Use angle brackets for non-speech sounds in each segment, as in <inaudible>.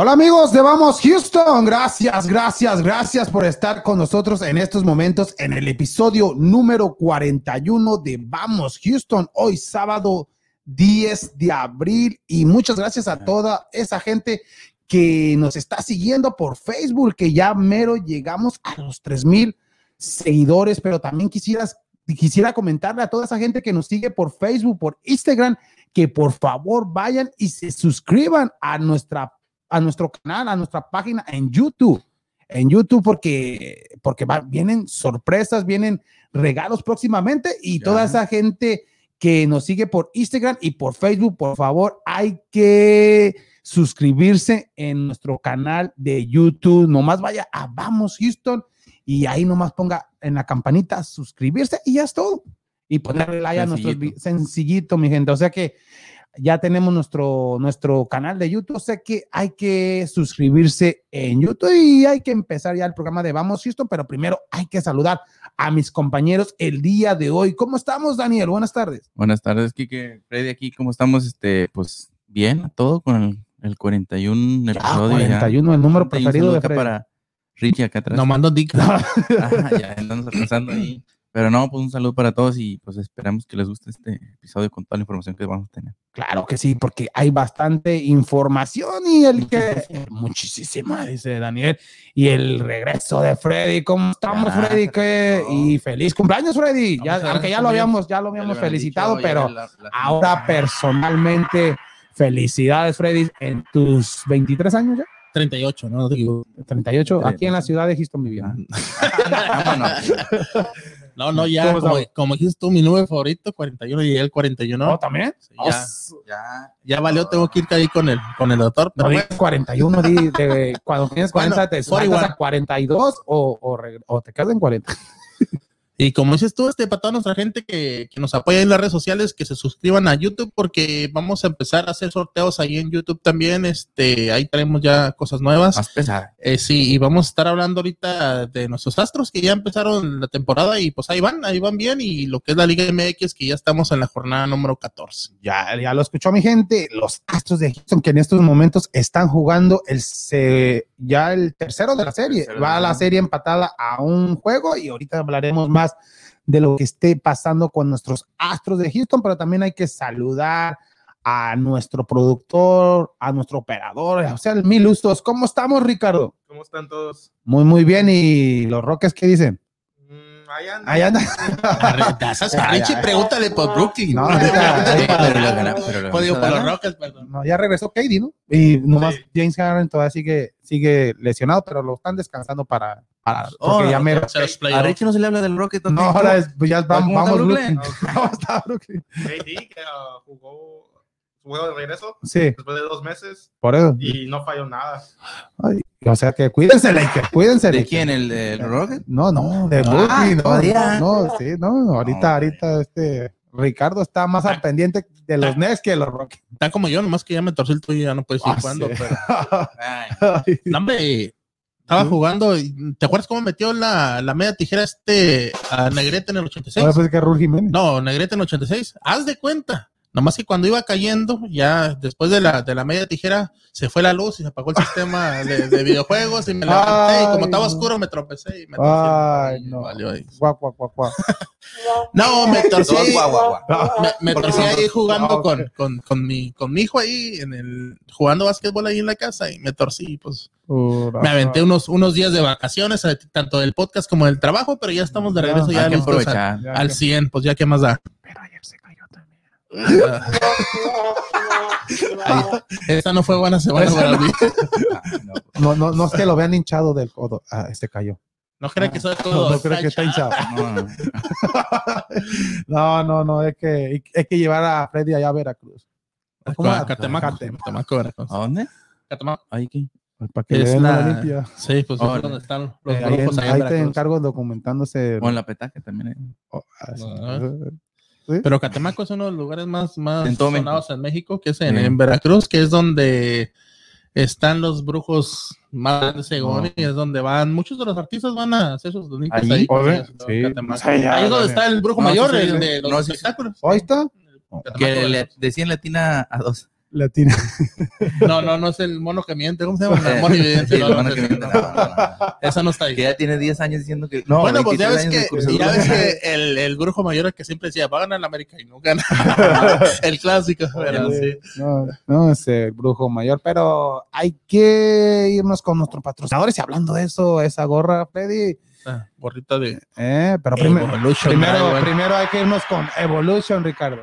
Hola amigos de Vamos Houston, gracias, gracias, gracias por estar con nosotros en estos momentos en el episodio número 41 de Vamos Houston, hoy sábado 10 de abril. Y muchas gracias a toda esa gente que nos está siguiendo por Facebook, que ya mero llegamos a los 3000 seguidores, pero también quisieras, quisiera comentarle a toda esa gente que nos sigue por Facebook, por Instagram, que por favor vayan y se suscriban a nuestra a nuestro canal, a nuestra página en YouTube. En YouTube porque, porque vienen sorpresas, vienen regalos próximamente y toda esa gente que nos sigue por Instagram y por Facebook, por favor, hay que suscribirse en nuestro canal de YouTube. Nomás vaya a Vamos Houston y ahí nomás ponga en la campanita suscribirse y ya es todo. Y ponerle like a nuestro sencillito, mi gente. O sea que ya tenemos nuestro, nuestro canal de YouTube. Sé que hay que suscribirse en YouTube y hay que empezar ya el programa de Vamos Houston, pero primero hay que saludar a mis compañeros el día de hoy. ¿Cómo estamos, Daniel? Buenas tardes. Buenas tardes, Kike. Freddy aquí, ¿cómo estamos? Este, pues bien, todo con el, el 41 episodio. 41, el número preferido de Freddy. para Richie acá atrás. No mando dick. <laughs> ya andamos atrasando ahí. Pero no, pues un saludo para todos y pues esperamos que les guste este episodio con toda la información que vamos a tener. Claro que sí, porque hay bastante información y el que muchísima, <laughs> dice Daniel, y el regreso de Freddy. ¿Cómo estamos, Freddy? ¿Qué? Y feliz cumpleaños, Freddy. Ya, aunque ya lo habíamos, ya lo habíamos felicitado, pero ahora personalmente, felicidades, Freddy, en tus 23 años ya. 38, ¿no? 38, aquí en la ciudad de Houston vivía. <laughs> <laughs> No, no, ya, como, dijiste tú, mi número favorito, 41, y el 41. ¿No, también? ya, ya, ya, valió, tengo que ir ahí con el, con el doctor. Pero no, 41, de, cuando tienes <laughs> 40 te saltas a 42 o, o, o te quedas en 40. Y como dices tú, este, para toda nuestra gente que, que, nos apoya en las redes sociales, que se suscriban a YouTube porque vamos a empezar a hacer sorteos ahí en YouTube también. Este, ahí traemos ya cosas nuevas. Más pesada. Eh, sí, y vamos a estar hablando ahorita de nuestros astros que ya empezaron la temporada y pues ahí van, ahí van bien. Y lo que es la Liga MX, que ya estamos en la jornada número 14. Ya, ya lo escuchó mi gente, los astros de Houston que en estos momentos están jugando el ya el tercero de la serie. Va la serie empatada a un juego y ahorita hablaremos más de lo que esté pasando con nuestros astros de Houston, pero también hay que saludar a nuestro productor, a nuestro operador, o sea, mil ustos. ¿Cómo estamos, Ricardo? ¿Cómo están todos? Muy, muy bien. ¿Y los Rockets qué dicen? Mm, ahí anda. Ahí anda. Richie, <laughs> <laughs> pregúntale por Brooklyn. No, <laughs> por los Rockets, perdón. No, ya regresó Katie, ¿no? Y nomás James Harden todavía sigue, sigue lesionado, pero lo están descansando para Oh, a Richie no se le habla del Rocket. No, ahora es, pues ya vamos, vamos Brooklyn. Brooklyn. <laughs> KD que uh, jugó su juego de regreso sí. después de dos meses. Por eso. Y no falló nada. Ay, o sea que cuídense, Lakers, cuídense. ¿De quién? ¿El del Rocket? No, no, de ah, Brooklyn. No, no, sí, no, ahorita, ahorita este... Ricardo está más al pendiente de los Nets que de los Rockets. Está como yo, nomás que ya me torcí el tuyo y ya no puedes ir ah, jugando. Pero... <laughs> no, hombre, estaba jugando. ¿Te acuerdas cómo metió la, la media tijera este a Negrete en el 86? No, Negrete en el 86. Haz de cuenta. Nomás que cuando iba cayendo, ya después de la, de la media tijera, se fue la luz y se apagó el sistema de, videojuegos y me <laughs> levanté y como estaba oscuro me tropecé y me torcí. Ay, no. Valió ahí. <laughs> no, me torcí. me, torcí ahí jugando con, con, con, mi, con mi hijo ahí, en el, jugando básquetbol ahí en la casa y me torcí, pues. Me aventé unos, unos días de vacaciones, eh, tanto del podcast como del trabajo, pero ya estamos de regreso ya, al, al 100, pues ya qué más da. Pero ayer se esta no fue buena semana para mí. <laughs> No, no, no es que lo vean hinchado del codo. Ah, este cayó. No creo que soy codo. No, no creo que está hinchado. <laughs> No, no, no, es que hay que llevar a Freddy allá a Veracruz. ¿Cómo? A Catemaco. Catemaco, ¿A dónde? Catemaco. Ahí que. Para que es le den la, limpia. Sí, pues oh, donde están los eh, ahí, en, ahí te encargo documentándose. O en la petaje también. Hay. Oh, ah, pero Catemaco es uno de los lugares más, más sonados en México, que es en, Veracruz, que es donde están los brujos más grandes según y es donde van, muchos de los artistas van a hacer sus donitas ahí. ahí, ahí es donde está el brujo mayor, el de los espectáculos. Ahí está. Que le decían latina a dos. Latina. No, no, no es el mono que miente. ¿Cómo se llama? El mono evidente. <laughs> no, no, Esa no está ahí. Que ya tiene 10 años diciendo que. No, bueno, pues ya ves que, ya ves que el, el brujo mayor es que siempre decía, va a ganar la América y no gana. <laughs> el clásico. Pero, sí. No, no es el brujo mayor, pero hay que irnos con nuestros patrocinadores. Y hablando de eso, esa gorra, Freddy. Ah, gorrita de. Eh, pero primero, primero, primero hay que irnos con Evolution, Ricardo.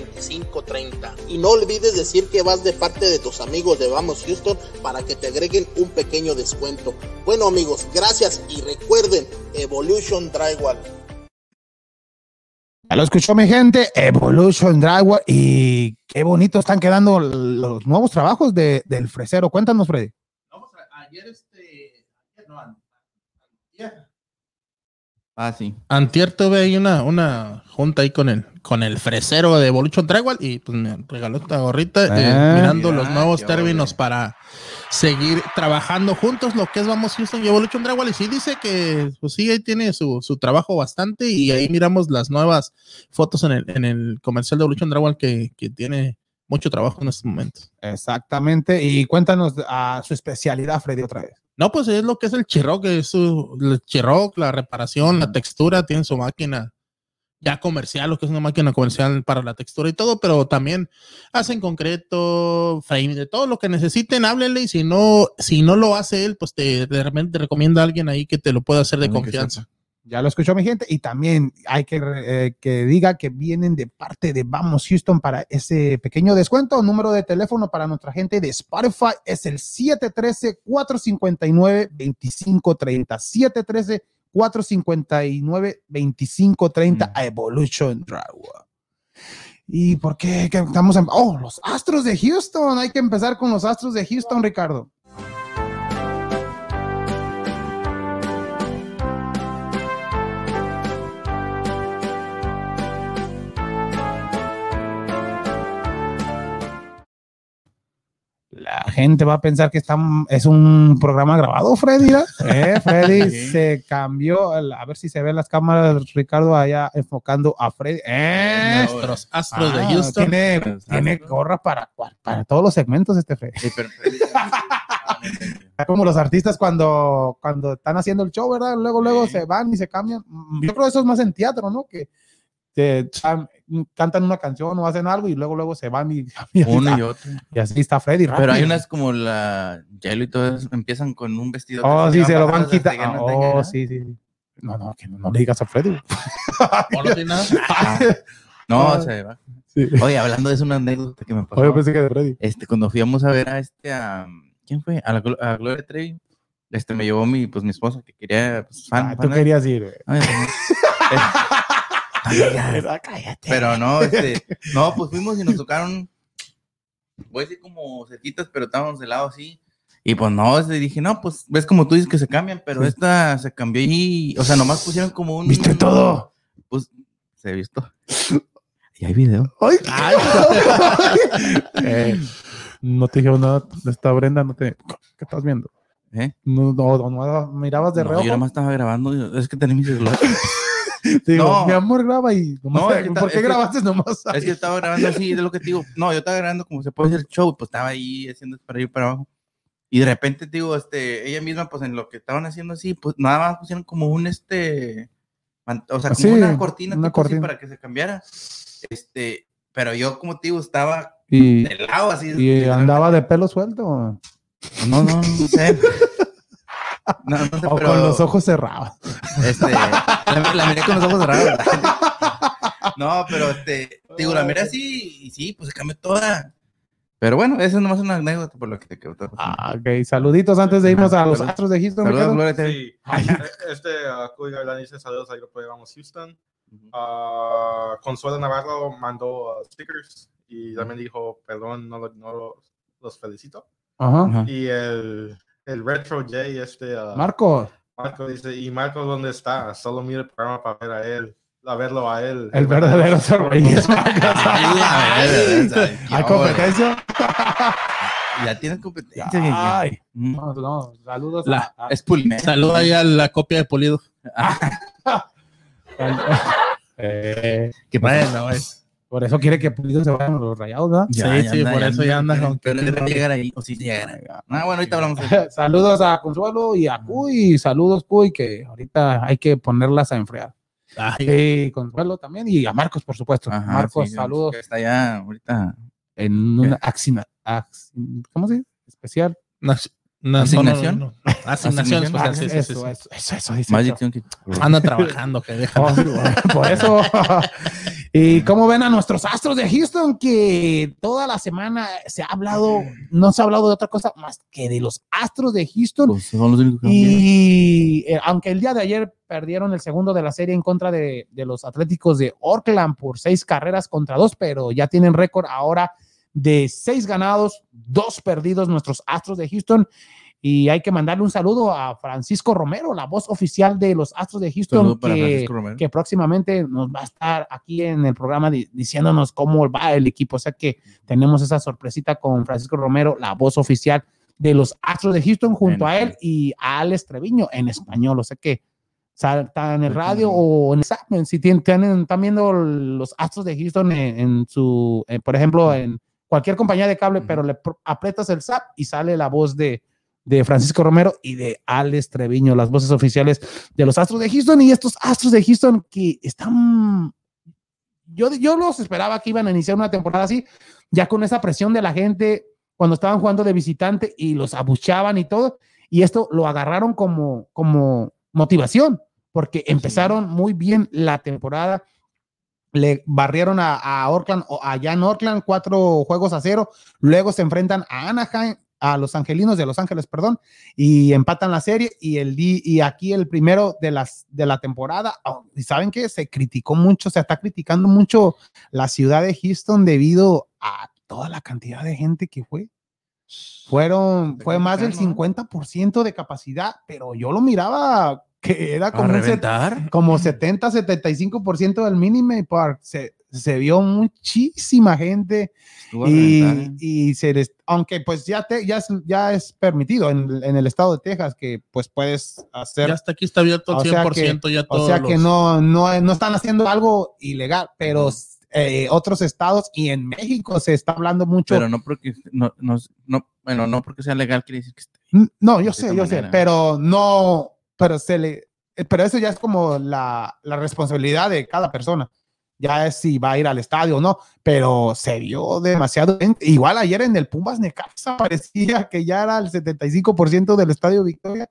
2530. Y no olvides decir que vas de parte de tus amigos de Vamos Houston para que te agreguen un pequeño descuento. Bueno amigos, gracias y recuerden Evolution Drywall. Ya lo escuchó mi gente, Evolution Drywall y qué bonito están quedando los nuevos trabajos de, del fresero. Cuéntanos, Freddy. ayer este, Ah, sí. Antier tuve ahí una, una junta ahí con el, con el fresero de Evolution Drywall y pues me regaló esta gorrita eh, ah, mirando los nuevos términos para seguir trabajando juntos lo que es Vamos Houston y Evolution Drywall y sí dice que pues sí ahí tiene su, su trabajo bastante y ahí miramos las nuevas fotos en el, en el comercial de Evolution Drywall que, que tiene mucho trabajo en estos momentos. Exactamente. Y cuéntanos a su especialidad, Freddy, otra vez. No, pues es lo que es el Chiroc, es su, el Chiroc, la reparación, la textura, tiene su máquina ya comercial, lo que es una máquina comercial para la textura y todo, pero también hacen concreto, frame, de todo lo que necesiten, háblenle y si no, si no lo hace él, pues te, de repente recomienda a alguien ahí que te lo pueda hacer de confianza. Ya lo escuchó mi gente y también hay que eh, que diga que vienen de parte de Vamos Houston para ese pequeño descuento. Número de teléfono para nuestra gente de Spotify es el 713-459-2530. 713-459-2530 a Evolution Drywall. ¿Y por qué estamos en... Oh, los Astros de Houston. Hay que empezar con los Astros de Houston, Ricardo. La gente va a pensar que está, es un programa grabado, Freddy. ¿Eh? Freddy <laughs> se cambió. A ver si se ven las cámaras, Ricardo, allá enfocando a Freddy. ¿Eh? Nuestros astros de ah, Houston. Tiene, tiene gorra para, para todos los segmentos, este Freddy. <laughs> como los artistas cuando, cuando están haciendo el show, ¿verdad? Luego, luego se van y se cambian. Yo creo que eso es más en teatro, ¿no? Que te, cantan una canción o hacen algo y luego luego se van y, <laughs> uno y otro. Y así está Freddy pero hay unas como la Jello y todo eso empiezan con un vestido oh sí se lo van quitando oh sí sí. No no que no, le digas a Freddy. <laughs> No <laughs> se va. Oye hablando de eso una anécdota que me pasó. Oye pensé que de Freddy. Este cuando fuimos a ver a este a quién fue a, la, a Gloria Trevi. Este me llevó mi pues mi esposa que quería pues, fan, ah, tú querías ir <laughs> Pero no, este, no, pues fuimos y nos tocaron, voy a decir como setitas, pero estábamos de lado así. Y pues no, este, dije, no, pues ves como tú dices que se cambian, pero esta se cambió y, o sea, nomás pusieron como un. ¿Viste todo? Pues se ha visto. Y hay video. ¡Ay! <laughs> eh, no te dijeron nada de esta Brenda, no te. ¿Qué estás viendo? ¿Eh? No, no, no, mirabas de no, Yo nomás estaba grabando, es que tenía mi celular. <laughs> <laughs> digo, no. mi amor graba y no, ¿por qué grabaste nomás? Es que estaba grabando así, de lo que te digo. No, yo estaba grabando como se puede hacer show, pues estaba ahí haciendo para ir para abajo. Y de repente, digo, este, ella misma, pues en lo que estaban haciendo así, pues nada más pusieron como un, este, o sea, como una cortina, una cortina. para que se cambiara. Este, pero yo, como te digo, estaba y, de lado así. ¿Y andaba de pelo suelto? No, no, no sé. No, no sé, o con los ojos cerrados. Este, la, miré con los ojos cerrados. No, pero este, digo, la miré así y sí, pues se cambió toda. Pero bueno, eso es nomás una anécdota por lo que te quedó. Ah, ok, saluditos antes de irnos a los Astros de Houston. Saludos, sí. <laughs> Este, uh, dice saludos a de Vamos Houston. Uh, Consuelo Navarro mandó uh, stickers y también dijo, perdón, no, no los, felicito. Ajá. Y el, el Retro J, este... Uh, Marco. Marco dice, ¿y Marco dónde está? Solo mira el programa para ver a él a verlo a él. El verdadero Reyes <laughs> <laughs> ¿Hay competencia? Ya tienes competencia. Ay, no, no, saludos. La, a, es Saluda ahí a la copia de Pulido. <laughs> eh, Qué bueno, Por eso quiere que Pulido se vaya a los rayados, ¿verdad? sí, sí, por eso ya anda con que llegar ahí. O si. Ah, bueno, ahorita hablamos. <laughs> saludos a Consuelo y a Cuy. Saludos, Cuy, que ahorita hay que ponerlas a enfriar. Sí, Consuelo también y a Marcos, por supuesto. Marcos, saludos. Está ya ahorita en una axina, ¿cómo se dice? Especial. Asignación. asignación especial. Sí, eso, eso, eso, eso, Que... Anda trabajando, que deja. Oh, <laughs> por eso. <laughs> y cómo ven a nuestros astros de Houston, que toda la semana se ha hablado, no se ha hablado de otra cosa más que de los astros de Houston. Pues y eh, aunque el día de ayer perdieron el segundo de la serie en contra de, de los Atléticos de Oakland por seis carreras contra dos, pero ya tienen récord ahora de seis ganados, dos perdidos nuestros Astros de Houston. Y hay que mandarle un saludo a Francisco Romero, la voz oficial de los Astros de Houston, que, que, próximamente nos va a estar aquí en el programa diciéndonos cómo va el equipo. O sea que tenemos esa sorpresita con Francisco Romero, la voz oficial de los Astros de Houston, junto a él y a Alex Treviño en español. O sea que está en el radio o en el si tienen, están viendo los Astros de Houston en, su, eh, por ejemplo, en cualquier compañía de cable, pero le aprietas el SAP y sale la voz de, de Francisco Romero y de Alex Treviño, las voces oficiales de los Astros de Houston y estos Astros de Houston que están yo, yo los esperaba que iban a iniciar una temporada así, ya con esa presión de la gente cuando estaban jugando de visitante y los abuchaban y todo, y esto lo agarraron como, como motivación, porque empezaron muy bien la temporada. Le barrieron a, a Oakland, allá en Oakland, cuatro juegos a cero. Luego se enfrentan a Anaheim, a los angelinos de Los Ángeles, perdón, y empatan la serie. Y, el, y aquí el primero de, las, de la temporada, oh, y saben que se criticó mucho, se está criticando mucho la ciudad de Houston debido a toda la cantidad de gente que fue. Fueron, fue más del 50% de capacidad, pero yo lo miraba que era como, como 70, 75% del mínimo y se, se vio muchísima gente y, ¿eh? y, se aunque pues ya te, ya es, ya es permitido en, en, el estado de Texas que pues puedes hacer ya hasta aquí está abierto al 100% ya todo o sea que no, no no están haciendo algo ilegal pero eh, otros estados y en México se está hablando mucho. Pero no porque no, no, no bueno no porque sea legal quiere decir que esté no yo sé yo sé pero no pero se le, eh, pero eso ya es como la, la responsabilidad de cada persona. Ya es si va a ir al estadio o no, pero se vio demasiado. Igual ayer en el Pumas Necaxa parecía que ya era el 75% del estadio Victoria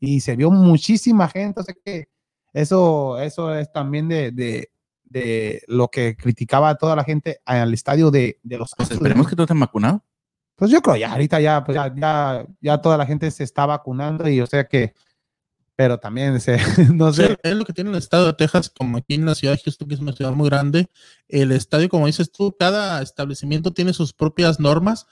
y se vio muchísima gente. O sea que eso, eso es también de, de, de lo que criticaba a toda la gente al estadio de, de los. Pues esperemos que todos estén vacunados. Pues yo creo ya, ahorita ya, pues ya, ya, ya toda la gente se está vacunando y o sea que pero también <laughs> no sé. es lo que tiene el estado de Texas, como aquí en la ciudad de Houston, que es una ciudad muy grande. El estadio, como dices tú, cada establecimiento tiene sus propias normas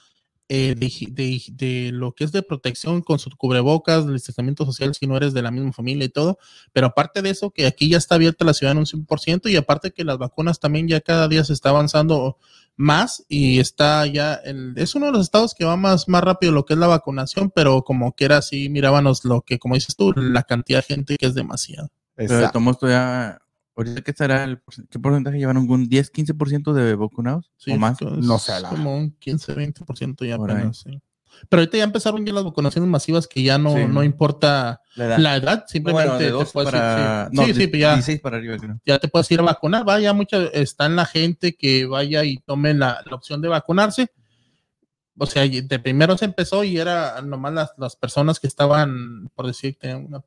eh, de, de, lo que es de protección con sus cubrebocas, distanciamiento social si no eres de la misma familia y todo. Pero aparte de eso, que aquí ya está abierta la ciudad en un 100% y aparte que las vacunas también ya cada día se está avanzando más y está ya, el, es uno de los estados que va más, más rápido lo que es la vacunación, pero como que era así, mirábamos lo que, como dices tú, la cantidad de gente que es demasiado. Pero tomó ya, ahorita qué será el qué porcentaje llevaron un 10, 15% de vacunados o más? No sé, como un 15, 20% ya apenas, sí. Pero ahorita ya empezaron ya las vacunaciones masivas que ya no, no importa la edad, simplemente te puedes para, sí, sí, pues ya, para arriba, ya te puedes ir a vacunar, va, ya mucha, está en la gente que vaya y tome la, la opción de vacunarse. O sea, de primero se empezó y era nomás las, las personas que estaban, por decir, tenían una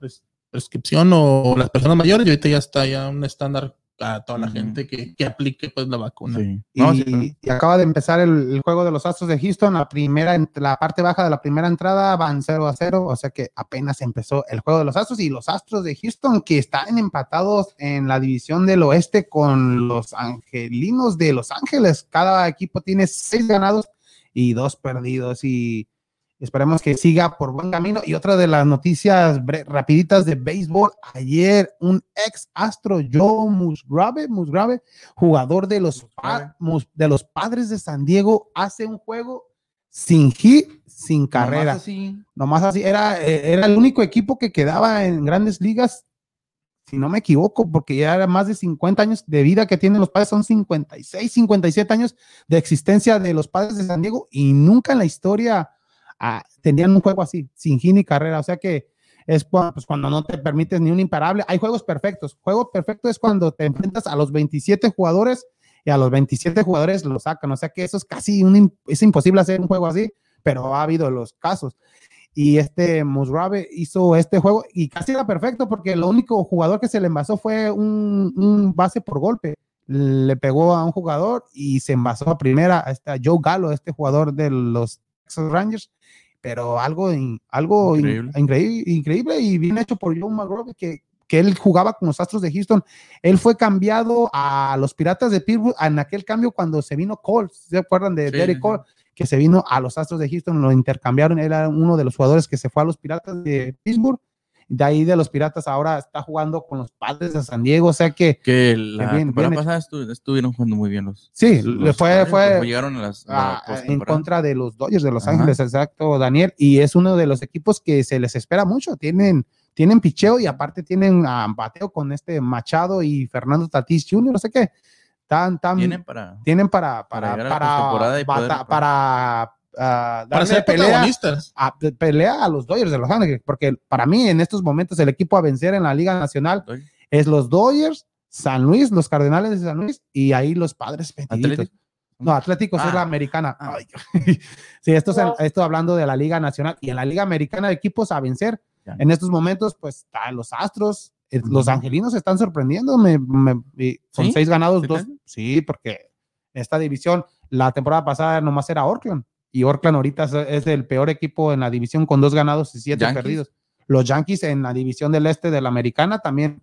prescripción o las personas mayores y ahorita ya está ya un estándar a toda la gente que, que, aplique pues la vacuna. Y, acaba de empezar el, juego de los Astros de Houston, la primera, la parte baja de la primera entrada van 0 a 0, o sea que apenas empezó el juego de los Astros y los Astros de Houston que están empatados en la división del oeste con los Angelinos de Los Ángeles. Cada equipo tiene seis ganados y dos perdidos y Esperemos que siga por buen camino. Y otra de las noticias rapiditas de béisbol, ayer un ex astro, Joe Musgrave, Musgrave jugador de los, de los padres de San Diego, hace un juego sin hit, sin carrera. Nomás así. Nomás así. Era, eh, era el único equipo que quedaba en grandes ligas, si no me equivoco, porque ya era más de 50 años de vida que tienen los padres, son 56, 57 años de existencia de los padres de San Diego y nunca en la historia tenían un juego así, sin hit ni carrera. O sea que es pues, cuando no te permites ni un imparable. Hay juegos perfectos. Juego perfecto es cuando te enfrentas a los 27 jugadores y a los 27 jugadores lo sacan. O sea que eso es casi es imposible hacer un juego así, pero ha habido los casos. Y este Musgrave hizo este juego y casi era perfecto porque el único jugador que se le envasó fue un, base por golpe. Le pegó a un jugador y se envasó a primera a, este, Joe Gallo, este jugador de los Texas Rangers pero algo, algo increíble. increíble. y bien hecho por Joe McGraw, que, que él jugaba con los Astros de Houston. Él fue cambiado a los Piratas de Pittsburgh en aquel cambio cuando se vino Cole, ¿se acuerdan de Derek Cole? Que se vino a los Astros de Houston, lo intercambiaron, él era uno de los jugadores que se fue a los Piratas de Pittsburgh de ahí de los Piratas ahora está jugando con los padres de San Diego, o sea que... Que la temporada pasada estuvieron jugando muy bien los... Sí, le fue, fue llegaron a las, en contra de los Dodgers de Los Ángeles, exacto, Daniel, y es uno de los equipos que se les espera mucho, tienen tienen picheo y aparte tienen a bateo con este Machado y Fernando Tatis Jr., no sé qué. Tan, tan, tienen para tienen para para para, para para ser pelea, a, pelea a los Dodgers de Los Ángeles, porque para mí en estos momentos el equipo a vencer en la Liga Nacional es los Dodgers, San Luis, los Cardenales de San Luis y ahí los Padres No, Atléticos es la ah. americana. Ah. <laughs> sí, esto, es esto hablando de la Liga Nacional y en la Liga Americana de equipos a vencer. En estos momentos, pues están los Astros, eh, los Angelinos están sorprendiendo, me, son seis ganados, dos. Sí, porque esta división, la temporada pasada nomás era Oakland y Oakland ahorita es, el peor equipo en la división con dos ganados y siete perdidos. Los Yankees en la división del este de la americana también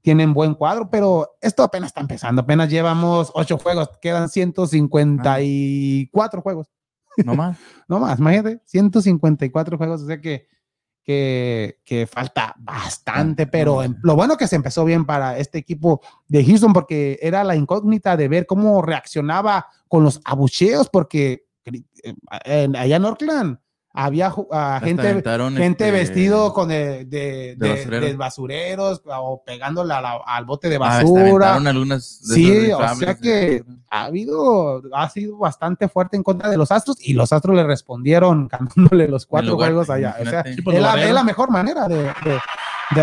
tienen buen cuadro, pero esto apenas está empezando. Apenas llevamos ocho juegos, quedan 154 juegos. No más. <laughs> no más, imagínate, 154 juegos, o sea que, que, que falta bastante, ah, pero lo bueno que se empezó bien para este equipo de Houston, porque era la incógnita de ver cómo reaccionaba con los abucheos, porque allá en Oakland había gente, gente este, vestido con de, de, basureros o pegándole al bote de ah, basura. sí, o sea que ha habido, ha sido bastante fuerte en contra de los Astros y los Astros le respondieron <laughs> cantándole los cuatro juegos allá. O sea, pues, es, la, mejor manera de,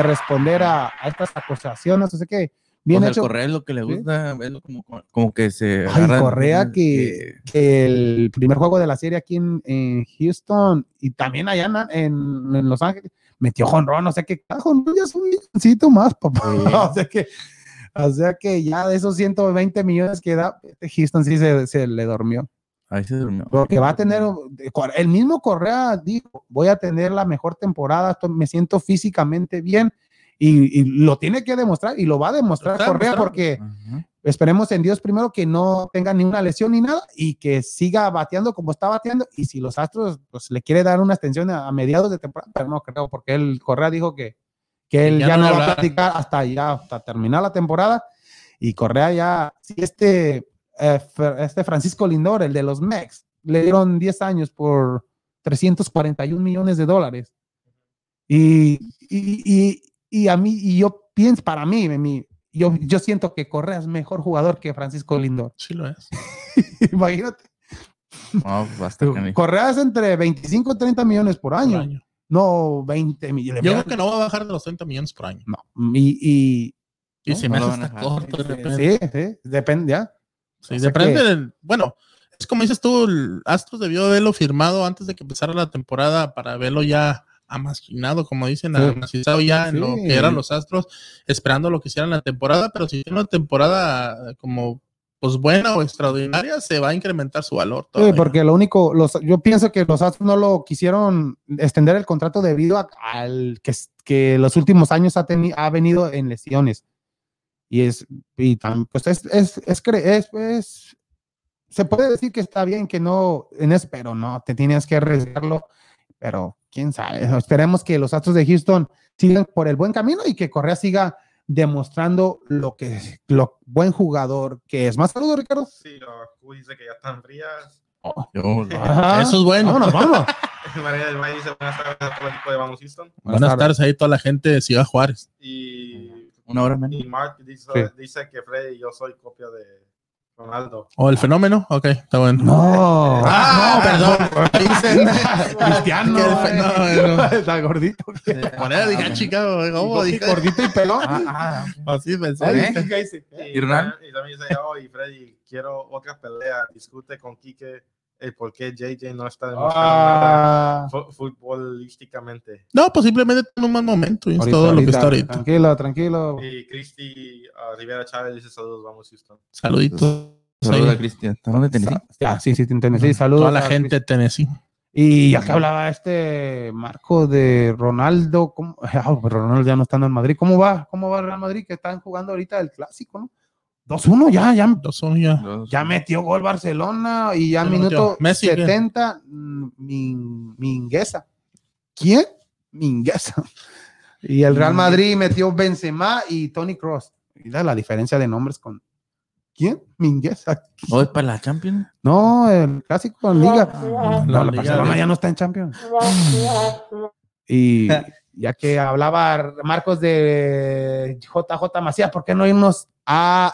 responder a, a, estas acusaciones. O sea que Bien hecho. Correa es lo que le gusta, es como, como, que se. Ay, Correa que, que, el primer juego de la serie aquí en, en Houston y también allá en, en, Los Ángeles metió jonrón, o sea que jonrón ya es un milloncito más, papá. <laughs> o, sea que, o sea que ya de esos 120 millones que da, Houston sí se, se le durmió. Ahí se durmió. Porque va a tener, el mismo Correa dijo, voy a tener la mejor temporada, me siento físicamente bien y, lo tiene que demostrar y lo va a demostrar Correa porque esperemos en Dios primero que no tenga ninguna lesión ni nada y que siga bateando como está bateando y si los Astros pues le quiere dar una extensión a, mediados de temporada, pero no creo porque él Correa dijo que, que él ya, no, va a platicar hasta ya hasta terminar la temporada. Y Correa ya si este eh, este Francisco Lindor, el de los Mex, le dieron 10 años por 341 millones de dólares. y, y, y a mí, y yo pienso, para mí, mi, yo, yo siento que Correa es mejor jugador que Francisco Lindor. Sí lo es. <laughs> Imagínate. Correa es entre 25 y 30 millones por año. No 20 millones. Yo creo que no va a bajar de los 30 millones por año. No. Y, y, y se me hace corto. Sí, sí, depende, ya. Sí, depende. bueno, es como dices tú, Astros debió haberlo firmado antes de que empezara la temporada para verlo ya amasinado, como dicen, amasinado ya en lo que eran los Astros, esperando lo que hicieran la temporada, pero si tiene una temporada como pues buena o extraordinaria, se va a incrementar su valor. Sí, porque lo único, los, yo pienso que los Astros no lo quisieron extender el contrato debido al que, que los últimos años ha, ha venido en lesiones. Y es, y pues es, es, es, es, se puede decir que está bien que no, en eso, pero no, te tienes que arriesgarlo, pero quién sabe, esperemos que los Astros de Houston sigan por el buen camino y que Correa siga demostrando lo que lo buen jugador que es. ¿Más saludos, Ricardo? Sí, lo dice que ya están frías. Oh, eso es bueno. Vámonos, vámonos. <laughs> María del Valle dice buenas tardes a todo el equipo de Vamos Houston. Buenas, tardes ahí toda la gente de Ciudad Juárez. Y, una hora menos. Y Mark dice, dice que Freddy y yo soy copia de Ronaldo. ¿O el fenómeno? Ok, está bueno. No. Ah, no, perdón. <laughs> Dicen <laughs> Cristiano. Que el fenómeno. <laughs> Está gordito. Moneda, dije, ah, chica, ¿cómo? Dije, gordito y pelón. Ah, ah, así pensé. ¿Eh? Y, y, Ronaldo. Y también dice, oh, y Freddy, quiero otra pelea. Discute con Quique el por qué JJ no está demostrando ah. nada futbolísticamente. No, pues simplemente tiene un mal momento y es todo lo que está ahorita. Tranquilo, tranquilo. Y Cristi uh, Rivera Chávez dice saludos, vamos Houston. Saluditos. Saludos a Cristian. ¿Están de Tennessee? Ah, sí, sí, en Tennessee. Saludos. Toda la gente de Tennessee. Y acá hablaba este Marco de Ronaldo. ¿cómo? Oh, <laughs> Ronaldo ya no está en Madrid. ¿Cómo va? ¿Cómo va Real Madrid? Que están jugando ahorita el clásico, ¿no? 2-1 ya, ya. 2-1 ya. Ya metió gol Barcelona y ya minuto 70 Mingueza. ¿Quién? Mingueza. Y el Real Madrid metió Benzema y Tony Cross. Mira la diferencia de nombres con ¿Quién? Mingueza. ¿O es para la Champions? No, el clásico en Liga. No, la Barcelona ya no está en Champions. Y ya que hablaba Marcos de JJ Macías, ¿por qué no irnos a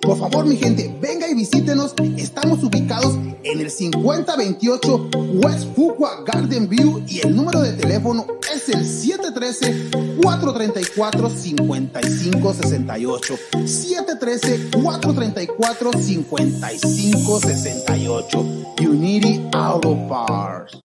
Por favor, mi gente, venga y visítenos. Estamos ubicados en el 5028 West Fuqua Garden View y el número de teléfono es el 713-434-5568. 713-434-5568. Unity Auto Parts.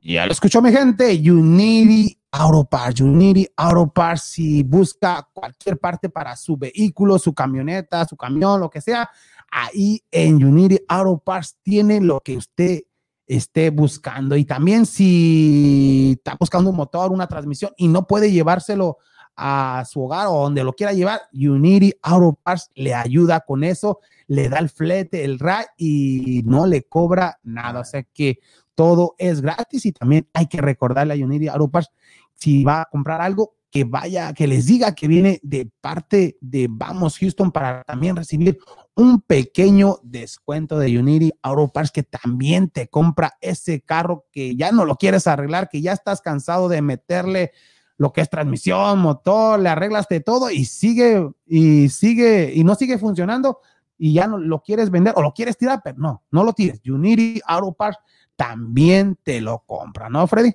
Ya lo escuchó mi gente, Unity Auto Parts, Unity Auto Parts, si busca cualquier parte para su vehículo, su camioneta, su camión, lo que sea, ahí en Unity Auto Parts tiene lo que usted esté buscando. Y también si está buscando un motor, una transmisión y no puede llevárselo a su hogar o donde lo quiera llevar, Unity Auto Parts le ayuda con eso, le da el flete, el RAI y no le cobra nada. O sea que todo es gratis y también hay que recordarle a Unity Auto Parts si va a comprar algo, que vaya, que les diga que viene de parte de Vamos Houston para también recibir un pequeño descuento de Unity Auto Parts que también te compra ese carro que ya no lo quieres arreglar, que ya estás cansado de meterle lo que es transmisión, motor, le arreglas de todo y sigue y sigue y no sigue funcionando y ya no lo quieres vender o lo quieres tirar, pero no, no lo tires. Unity Auto Parts también te lo compra, ¿no, Freddy?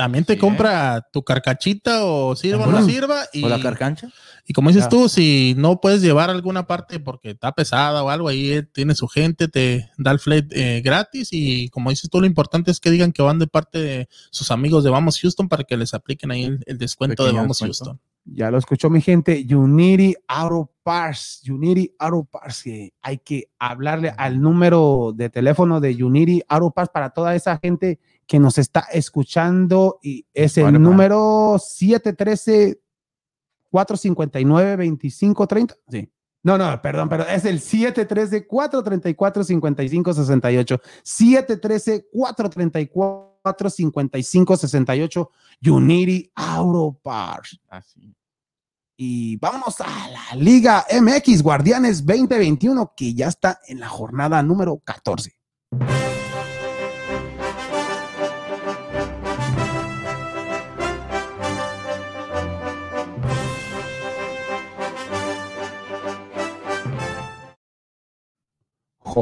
También te compra tu carcachita o sirva o no sirva. Y, o la carcancha. Y como dices tú, si no puedes llevar alguna parte porque está pesada o algo, ahí tiene su gente, te da el flat eh, gratis. Y como dices tú, lo importante es que digan que van de parte de sus amigos de Vamos Houston para que les apliquen ahí el, descuento de Vamos Houston. Ya lo escuchó mi gente, Unity Auto Parts, Unity Auto Parts, hay que hablarle al número de teléfono de Unity Auto Parts para toda esa gente que nos está escuchando y es el número 713 459 2530. Sí. No, no, perdón, perdón, es el 713 434 5568. 713 434 5568 Unity Auto Parts. Así. Y vamos a la Liga MX Guardianes 2021 que ya está en la jornada número 14.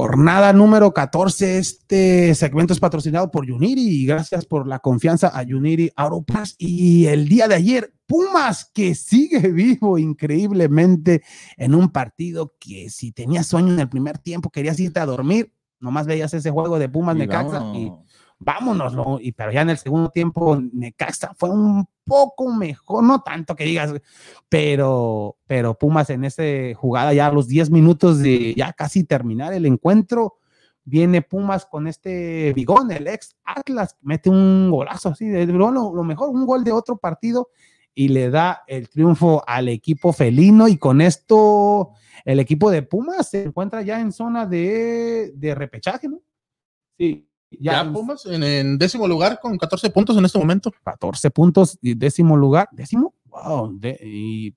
Jornada número 14. Este segmento es patrocinado por Unity y gracias por la confianza a Unity Auropass. Y el día de ayer, Pumas que sigue <laughs> vivo increíblemente en un partido que si tenías sueño en el primer tiempo, querías irte a dormir, nomás veías ese juego de Pumas Necaxa y vámonos, ¿no? Y pero ya en el segundo tiempo Necaxa fue un poco mejor, no tanto que digas, pero, pero Pumas en esa jugada ya a los 10 minutos de ya casi terminar el encuentro, viene Pumas con este Bigón, el ex Atlas, mete un golazo así, de, lo, lo mejor, un gol de otro partido y le da el triunfo al equipo felino y con esto el equipo de Pumas se encuentra ya en zona de, de repechaje, ¿no? Sí, ya, Pumas en, décimo lugar con 14 puntos en este momento. 14 puntos y décimo lugar. ¿Décimo? Wow. y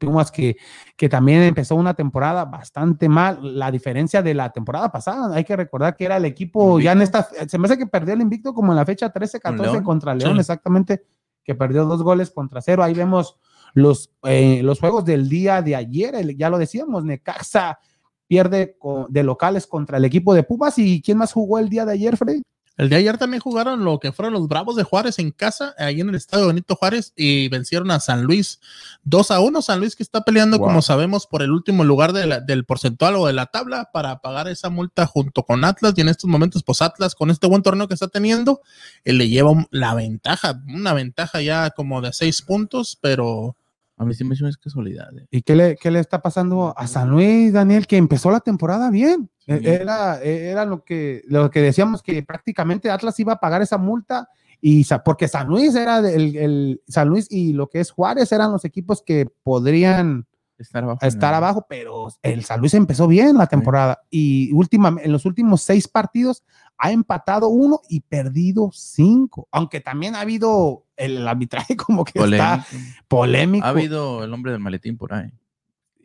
Pumas que, que también empezó una temporada bastante mal. La diferencia de la temporada pasada, hay que recordar que era el equipo ya en esta. Se me hace que perdió el invicto como en la fecha 13-14 contra León, exactamente, que perdió dos goles contra cero. Ahí vemos los, eh, los juegos del día de ayer, ya lo decíamos, Necaxa pierde de locales contra el equipo de Pumas. ¿Y quién más jugó el día de ayer, Freddy? El de ayer también jugaron lo que fueron los Bravos de Juárez en casa, ahí en el estadio Benito Juárez, y vencieron a San Luis 2 a 1. San Luis que está peleando, como sabemos, por el último lugar del porcentual o de la tabla para pagar esa multa junto con Atlas. Y en estos momentos, pues Atlas, con este buen torneo que está teniendo, él le lleva la ventaja, una ventaja ya como de seis puntos, pero a mí sí me es casualidad. Eh. ¿Y qué le, qué le está pasando a San Luis, Daniel, que empezó la temporada bien? E, era, e, era lo, que, lo que decíamos que prácticamente Atlas iba a pagar esa multa y porque San Luis era el, el San Luis y lo que es Juárez eran los equipos que podrían estar abajo, estar abajo pero el San Luis empezó bien la temporada y última, en los últimos seis partidos ha empatado uno y perdido cinco, aunque también ha habido el arbitraje <laughs> como que está polémico. Ha habido el hombre del maletín por ahí.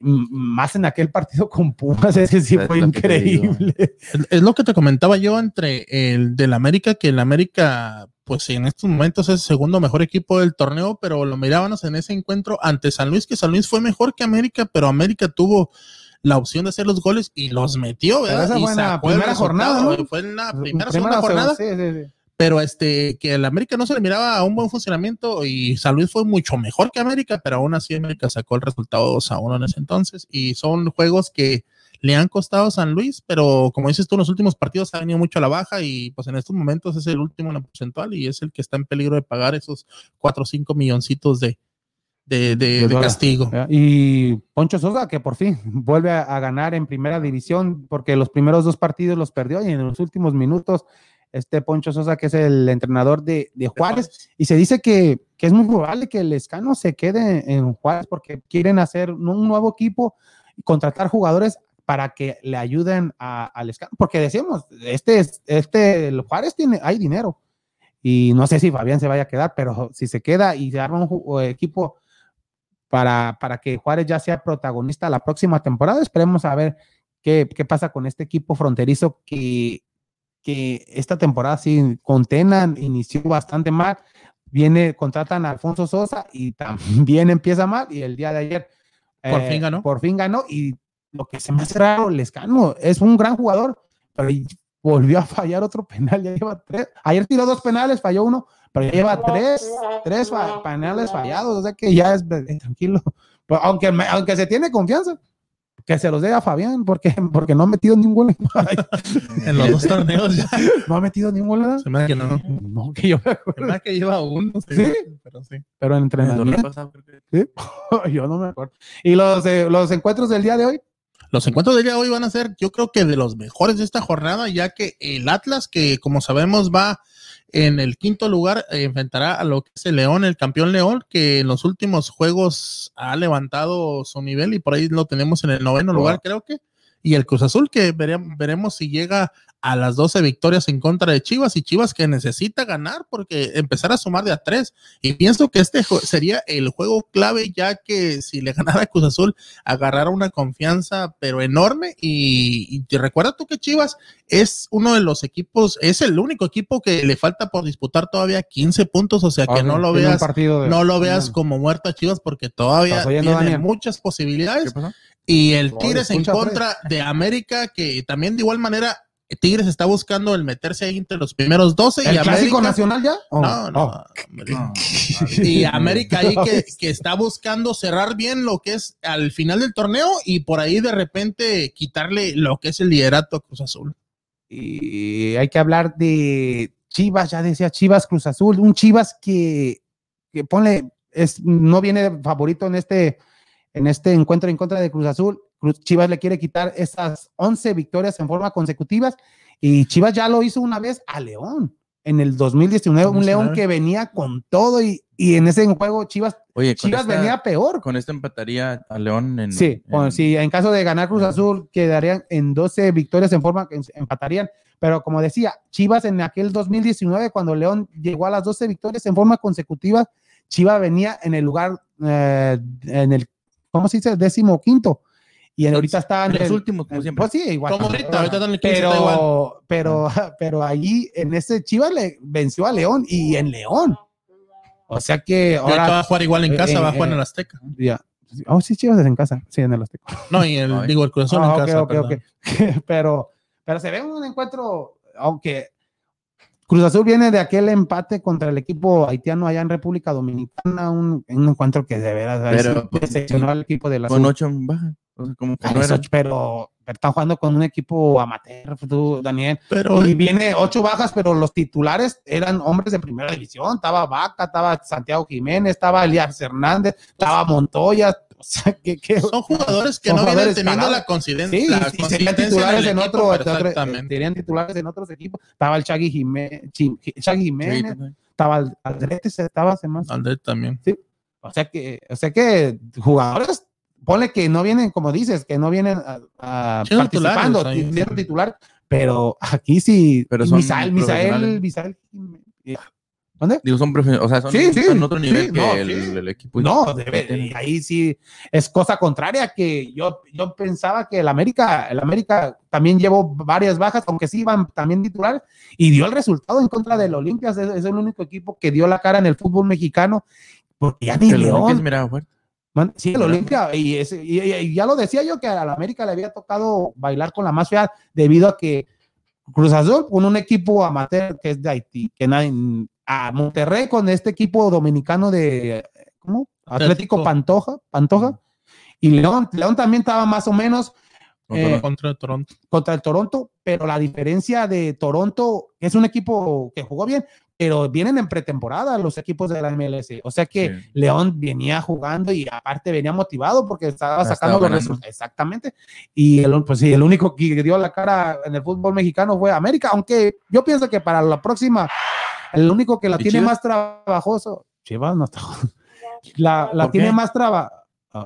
Más en aquel partido con Pumas, <laughs> ese sí fue increíble. Es lo que te comentaba yo entre el del América, que el América, pues en estos momentos es el segundo mejor equipo del torneo, pero lo mirábamos en ese encuentro ante San Luis, que San Luis fue mejor que América, pero América tuvo la opción de hacer los goles y los metió, ¿verdad? Esa fue en la primera jornada, Fue en la primera, segunda jornada. Sí, sí, sí. Pero este, que el América no se le miraba a un buen funcionamiento y San Luis fue mucho mejor que América, pero aún así América sacó el resultado 2 a 1 en ese entonces. Y son juegos que le han costado a San Luis, pero como dices tú, en los últimos partidos ha venido mucho a la baja y pues en estos momentos es el último en la porcentual y es el que está en peligro de pagar esos 4 o 5 milloncitos de, de, castigo. Y Poncho Sosa, que por fin vuelve a, ganar en primera división, porque los primeros dos partidos los perdió y en los últimos minutos, este Poncho Sosa, que es el entrenador de, Juárez, y se dice que, es muy probable que el Escano se quede en Juárez porque quieren hacer un nuevo equipo y contratar jugadores para que le ayuden al Escano, porque decíamos, este, este, el Juárez tiene, hay dinero. Y no sé si Fabián se vaya a quedar, pero si se queda y se arma un equipo para, para que Juárez ya sea protagonista la próxima temporada. Esperemos a ver qué, qué pasa con este equipo fronterizo que, que esta temporada sí contenan, inició bastante mal. Viene, contratan a Alfonso Sosa y también <laughs> empieza mal. Y el día de ayer por fin eh, ganó. Por fin ganó. Y lo que se me hace raro, Lescano es un gran jugador, pero volvió a fallar otro <laughs> penal. Ya lleva tres. Ayer tiró dos penales, falló uno, pero ya lleva tres, tres paneles fallados, o sea que ya es tranquilo. Pues, <laughs> aunque, aunque se tiene confianza, que se los dé a Fabián, porque, <laughs> porque no ha metido ningún <laughs> en los dos torneos ya. No ha metido ningún Se me da que no. No, que yo me da que lleva uno. Sí, pero sí. Pero en entrenamiento. ¿Sí? <laughs> yo no me acuerdo. ¿Y los, eh, los encuentros del día de hoy? Los encuentros del día de hoy van a ser, yo creo que de los mejores de esta jornada, ya que el Atlas, que como sabemos va en el quinto lugar eh, enfrentará a lo que es el León, el campeón León, que en los últimos juegos ha levantado su nivel y por ahí lo tenemos en el noveno lugar, creo que. Y el Cruz Azul, que veremos si llega a las 12 victorias en contra de Chivas y Chivas que necesita ganar porque empezar a sumar de a tres. Y pienso que este sería el juego clave ya que si le ganara a Cruz Azul agarrará una confianza pero enorme y, y recuerda tú que Chivas es uno de los equipos, es el único equipo que le falta por disputar todavía 15 puntos, o sea que no lo veas, no lo veas como muerto a Chivas porque todavía tiene muchas posibilidades. Y el Tigres en contra de América, que también de igual manera Tigres está buscando el meterse ahí entre los primeros 12. ¿El y clásico nacional ya? no, no, Y América ahí que, <laughs> que, está buscando cerrar bien lo que es al final del torneo y por ahí de repente quitarle lo que es el liderato a Cruz Azul. Y hay que hablar de Chivas, ya decía Chivas Cruz Azul, un Chivas que, que pone, es, no viene favorito en este, en este encuentro en contra de Cruz Azul. Chivas le quiere quitar esas 11 victorias en forma consecutivas y Chivas ya lo hizo una vez a León en el 2019, un León que venía con todo y, y en ese juego Chivas, Chivas venía peor. Con esto empataría a León en... Sí, en, sí, en caso de ganar Cruz Azul quedarían en 12 victorias en forma, empatarían, pero como decía, Chivas en aquel 2019 cuando León llegó a las 12 victorias en forma consecutiva, Chivas venía en el lugar, eh, en el, ¿cómo se dice? Décimo quinto. Y ahorita está en, los últimos, como siempre. Pues sí, igual. Como ahorita, ahorita en el 15, pero, pero, <laughs> pero allí en ese Chivas le venció a León y en León. O sea que ahora. va a jugar igual en casa, va a jugar en el Azteca. Ya. Oh, sí, Chivas es en casa. Sí, en el Azteca. No, y el, <laughs> digo, el corazón ah, en casa. Okay, okay. <laughs> pero, pero se ve un encuentro, aunque Cruz Azul viene de aquel empate contra el equipo haitiano allá en República Dominicana, un, un encuentro que de veras decepcionó al equipo de la Con ocho bajas pero, están jugando con un equipo amateur, tú, Daniel. Pero, y viene ocho bajas, pero los titulares eran hombres de primera división. Estaba Vaca, estaba Santiago Jiménez, estaba Elías Hernández, estaba Montoya. O sea, que, son jugadores que no vienen teniendo la coincidencia. Sí, serían titulares en, otro, serían titulares en otros equipos. Estaba el Chagui Jiménez, Jiménez estaba el Aldrete, estaba hace más. Aldrete también. Sí. O sea que, o sea que jugadores Pone que no vienen, como dices, que no vienen a, participando, tienen titular, pero aquí sí. Pero son Misael, Misael, Misael, ¿Dónde? Digo, son o sea, son, sí, sí, son otro nivel que el, equipo. No, debe, ahí sí es cosa contraria que yo, yo pensaba que el América, el América también llevó varias bajas, aunque sí iban también titular, y dio el resultado en contra del Olimpia. Es, es, el único equipo que dio la cara en el fútbol mexicano, porque ya ni León. Sí, el Olimpia, y, y, ya lo decía yo que a la América le había tocado bailar con la más fea debido a que Cruz Azul con un equipo amateur que es de Haití, que nadie, a Monterrey con este equipo dominicano de ¿cómo? Atlético Pantoja, Pantoja, y León, León también estaba más o menos eh, contra el Toronto. Contra el Toronto, pero la diferencia de Toronto es un equipo que jugó bien, pero vienen en pretemporada los equipos de la MLS. O sea que León venía jugando y aparte venía motivado porque estaba sacando los resultados. Exactamente. Y el, pues sí, el único que dio la cara en el fútbol mexicano fue América, aunque yo pienso que para la próxima, el único que la tiene más trabajoso, Chivas no está. La, la tiene más trabajo. Ah,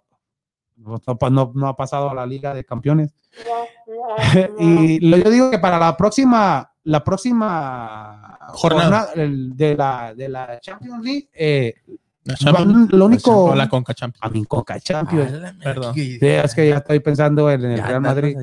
no, no, ha pasado a la Liga de Campeones. <laughs> y yo digo que para la próxima, la próxima jornada, de, la, de la Champions League, eh, lo único. la Conca Champions. A mi Conca Champions. Ah, Perdón. es que ya estoy pensando en el Real Madrid.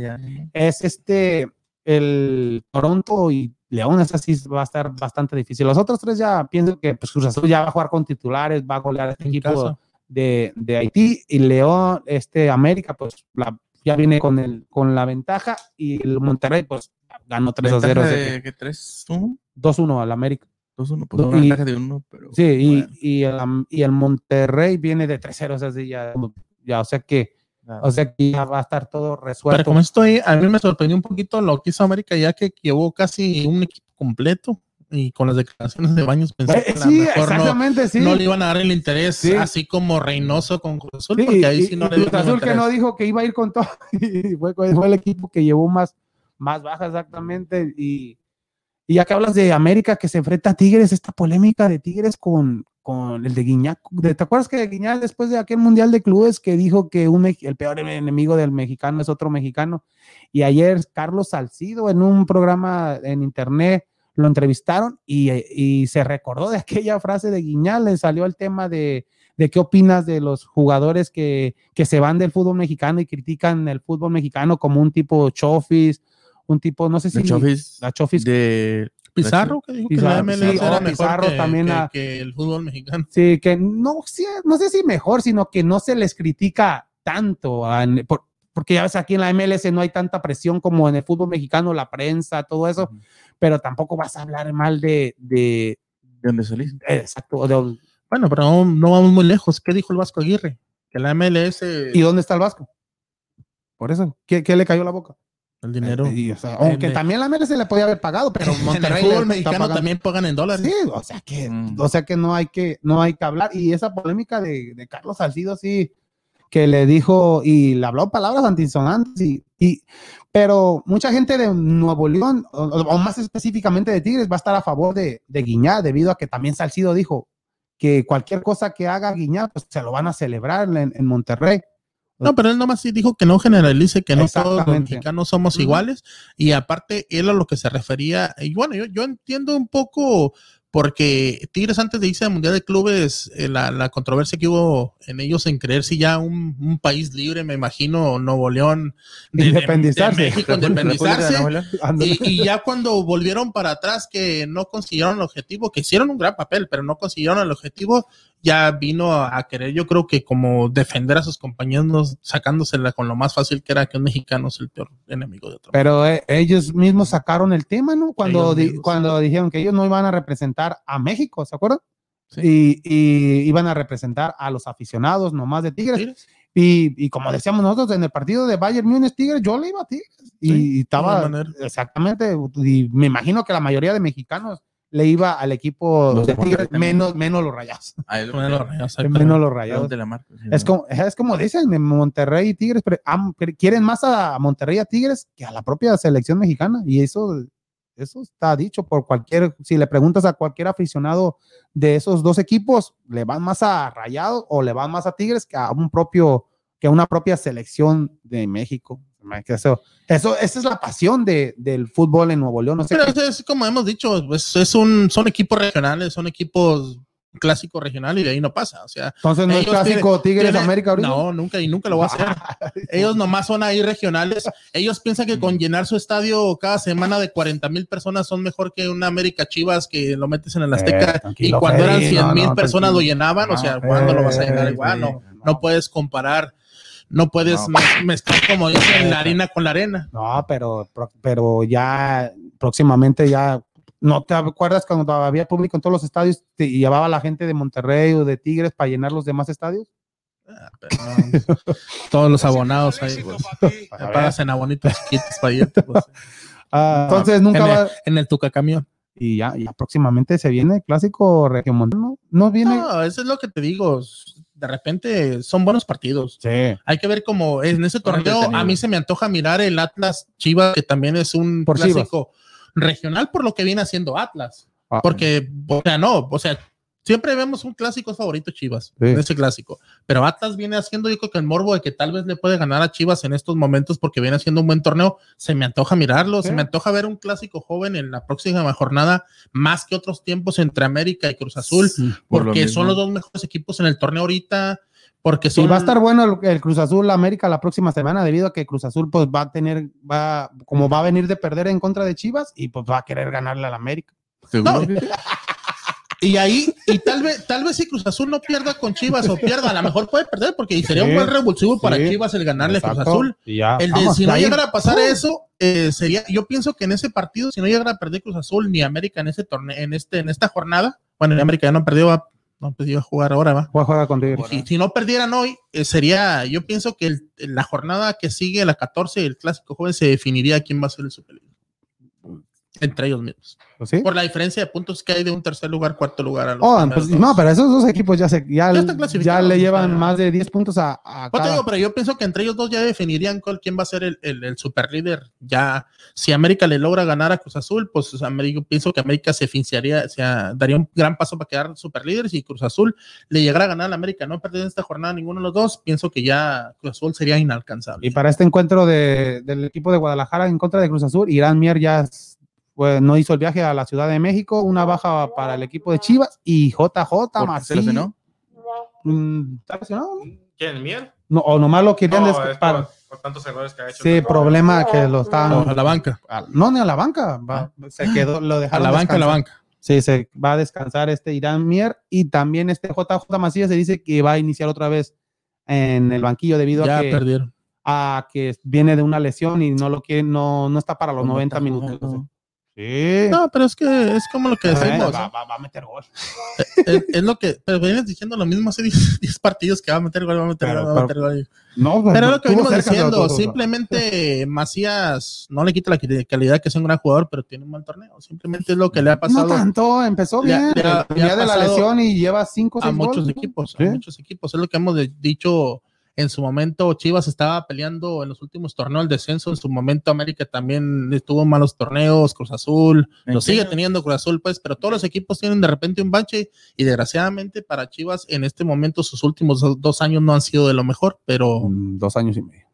Es este, el Toronto y León, esa sí va a estar bastante difícil. Los otros tres ya pienso que pues, Cruz Azul ya va a jugar con titulares, va a golear este equipo de, de, Haití y León, este América, pues la, ya viene con, el, con la ventaja y el Monterrey, pues ganó 3 a 0. De, ¿Qué 3-1? 2-1 al América. 2-1, pues una ventaja de 1, pero. Sí, y, y, el, y, el, Monterrey viene de 3-0, o sea, ya, ya, o sea que. O sea que ya va a estar todo resuelto. Pero como estoy, a mí me sorprendió un poquito lo que hizo América, ya que llevó casi un equipo completo y con las declaraciones de Baños pensé eh, que sí, exactamente, no, sí. no le iban a dar el interés así como Reynoso con Cruz Azul, porque ahí sí no le Cruz Azul que no dijo que iba a ir con todo, <laughs> y fue, fue, el equipo que llevó más, más baja exactamente. Y, y ya que hablas de América que se enfrenta a Tigres, esta polémica de Tigres con, con el de Guiñac. ¿Te acuerdas que Guiñac después de aquel Mundial de Clubes que dijo que un, el peor enemigo del mexicano es otro mexicano? Y ayer Carlos Salcido en un programa en internet lo entrevistaron y, y se recordó de <laughs> aquella frase de Guiñac, le salió el tema de, de qué opinas de los jugadores que, que, se van del fútbol mexicano y critican el fútbol mexicano como un tipo Chofis un tipo, no sé si. la Chofis. De Pizarro, que dijo Pizarro, que la MLS era Pizarro que, también que, el fútbol mexicano. Sí, que no, no sé si mejor, sino que no se les critica tanto. porque ya ves, aquí en la MLS no hay tanta presión como en el fútbol mexicano, la prensa, todo eso, pero tampoco vas a hablar mal de... ¿De, ¿De dónde salís? Exacto. bueno, pero no, vamos muy lejos. ¿Qué dijo el Vasco Aguirre? Que la MLS... ¿Y dónde está el Vasco? Por eso, ¿qué, qué le cayó la boca? El dinero. Eh, aunque también la MLS le podía haber pagado, pero <laughs> Monterrey el fútbol mexicano también pagan en dólares. Sí, o sea que, mm. o sea que no hay que, no hay que hablar. Y esa polémica de, de Carlos Salcido, sí, que le dijo y le habló palabras antisonantes y, y pero mucha gente de Nuevo León, o, más específicamente de Tigres, va a estar a favor de, de Guiñá, debido a que también Salcido dijo que cualquier cosa que haga Guiñá, pues se lo van a celebrar en, en Monterrey. No, pero él nomás sí dijo que no generalice, que no todos los mexicanos somos iguales. Y aparte, él a lo que se refería, y bueno, yo, yo entiendo un poco porque Tigres antes de irse al Mundial de Clubes, eh, la, controversia que hubo en ellos en creer si ya un, país libre, me imagino, Nuevo León, de, independizarse. México, independizarse y, ya cuando volvieron para atrás que no consiguieron el objetivo, que hicieron un gran papel, pero no consiguieron el objetivo, ya vino a, querer, yo creo que como defender a sus compañeros, sacándosela con lo más fácil que era que un mexicano es el peor enemigo de otro. Pero eh, ellos mismos sacaron el tema, ¿no? Cuando, cuando dijeron que ellos no iban a representar a México, ¿se acuerdan? Y, iban a representar a los aficionados nomás de Tigres. Y, como decíamos nosotros en el partido de Bayern Múnich Tigres, yo le iba a Tigres. Y, estaba exactamente, y me imagino que la mayoría de mexicanos le iba al equipo de Tigres, menos, menos los rayados. menos los rayados. es, como, es como dicen, Monterrey y Tigres quieren más a Monterrey y a Tigres que a la propia selección mexicana. Y eso, eso está dicho por cualquier, si le preguntas a cualquier aficionado de esos dos equipos, le van más a Rayados o le van más a Tigres que a un propio, que a una propia selección de México. Eso, eso, esa es la pasión de, del fútbol en Nuevo León. Pero es, como hemos dicho, es un, son equipos regionales, son equipos clásicos regionales y de ahí no pasa. O sea, entonces no es clásico Tigres América ahorita. No, nunca y nunca lo va a hacer. <laughs> ellos nomás son ahí regionales. Ellos piensan que con llenar su estadio cada semana de 40 mil personas son mejor que una América Chivas que lo metes en el Azteca eh, y cuando eran 100 mil personas lo llenaban. o sea, ¿cuándo lo vas a llenar igual? no, no puedes comparar no puedes mezclar como <laughs> dicen la harina con la arena. No, pero, pero ya próximamente ya, ¿no te acuerdas cuando había público en todos los estadios y llevaba la gente de Monterrey o de Tigres para llenar los demás estadios? Ah, <laughs> todos los abonados ahí, pues. pagas en abonitos chiquitos para irte, pues. <laughs> ah, entonces nunca en va... el, en el Tuca Camión. Y ya, ya próximamente se viene el clásico regiomontano. No viene. No, eso es lo que te digo de repente son buenos partidos. Sí. Hay que ver cómo en ese torneo a mí se me antoja mirar el Atlas Chivas, que también es un clásico regional por lo que viene haciendo Atlas. Ah. Porque, o sea, no, o sea, Siempre vemos un clásico favorito Chivas, en ese clásico. Pero Atlas viene haciendo, yo creo que el morbo de que tal vez le puede ganar a Chivas en estos momentos porque viene haciendo un buen torneo. Se me antoja mirarlo, se me antoja ver un clásico joven en la próxima jornada, más que otros tiempos entre América y Cruz Azul, porque son los dos mejores equipos en el torneo ahorita. Porque son... va a estar bueno el, Cruz Azul América la próxima semana, debido a que Cruz Azul pues va a tener, va, como va a venir de perder en contra de Chivas y pues va a querer ganarle al América. <laughs> Y ahí, y tal vez, tal vez si Cruz Azul no pierda con Chivas o pierda, a lo mejor puede perder porque sería un buen revulsivo para Chivas el ganarle a Cruz Azul. El de, si no llegara a pasar eso, eh, sería, yo pienso que en ese partido, si no llegara a perder Cruz Azul ni América en ese torneo, en este, en esta jornada, bueno, en América ya no perdió, no pues iba a jugar ahora, va. a jugar contigo. Y si no perdieran hoy, eh, sería, yo pienso que la jornada que sigue, la 14, el clásico joven, se definiría quién va a ser el superlíder entre ellos mismos. Por la diferencia de puntos que hay de un tercer lugar, cuarto lugar. A los oh, pues, no, pero esos dos equipos ya, se, ya, ya, le llevan más de 10 puntos a, a cada... digo, pero yo pienso que entre ellos dos ya definirían quién va a ser el, el, el super líder. Ya, si América le logra ganar a Cruz Azul, pues América, pienso que América se financiaría, o sea, daría un gran paso para quedar super líder. Si Cruz Azul le llegara a ganar a América, no perder en esta jornada ninguno de los dos, pienso que ya Cruz Azul sería inalcanzable. Y para este encuentro de, del equipo de Guadalajara en contra de Cruz Azul, Irán Mier ya pues no hizo el viaje a la Ciudad de México, una baja para el equipo de Chivas y JJ. ¿Se lesionó? Mm, ¿Está lesionado? ¿Quién, Miel? No, o nomás lo querían no, por, por, tantos errores que ha hecho. Sí, problema que lo estaban. a la banca. no, ni a la banca. Ah. se quedó, lo dejaron. A la banca, a la banca. Sí, se va a descansar este Irán Mier y también este JJ Macías se dice que va a iniciar otra vez en el banquillo debido a que. perdieron. a que viene de una lesión y no lo quiere, no, no está para los 90 minutos. Sí. No, pero es que es como lo que decimos. Va, a meter gol. Eh, eh, es, lo que, pero vienes diciendo lo mismo hace <laughs> 10 partidos que va a meter gol, va a meter gol, va a meter gol. No, pero es lo que venimos diciendo. simplemente Macías no le quita la calidad que es un gran jugador, pero tiene un mal torneo. Simplemente es lo que le ha pasado. No tanto, empezó bien. Venía de la lesión y lleva 5 A muchos equipos, a muchos equipos. Es lo que hemos dicho en su momento Chivas estaba peleando en los últimos torneos el descenso. En su momento América también tuvo malos torneos, Cruz Azul, lo sigue teniendo Cruz Azul, pues, pero todos los equipos tienen de repente un bache y desgraciadamente para Chivas en este momento sus últimos dos años no han sido de lo mejor, pero... Dos años y medio.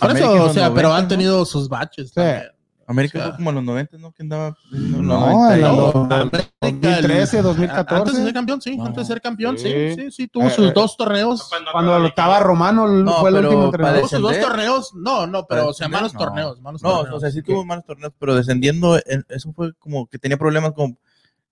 Por eso, o sea, pero han tenido sus baches. América fue como en los 90, ¿no? Que andaba. No, en los 2013, 2014. Antes de ser campeón, sí. Antes de ser campeón, sí. Sí, sí, tuvo sus dos torneos. Cuando estaba Romano, fue el último entrenador. Tuvo sus dos torneos. No, no, pero o sea, malos torneos. Malos no, o sea, sí tuvo malos torneos, pero descendiendo, eso fue como que tenía problemas como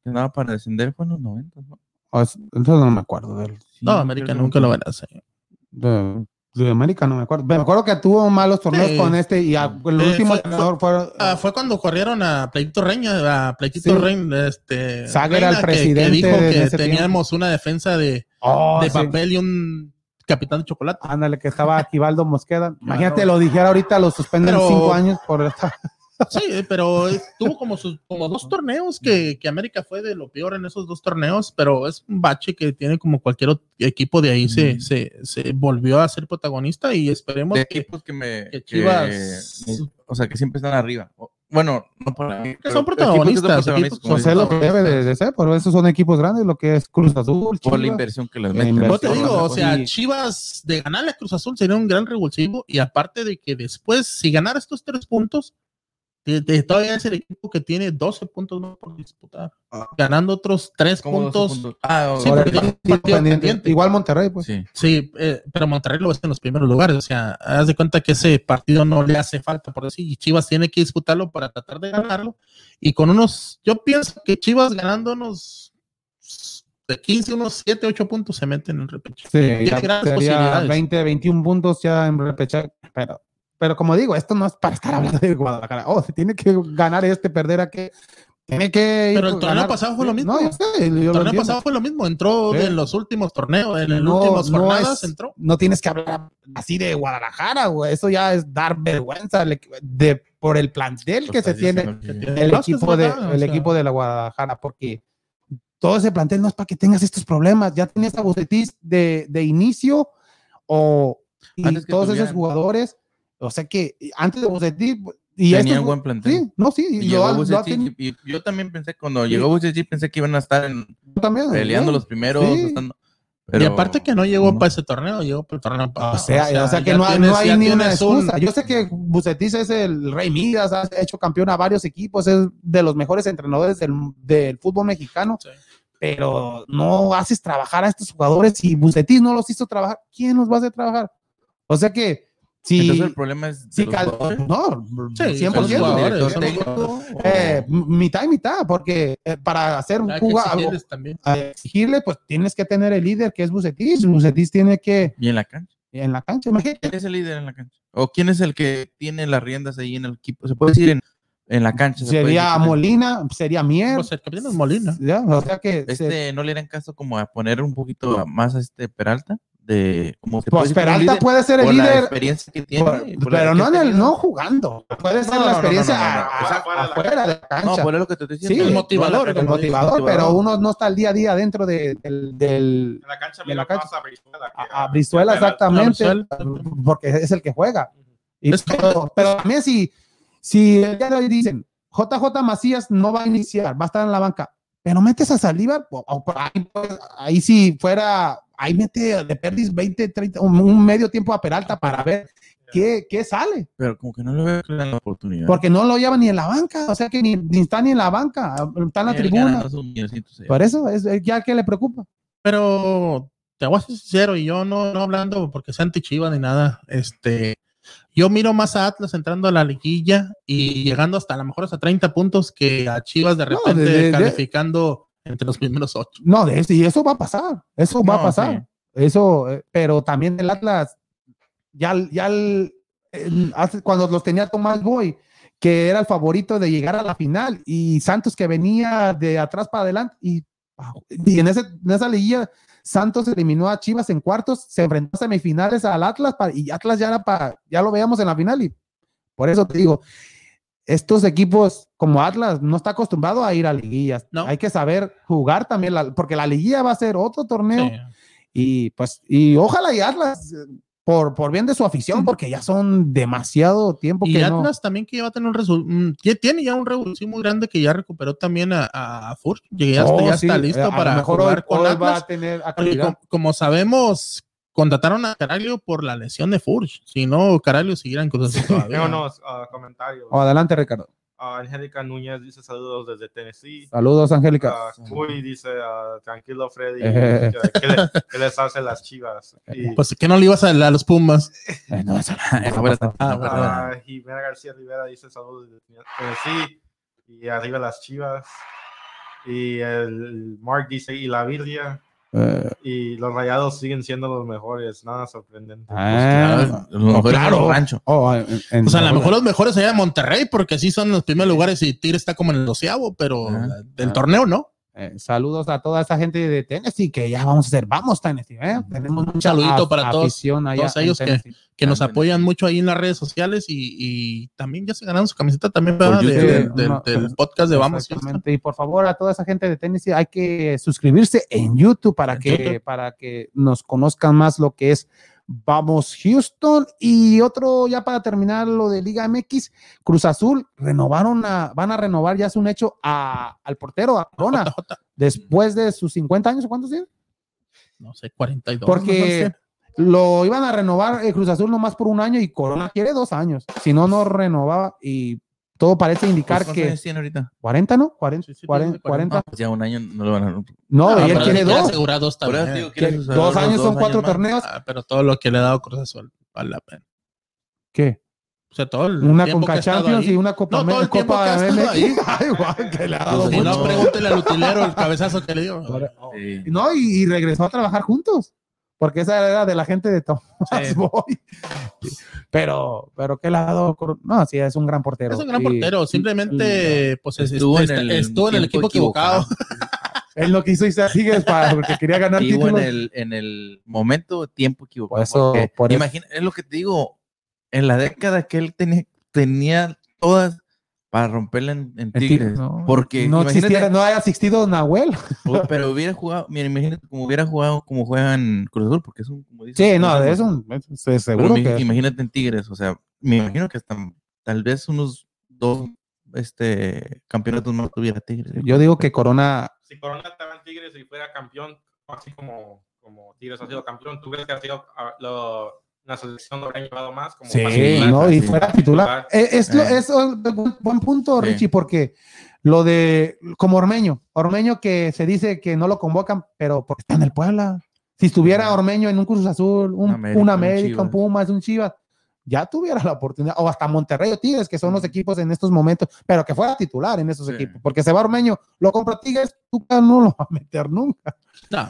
que andaba para descender, fue en los 90, ¿no? Entonces no me acuerdo de él. no, América nunca lo van a hacer. De América no me acuerdo. Me acuerdo que tuvo malos torneos con este y el último fue, fue, ah, fue, cuando corrieron a Pleitito Reña, a Pleitito Reña, este Sager al presidente que, dijo que teníamos una defensa de, oh, de papel y un capitán de chocolate. Ándale, que estaba Aquivaldo Mosqueda. <laughs> Imagínate, lo dijera ahorita, lo suspenden cinco años por esta. Sí, pero tuvo como, sus, como dos torneos que, que, América fue de lo peor en esos dos torneos, pero es un bache que tiene como cualquier otro equipo de ahí se, se, se, volvió a ser protagonista y esperemos de que, equipos que me Chivas, o sea que siempre están arriba. Bueno, no por ahí, son protagonistas. Pues es lo que debe de, ser, por eso son equipos grandes, lo que es Cruz Azul. Chivas, por la inversión que les meten. No te digo, o sea, Chivas de ganarle a Cruz Azul sería un gran revulsivo y aparte de que después, si ganara estos tres puntos, Todavía es el equipo que tiene 12 puntos más por disputar, ah. ganando otros 3 puntos. Ah, sí, Igual Monterrey, pues. Sí, sí eh, pero Monterrey lo ves en los primeros lugares. O sea, haz de cuenta que ese partido no le hace falta, por decir, y Chivas tiene que disputarlo para tratar de ganarlo. Y con unos, yo pienso que Chivas ganando unos de 15, unos 7, 8 puntos se meten en el repechaje. Sí, ya sería 20, 21 puntos ya en repechaje, pero pero como digo, esto no es para estar hablando de Guadalajara. Oh, se tiene que ganar este, perder a que. Tiene que. Pero el torneo pasado fue lo mismo. No, yo sé, el torneo pasado fue lo mismo. Entró en los últimos torneos, en las últimas jornadas entró. No tienes que hablar así de Guadalajara, güey. Eso ya es dar vergüenza de, por el plantel que se tiene el, equipo, de, el equipo de la Guadalajara, porque todo ese plantel no es para que tengas estos problemas. Ya tenías a Bucetis de, de inicio o y todos esos jugadores o sea que antes de Bucetich y tenía un buen plantel. Sí, no, sí. Y yo, y yo también pensé, cuando llegó Bucetich, pensé que iban a estar en, peleando los primeros. y aparte que no llegó para ese torneo, llegó para el torneo O sea, o sea que no, hay ni una excusa. Yo sé que Bucetich es el rey Midas, ha hecho campeón a varios equipos, es de los mejores entrenadores del, del fútbol mexicano. Pero no haces trabajar a estos jugadores y Bucetich no los hizo trabajar. ¿Quién los va a hacer trabajar? O sea que Sí, Entonces el problema es. Sí, no, sí, 100%. Eh, mitad y mitad, porque eh, para hacer un jugador, exigirle, pues tienes que tener el líder que es Bucetis. Bucetis tiene que. Y en la cancha. Y en la cancha, imagínate. ¿Quién es el líder en la cancha? ¿O quién es el que tiene las riendas ahí en el equipo? Se puede decir en, en la cancha. Sería Molina, sería Mier. Pues el capitán es Molina. Ya, o sea que. Este, ¿No le dan caso como a poner un poquito más a este Peralta? De como pues Peralta puede ser el líder experiencia que tiene, pero no en el no jugando puede ser la experiencia afuera de la cancha. no por lo que te estoy diciendo. Sí, el motivador el motivador, pero uno no está el día a día dentro de, del, del en la cancha de la cancha. a Brizuela, exactamente porque es el que juega. Y, pero, pero, también si si el día de hoy dicen JJ Macías no va a iniciar va a estar en la banca pero metes a Saliva ahí, ahí si fuera ahí mete de Perdis 20, 30, un, medio tiempo a Peralta para ver qué, qué sale. Pero como que no le veo la oportunidad. Porque no lo lleva ni en la banca, o sea que ni, ni está ni en la banca, está en la tribuna. Por eso es, ya que le preocupa. Pero te voy a ser sincero, y yo no, no hablando porque sea anti-chiva ni nada, este, yo miro más a Atlas entrando a la liguilla y llegando hasta a lo mejor hasta 30 puntos que a Chivas de repente calificando entre los primeros ocho. No, de y eso va a pasar, eso va a pasar. Eso, eh, pero también el Atlas, ya, ya cuando los tenía Tomás Boy, que era el favorito de llegar a la final, y Santos que venía de atrás para adelante, y, y en, ese, en esa liguilla Santos eliminó a Chivas en cuartos, se enfrentó a semifinales al Atlas y Atlas ya era para, ya lo veíamos en la final y por eso te digo, estos equipos como Atlas no está acostumbrado a ir a liguillas. No. Hay que saber jugar también, porque la liguilla va a ser otro torneo. Y pues, y ojalá y Atlas por, por bien de su afición, porque ya son demasiado tiempo. Y Atlas también que ya va a tener un resultado, mm, tiene ya un revolución muy grande que ya recuperó también a, a, Furch, ya, está, ya está listo para mejor jugar con Atlas. Va a tener como, como, sabemos, contrataron a Caraglio por la lesión de Furch, si no, Caraglio seguirá en cosas <laughs> todavía. unos uh, comentarios. Oh, adelante, Ricardo. Angélica Núñez dice saludos desde Tennessee. Saludos, Angélica. Uh, dice tranquilo, Freddy. <laughs> Eh. ¿Qué, les hace las chivas? Y, <laughs> pues que no le ibas a, a los Pumas. Eh, no, no. Ah, Jimena García Rivera dice saludos desde Tennessee. Y arriba las chivas. Y el Mark dice, y la Virgia. Eh, y los rayados siguen siendo los mejores, nada sorprendente. Ah, pues claro, rancho. Oh, o sea, a lo mejor los mejores allá de Monterrey, porque sí son los primeros lugares y Tigre está como en el doceavo, pero ah, del torneo no. Eh, saludos a toda esa gente de Tennessee que ya vamos a hacer, vamos Tennessee, ¿eh? tenemos un saludito para todos, todos ellos que, que, nos apoyan mucho ahí en las redes sociales y, y también ya se ganaron su camiseta también del podcast de Vamos. Y por favor a toda esa gente de Tennessee hay que suscribirse en YouTube para que para que nos conozcan más lo que es Vamos Houston y otro ya para terminar lo de Liga MX, Cruz Azul renovaron a, van a renovar ya es un hecho a, al portero, a Corona, <laughs> después de sus 50 años, ¿cuántos tiene? No sé, 42. Porque lo iban a renovar el eh, Cruz Azul nomás por un año y Corona quiere dos años, si no, no renovaba y todo parece indicar que. Años tiene ahorita? 40, ¿no? 40. 40, pues ya un año no lo van a. No, él quiere dos. También. dos años son cuatro torneos. Ah, pero todo lo que le ha dado Cruz Azul vale la pena. ¿Qué? O sea, todo el una Conca Champions y una Copa no, todo el Copa MX. <laughs> Ay, guau, que le ha dado Si no, pregúntele al utilero el cabezazo que le dio. No, y, y regresó a trabajar juntos porque esa era de la gente de Tomás Boy. Pero, pero qué lado, no, sí, es un gran portero. Es un gran portero, simplemente pues estuvo, en, el, estuvo en el equipo equivocado. Él lo quiso irse a Tigres para, porque quería ganar títulos. En el, en el momento, tiempo equivocado. eso, imagina, es lo que te digo, en la década que él tenía, tenía todas para romperla en, Tigres. porque no, existiera, no haya asistido Nahuel. Pero hubiera jugado, mira, imagínate como hubiera jugado como juega en Cruz Azul, porque es un, como dice, Sí, no, es un, es, seguro que Imagínate en Tigres, o sea, me imagino que hasta tal vez unos dos este, campeonatos más tuviera Tigres. Yo digo que Corona... Si Corona estaba en Tigres y fuera campeón, así como, como Tigres ha sido campeón, ¿tú crees que ha sido ah, lo una selección lo habrían llevado más. Como sí, no, y fuera titular. Eh, es, es, un buen punto, Richie, porque lo de como Ormeño, Ormeño que se dice que no lo convocan, pero porque está en el Puebla. Si estuviera Ormeño en un Cruz Azul, un, un América, un, Pumas, un Chivas, ya tuviera la oportunidad, o hasta Monterrey o Tigres, que son los equipos en estos momentos, pero que fuera titular en esos equipos, porque se va Ormeño, lo compra Tigres, tú no lo va a meter nunca. No.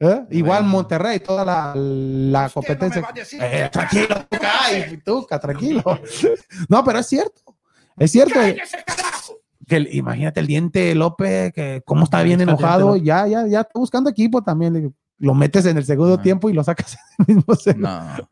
¿Eh? Igual Monterrey, toda la, la competencia. No eh, tranquilo, tuca, <laughs> tranquilo. <laughs> no, pero es cierto. Es cierto. Que, imagínate el diente López, que cómo está bien enojado, ya, ya, ya está buscando equipo también. Lo metes en el segundo tiempo y lo sacas <laughs> en el mismo no.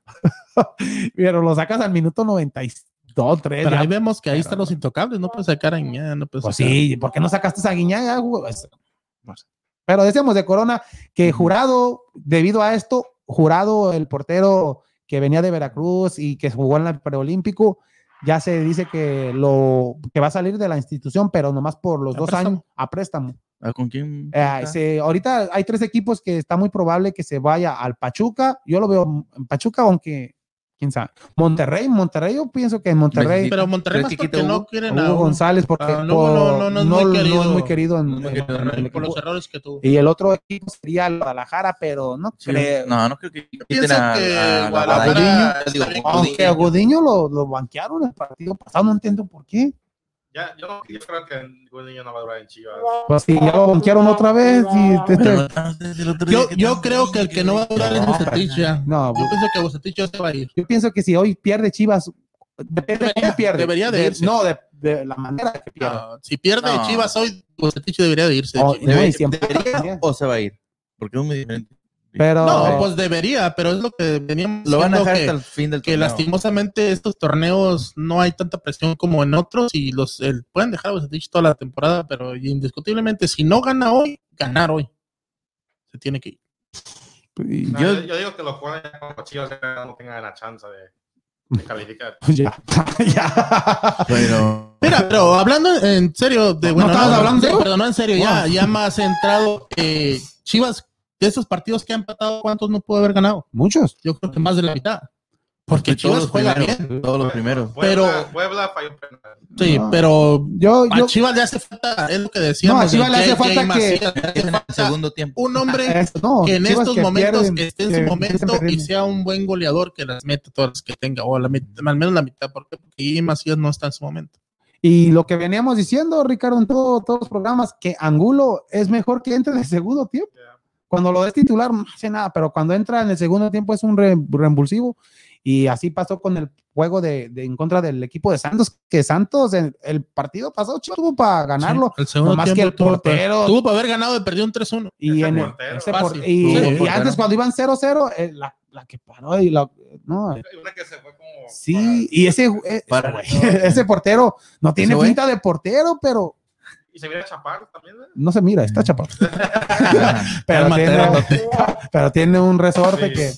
pero lo sacas al minuto 92, 3. Pero ahí vemos que ahí están los intocables, no puedes sacar a Guiñaga, no puedes pues sí, ¿por qué no sacaste a Guiñaga? No sé. Pero decíamos de Corona que jurado, debido a esto, jurado el portero que venía de Veracruz y que jugó en el preolímpico, ya se dice que lo que va a salir de la institución, pero nomás por los dos años a préstamo. ¿Con quién? Eh, ahorita hay tres equipos que está muy probable que se vaya al Pachuca. Yo lo veo en Pachuca, aunque quién sabe. Monterrey, Monterrey, yo pienso que en Monterrey. Pero Monterrey más porque no quieren a Hugo González porque no, no, no, no, es muy querido, en, por los errores que tuvo. Y el otro equipo sería el Guadalajara, pero no creo. No, no creo que pienso que Guadalajara, aunque a Godiño lo, lo banquearon el partido pasado, no entiendo por qué. Ya, yo, yo creo que ningún niño no va a durar en Chivas. Pues sí, ya lo banquearon otra vez. Y yo, yo creo que el que no va a durar es Bucetich ya. No, yo pienso que Bucetich ya se va a ir. Yo pienso que si hoy pierde Chivas, depende de cómo pierde. Debería de, irse. No, de, de, la manera que pierde. si pierde Chivas hoy, Bucetich debería de irse. Oh, debería, o se va a ir. Porque es muy diferente. Pero, no, pues debería, pero es lo que veníamos Lo van a dejar hasta el fin del Que lastimosamente estos torneos no hay tanta presión como en otros y los pueden dejar a Bucetich toda la temporada, pero indiscutiblemente si no gana hoy, ganar hoy. Se tiene que ir. yo, yo, digo que los jugadores como Chivas no tengan la chance de, calificar. <laughs> ya, <laughs> ya. Pero... Mira, pero hablando en serio de bueno, no, hablando, perdón, no en serio, ya, ya más centrado que Chivas de esos partidos que han empatado, ¿cuántos no pudo haber ganado? Muchos. Yo creo que más de la mitad. Porque Chivas juega bien. Todos los primeros. Pero, Puebla, falló Sí, pero yo, a Chivas le hace falta, es lo que decíamos. No, a Chivas le hace falta que, segundo tiempo. Un hombre que en estos momentos esté en su momento y sea un buen goleador que las mete todas las que tenga, o al menos la mitad, porque ahí Macías no está en su momento. Y lo que veníamos diciendo, Ricardo, en todos los programas, que Angulo es mejor que entre en el segundo tiempo. Cuando lo des titular no hace nada, pero cuando entra en el segundo tiempo es un reembulsivo. Y así pasó con el juego de, en contra del equipo de Santos, que Santos en el partido pasado tuvo para ganarlo. el segundo más que el portero. Tuvo para haber ganado y perdió un 3-1. Y, y, antes cuando iban 0-0, eh, la, la, que paró y la... No, una que se fue como sí, y ese, eh, <laughs> ese portero no tiene pinta de portero, pero y se mira chaparro también. No se mira, está chaparro. <laughs> <laughs> pero, tiene, pero, tiene, un resorte que,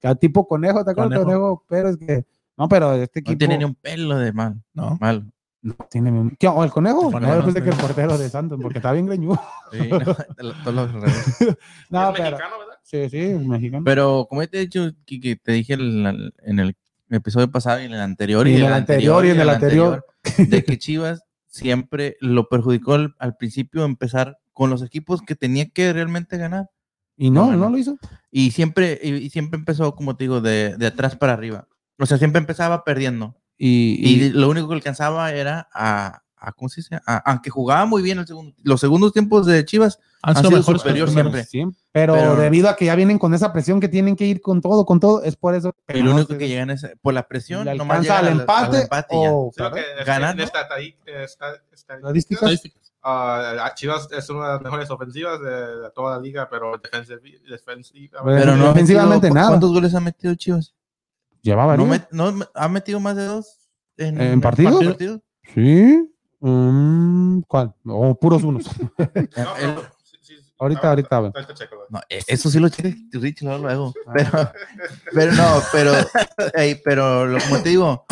que tipo conejo, ¿te acuerdas? Conejo. pero es que. No, pero este equipo. No tiene ni un pelo de mal. No. Mal. No tiene un... ¿Qué, ¿O el conejo? El conejo no, después de que el portero de Santos, porque está bien greñudo. Sí, no, <laughs> todos los no, pero, mexicano, ¿verdad? Sí, sí, mexicano. Pero como te he dicho, que te dije en el episodio pasado y en el anterior y, en el anterior, y en el anterior, de que Chivas siempre lo perjudicó al, principio empezar con los equipos que tenía que realmente ganar. Y no, no, lo hizo. Y siempre, y, siempre empezó, como te digo, de, de, atrás para arriba. O sea, siempre empezaba perdiendo. Y, y, lo único que alcanzaba era a, a ¿cómo se dice? aunque jugaba muy bien el segundo, los segundos tiempos de Chivas han, sido mejor superior siempre. pero, debido a que ya vienen con esa presión que tienen que ir con todo, con todo, es por eso. Y lo único que llegan es por la presión, no más al, empate, al empate o ganar. estadísticas. Uh, Chivas es una de las mejores ofensivas de, toda la liga, pero defensiva. Pero no defensivamente nada. ¿Cuántos goles ha metido Chivas? Llevaba no, no, ha metido más de dos en, ¿En partido? Sí. Um, ¿Cuál? O puros unos. ahorita, ahorita. No, e, eso sí lo tiene Rich luego. Ah. Pero, pero no, pero, pero como te digo,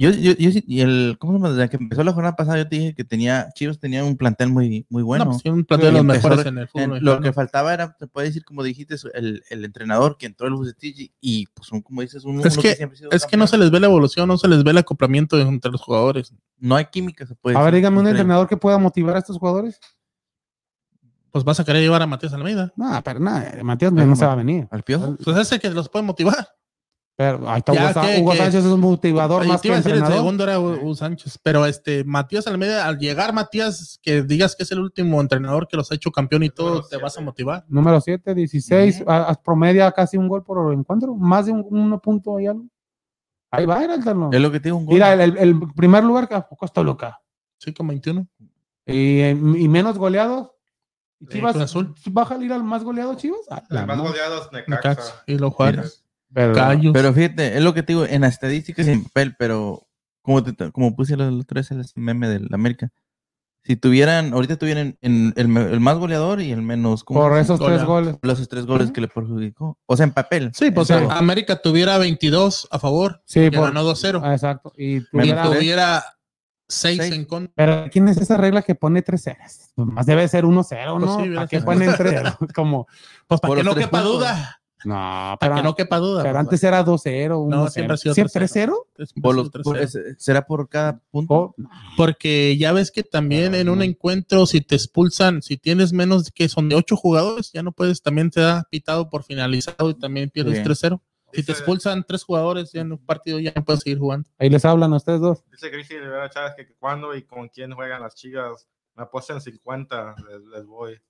yo, yo, yo y el, ¿cómo se llama? Desde que empezó la jornada pasada, yo te dije que tenía, Chivas tenía un plantel muy, muy bueno. No, pues, un plantel de los mejores en el fútbol. lo que faltaba era, te puede decir, como dijiste, el, el entrenador que entró el Bucetich y, pues, un, como dices, un. Es, que, que es que no se les ve la evolución, no se les ve el acoplamiento entre los jugadores. No hay química, se puede A ver, dígame un entrenador que pueda motivar a estos jugadores. Pues vas a querer llevar a Matías Almeida. No, pero nada, Matías no se va a venir. ¿Al piojo? Pues ese que los puede motivar. Pero ahí está Hugo, Sánchez es un motivador más que entrenador. El segundo era Hugo Sánchez, pero este Matías Almeida, al llegar Matías, que digas que es el último entrenador que los ha hecho campeón y todo, te vas a motivar. Número 7, 16, promedia casi un gol por encuentro, más de un, uno punto y algo. Ahí va, era el Es lo que tiene un gol. Mira, el, el, primer lugar que a poco está loca. Sí, con 21. Y, y menos goleados. Chivas, Azul. ¿Baja a ir al más goleado Chivas? Ah, más goleados Necaxa. Y los Juárez. Pero, pero fíjate, es lo que te digo, en la estadística sin papel, pero como, te, como puse el otro vez el meme de la América, si tuvieran, ahorita tuvieran el, el, más goleador y el menos. Por esos tres goles. Por esos tres goles que le perjudicó. O sea, en papel. Sí, pues América tuviera 22 a favor. Sí, por, ganó 2-0. Ah, exacto. Y tuviera, 6 en contra. Pero ¿quién es esa regla que pone 3 ceros? Más debe ser 1-0, ¿no? Pues ¿Para qué ponen 3 <laughs> Como, pues para que no quepa duda. No, para que no quepa duda. Pero antes era 2-0. No, siempre ha sido 3-0. ¿Será por cada punto? Porque ya ves que también en un encuentro, si te expulsan, si tienes menos que son de 8 jugadores, ya no puedes, también te da pitado por finalizado y también pierdes 3-0. Si te expulsan tres jugadores en un partido, ya no puedes seguir jugando. Ahí les hablan a ustedes dos. Dice Cristi Rivera Chávez que cuando y con quién juegan las chicas. Me apuestan 50, les, voy.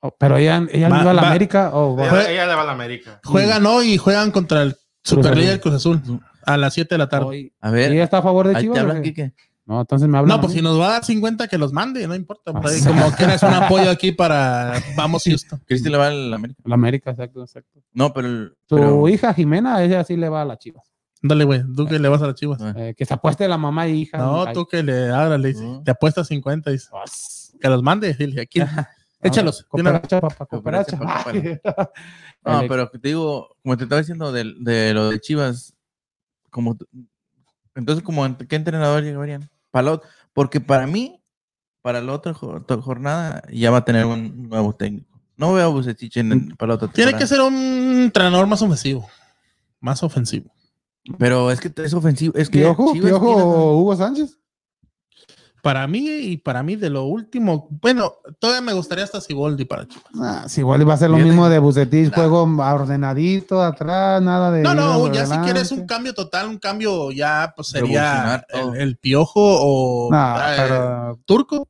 Oh, pero ella, ella va, a la América o ella, le va a la América. Juegan hoy y juegan contra el Superliga del Cruz Azul a las 7 de la tarde. a ver. ¿Ella está a favor de Chivas? ¿Te hablan, no, entonces me hablan. No, pues si nos va a dar 50 que los mande, no importa. Ah, como <laughs> quieras un apoyo aquí para Vamos Houston. Cristi le va a la América. La América, exacto, exacto. No, pero. Tu hija Jimena, ella sí le va a las chivas. Dale, güey, tú que le vas a las chivas. Eh, que se apueste la mamá y hija. No, tú que le abras, le dice, te apuestas 50, dice. Que los mande, dile, aquí. Échalos. Cooperacha, papá, cooperacha. <laughs> No, pero te digo, como te estaba diciendo de, de lo de Chivas, como entonces, como ¿qué entrenador llegarían? porque para mí, para la otra jornada, ya va a tener un nuevo técnico. No veo a Bucetich en, para la otra Tiene que ser un entrenador más ofensivo. Más ofensivo. Pero es que es ofensivo. Es que Piojo, Piojo Hugo Sánchez. Para mí y para mí de lo último, bueno, todavía me gustaría hasta Siboldi para Chivas. Ah, Siboldi va a ser lo mismo de Bucetich, juego ordenadito atrás, nada de... No, no, ya si quieres un cambio total, un cambio ya pues sería el, Piojo o eh, Turco.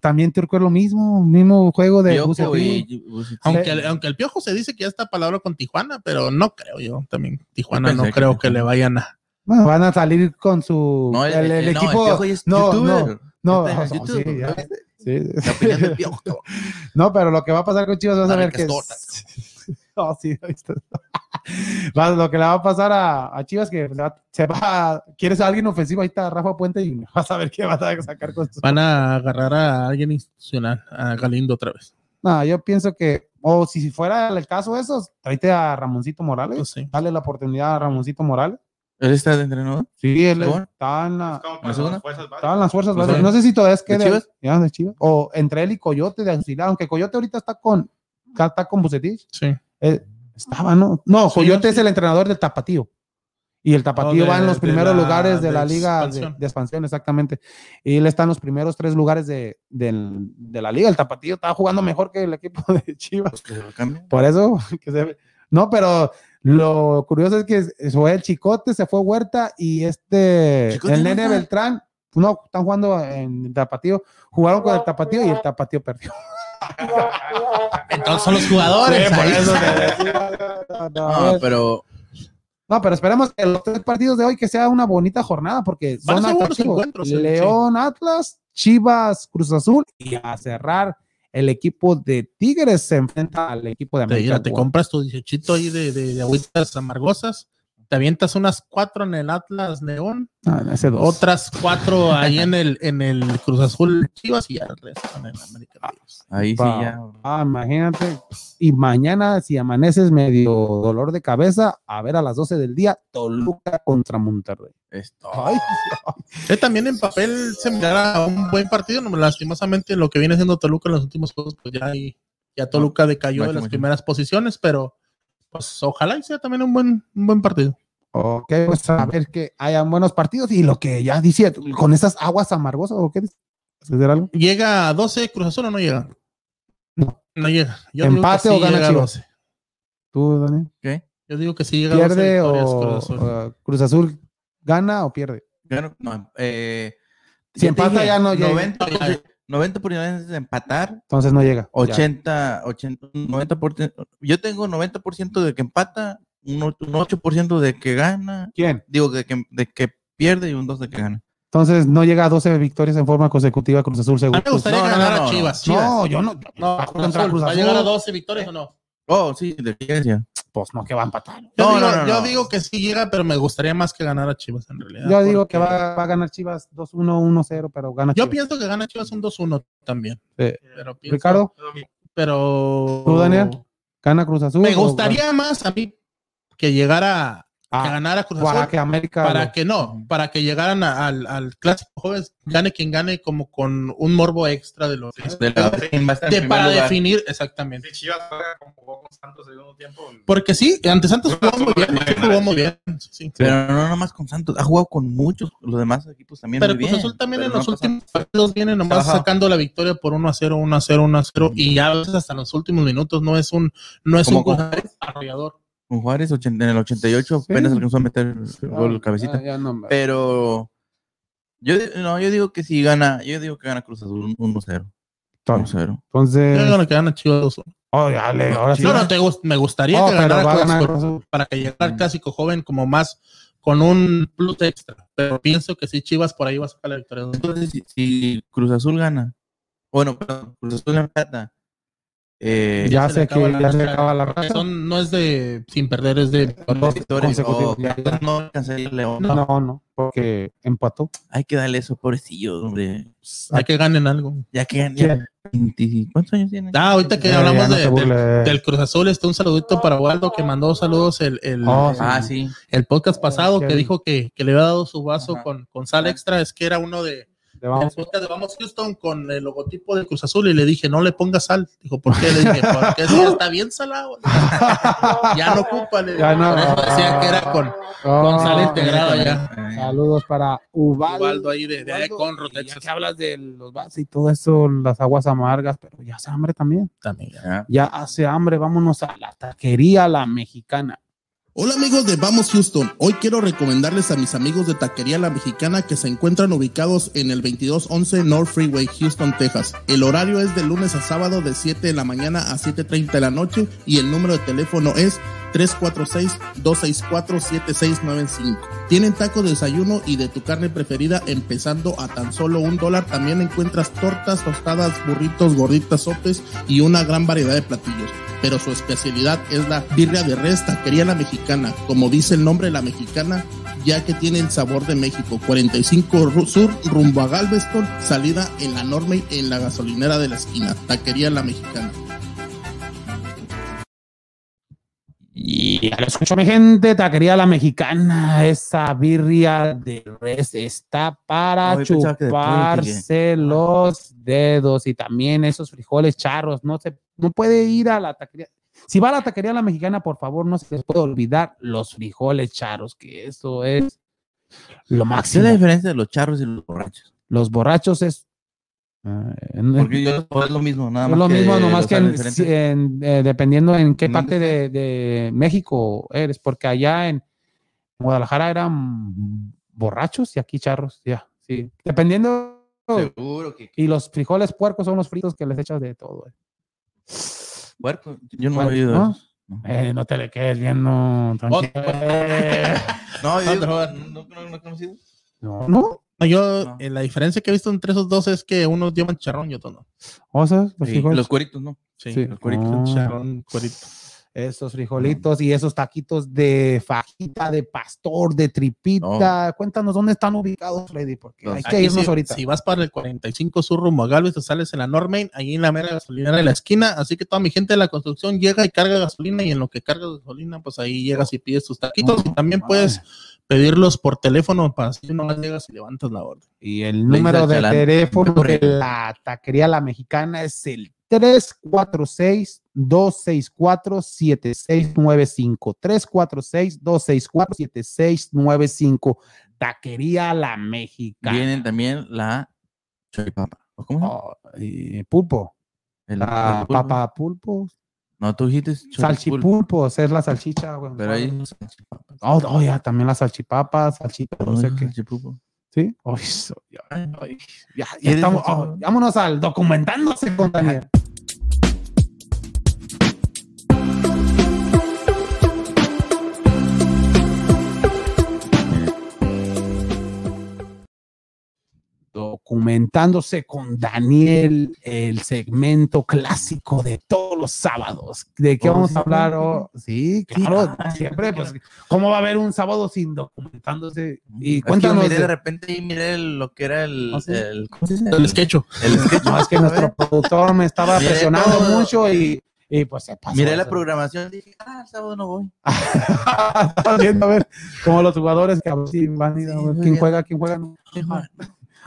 También Turco es lo mismo, mismo juego de Bucetich. Aunque, aunque el Piojo se dice que ya está palabra con Tijuana, pero no creo yo también. Tijuana no creo que le vayan a van a salir con su. No, el, equipo. No, no, <laughs> no, <laughs> no, pero lo que va a pasar con Chivas, vas a ver que. <laughs> no, sí, lo que le va a pasar a, Chivas que se va, quieres a alguien ofensivo, ahí está Rafa Puente y vas a ver qué va a sacar con Van a agarrar a alguien institucional, a Galindo otra vez. No, yo pienso que, o si fuera el caso de esos, tráete a Ramoncito Morales, pues dale la oportunidad a Ramoncito Morales. ¿Él está de entrenador? Sí, él está en, la, estaba en las fuerzas básicas. No sé si todavía es que ¿De Ya, de Chivas. O entre él y Coyote de auxiliar, aunque Coyote ahorita está con, está con Bucetich. Sí. Eh, estaba, ¿no? No, Coyote es el entrenador del Tapatío. Y el Tapatío va en los primeros lugares de, la liga De, expansión, exactamente. Y él está en los primeros tres lugares de, la liga. El Tapatío estaba jugando mejor que el equipo de Chivas. Pues Por eso, <laughs> que se, no, pero lo curioso es que fue el Chicote, se fue Huerta y este, el Nene Beltrán, no, están jugando en el Tapatío, jugaron con el Tapatío y el Tapatío perdió. <laughs> Entonces son los jugadores. <laughs> no, pero no, pero esperemos que los tres partidos de hoy que sea una bonita jornada porque son atractivos. León, Atlas, Chivas, Cruz Azul y a cerrar el equipo de Tigres se enfrenta al equipo de América. Te, te compras tu 18 ahí de, de, de agüitas amargosas te avientas unas cuatro en el Atlas León, ah, otras cuatro ahí en el, <laughs> en el Cruz Azul Chivas y el resto en el América. Ahí sí ya. Ah, imagínate. Y mañana, si amaneces medio dolor de cabeza, a ver a las 12 del día, Toluca contra Monterrey. Esto. Eh, también en papel se mirará un buen partido, no, lastimosamente lo que viene siendo Toluca en los últimos juegos, pues ya ahí, ya Toluca decayó en las primeras posiciones, pero pues ojalá sea también un buen, un buen partido. Ok, pues a ver que hayan buenos partidos y lo que ya decía, con esas aguas amargosas, ¿o qué algo? ¿Llega a 12 Cruz Azul o no llega? No. No llega. ¿Empate o gana Chivas? ¿Tú, Daniel? ¿Qué? Yo digo que sí llega ¿Pierde a 12 o Cruz Azul. Cruz Azul gana o pierde? no, eh, si empata ya no llega. 90, 90 probabilidades de empatar. Entonces no llega. 80, 80, 90%. Yo tengo 90% de que empata, un, 8% de que gana. ¿Quién? Digo, de que, de que pierde y un 2 de que gana. Entonces no llega a 12 victorias en forma consecutiva Cruz Azul seguro. A mí me gustaría ganar a Chivas, No, yo no. no ¿Va a llegar a 12 victorias o no? Oh, sí, de ciencia. Pues no, que va a empatar. Yo, no, digo, no, yo digo que sí llega, pero me gustaría más que ganar a Chivas en realidad. Yo digo que va, va, a ganar Chivas 2-1, 1-0, pero gana Yo pienso que gana Chivas un 2-1 también. Pero pienso, Ricardo. Pero. ¿Tú, Daniel? ¿Gana Cruz Azul? Me gustaría más a mí que llegara ah, ganar a Cruz Azul. Para que América. Para que no, para que llegaran al, al clásico jóvenes, gane quien gane, como con un morbo extra de los. De, para definir, exactamente. Si Chivas juega como con Santos segundo tiempo. Porque sí, ante Santos jugó muy bien. Jugó muy bien. Sí. Pero no nomás con Santos, ha jugado con muchos, los demás equipos también. Pero Cruz Azul también en los últimos partidos viene nomás sacando la victoria por 1 a 0, 1 a 0, 1 a 0. Y ya a veces hasta los últimos minutos no es un, no es un arrollador Con Juárez en el 88 apenas alcanzó a meter el gol cabecita. Pero yo, no, yo digo que si gana, yo digo que gana Cruz Azul 1-0. 1-0. Entonces. Yo digo que gana Chivas 2 Oh, dale, ahora sí. No, no, te, me gustaría oh, que ganara Cruz Azul para que llegara el mm. clásico joven como más con un plus extra. Pero pienso que si Chivas por ahí va a sacar la victoria. Entonces, si, si Cruz Azul gana, bueno, pero Cruz Azul empata eh, ya sé que ya se acaba la razón. No es de sin perder, es de consecutivos. no, no, no, porque empató. Hay que darle eso, pobrecillo, hombre. Hay que ganen algo. Ya que ganen. ¿Cuántos años tiene? Ah, ahorita que hablamos del, Cruz Azul, está un saludito para Waldo que mandó saludos el, el, oh, ah, sí. el podcast pasado que dijo que, que, le había dado su vaso con, con sal extra. Es que era uno de de Vamos. de Vamos Houston con el logotipo de Cruz Azul y le dije, no le ponga sal. Dijo, ¿por qué? Le dije, porque ya está bien salado. <laughs> ya no ocupa. Le ya no, decía que era con, con sal integrada ya. Saludos para Ubaldo. Ubaldo ahí de, de Conro, Ya que hablas de los vasos y todo eso, las aguas amargas, pero ya hace hambre también. También. Ya, ya hace hambre, vámonos a la taquería la mexicana. Hola amigos de Vamos Houston, hoy quiero recomendarles a mis amigos de Taquería La Mexicana que se encuentran ubicados en el 2211 North Freeway, Houston, Texas. El horario es de lunes a sábado de 7 de la mañana a 7.30 de la noche y el número de teléfono es 346-264-7695. Tienen taco de desayuno y de tu carne preferida empezando a tan solo un dólar. También encuentras tortas, tostadas, burritos, gorditas, sopes y una gran variedad de platillos pero su especialidad es la birria de res, taquería la mexicana, como dice el nombre la mexicana, ya que tiene el sabor de México. 45 Sur, rumbo a Galveston, salida en la Norme en la gasolinera de la esquina, taquería la mexicana. Y ya lo escucho mi gente, taquería la mexicana, esa birria de res está para chuparse los dedos y también esos frijoles charros, no se no puede ir a la taquería. Si va a la taquería la mexicana, por favor, no se les puede olvidar los frijoles charros, que eso es lo máximo. ¿Qué es la diferencia de los charros y los borrachos? Los borrachos es eh, Porque yo, es lo mismo, nada más. Es lo mismo, nomás que eh, dependiendo en qué parte de, México eres, porque allá en Guadalajara eran borrachos y aquí charros, ya, sí. Dependiendo. Seguro que. Y los frijoles puercos son los fritos que les echas de todo. Eh. Puerco, yo no he oído. ¿no? Eh, no te le quedes viendo. Tranquilo. <laughs> no, yo, <laughs> no, no, no, he conocido. No, no. Yo, eh, la diferencia que he visto entre esos dos es que uno llevan charrón y otro no. ¿O sea, los, sí, los cueritos, ¿no? Sí, los cueritos. Oh. Charrón, cueritos esos frijolitos y esos taquitos de fajita, de pastor, de tripita. Cuéntanos dónde están ubicados, Freddy, porque hay que irnos ahorita. Si vas para el 45 Sur rumbo a Galvez, te sales en la Normain, ahí en la mera gasolinera de la esquina. Así que toda mi gente de la construcción llega y carga gasolina y en lo que carga gasolina, pues ahí llegas y pides tus taquitos y también puedes pedirlos por teléfono para así nomás llegas y levantas la orden. Y el número de teléfono de la taquería La Mexicana es el 346-264-7695. 346-264-7695. Taquería La Mexicana. Vienen también la choripapa. ¿Cómo? Oh, pulpo. la papa pulpo. No, tú dijiste salchipulpos, es la salchicha. Pero ahí no oh, oh, ya, también la salchipapa, salchita, no, sé qué. ¿Sí? ya, ya estamos. Oh, vámonos al documentándose con Daniel. Documentándose con Daniel, el segmento clásico de todos los sábados. ¿De qué oh, vamos a hablar? Oh, sí, claro, siempre. Pues, ¿Cómo va a haber un sábado sin documentándose? Y cuéntanos. de... repente y miré lo que era el, ¿Ah, el, ¿cómo se dice? el sketch. El sketch. No, es que nuestro productor me estaba presionando mucho y y pues se pasó. Miré la programación y dije, ah, el sábado no voy. <laughs> viendo a ver, como los jugadores que a ver si van a ir a ver quién juega, quién juega. No.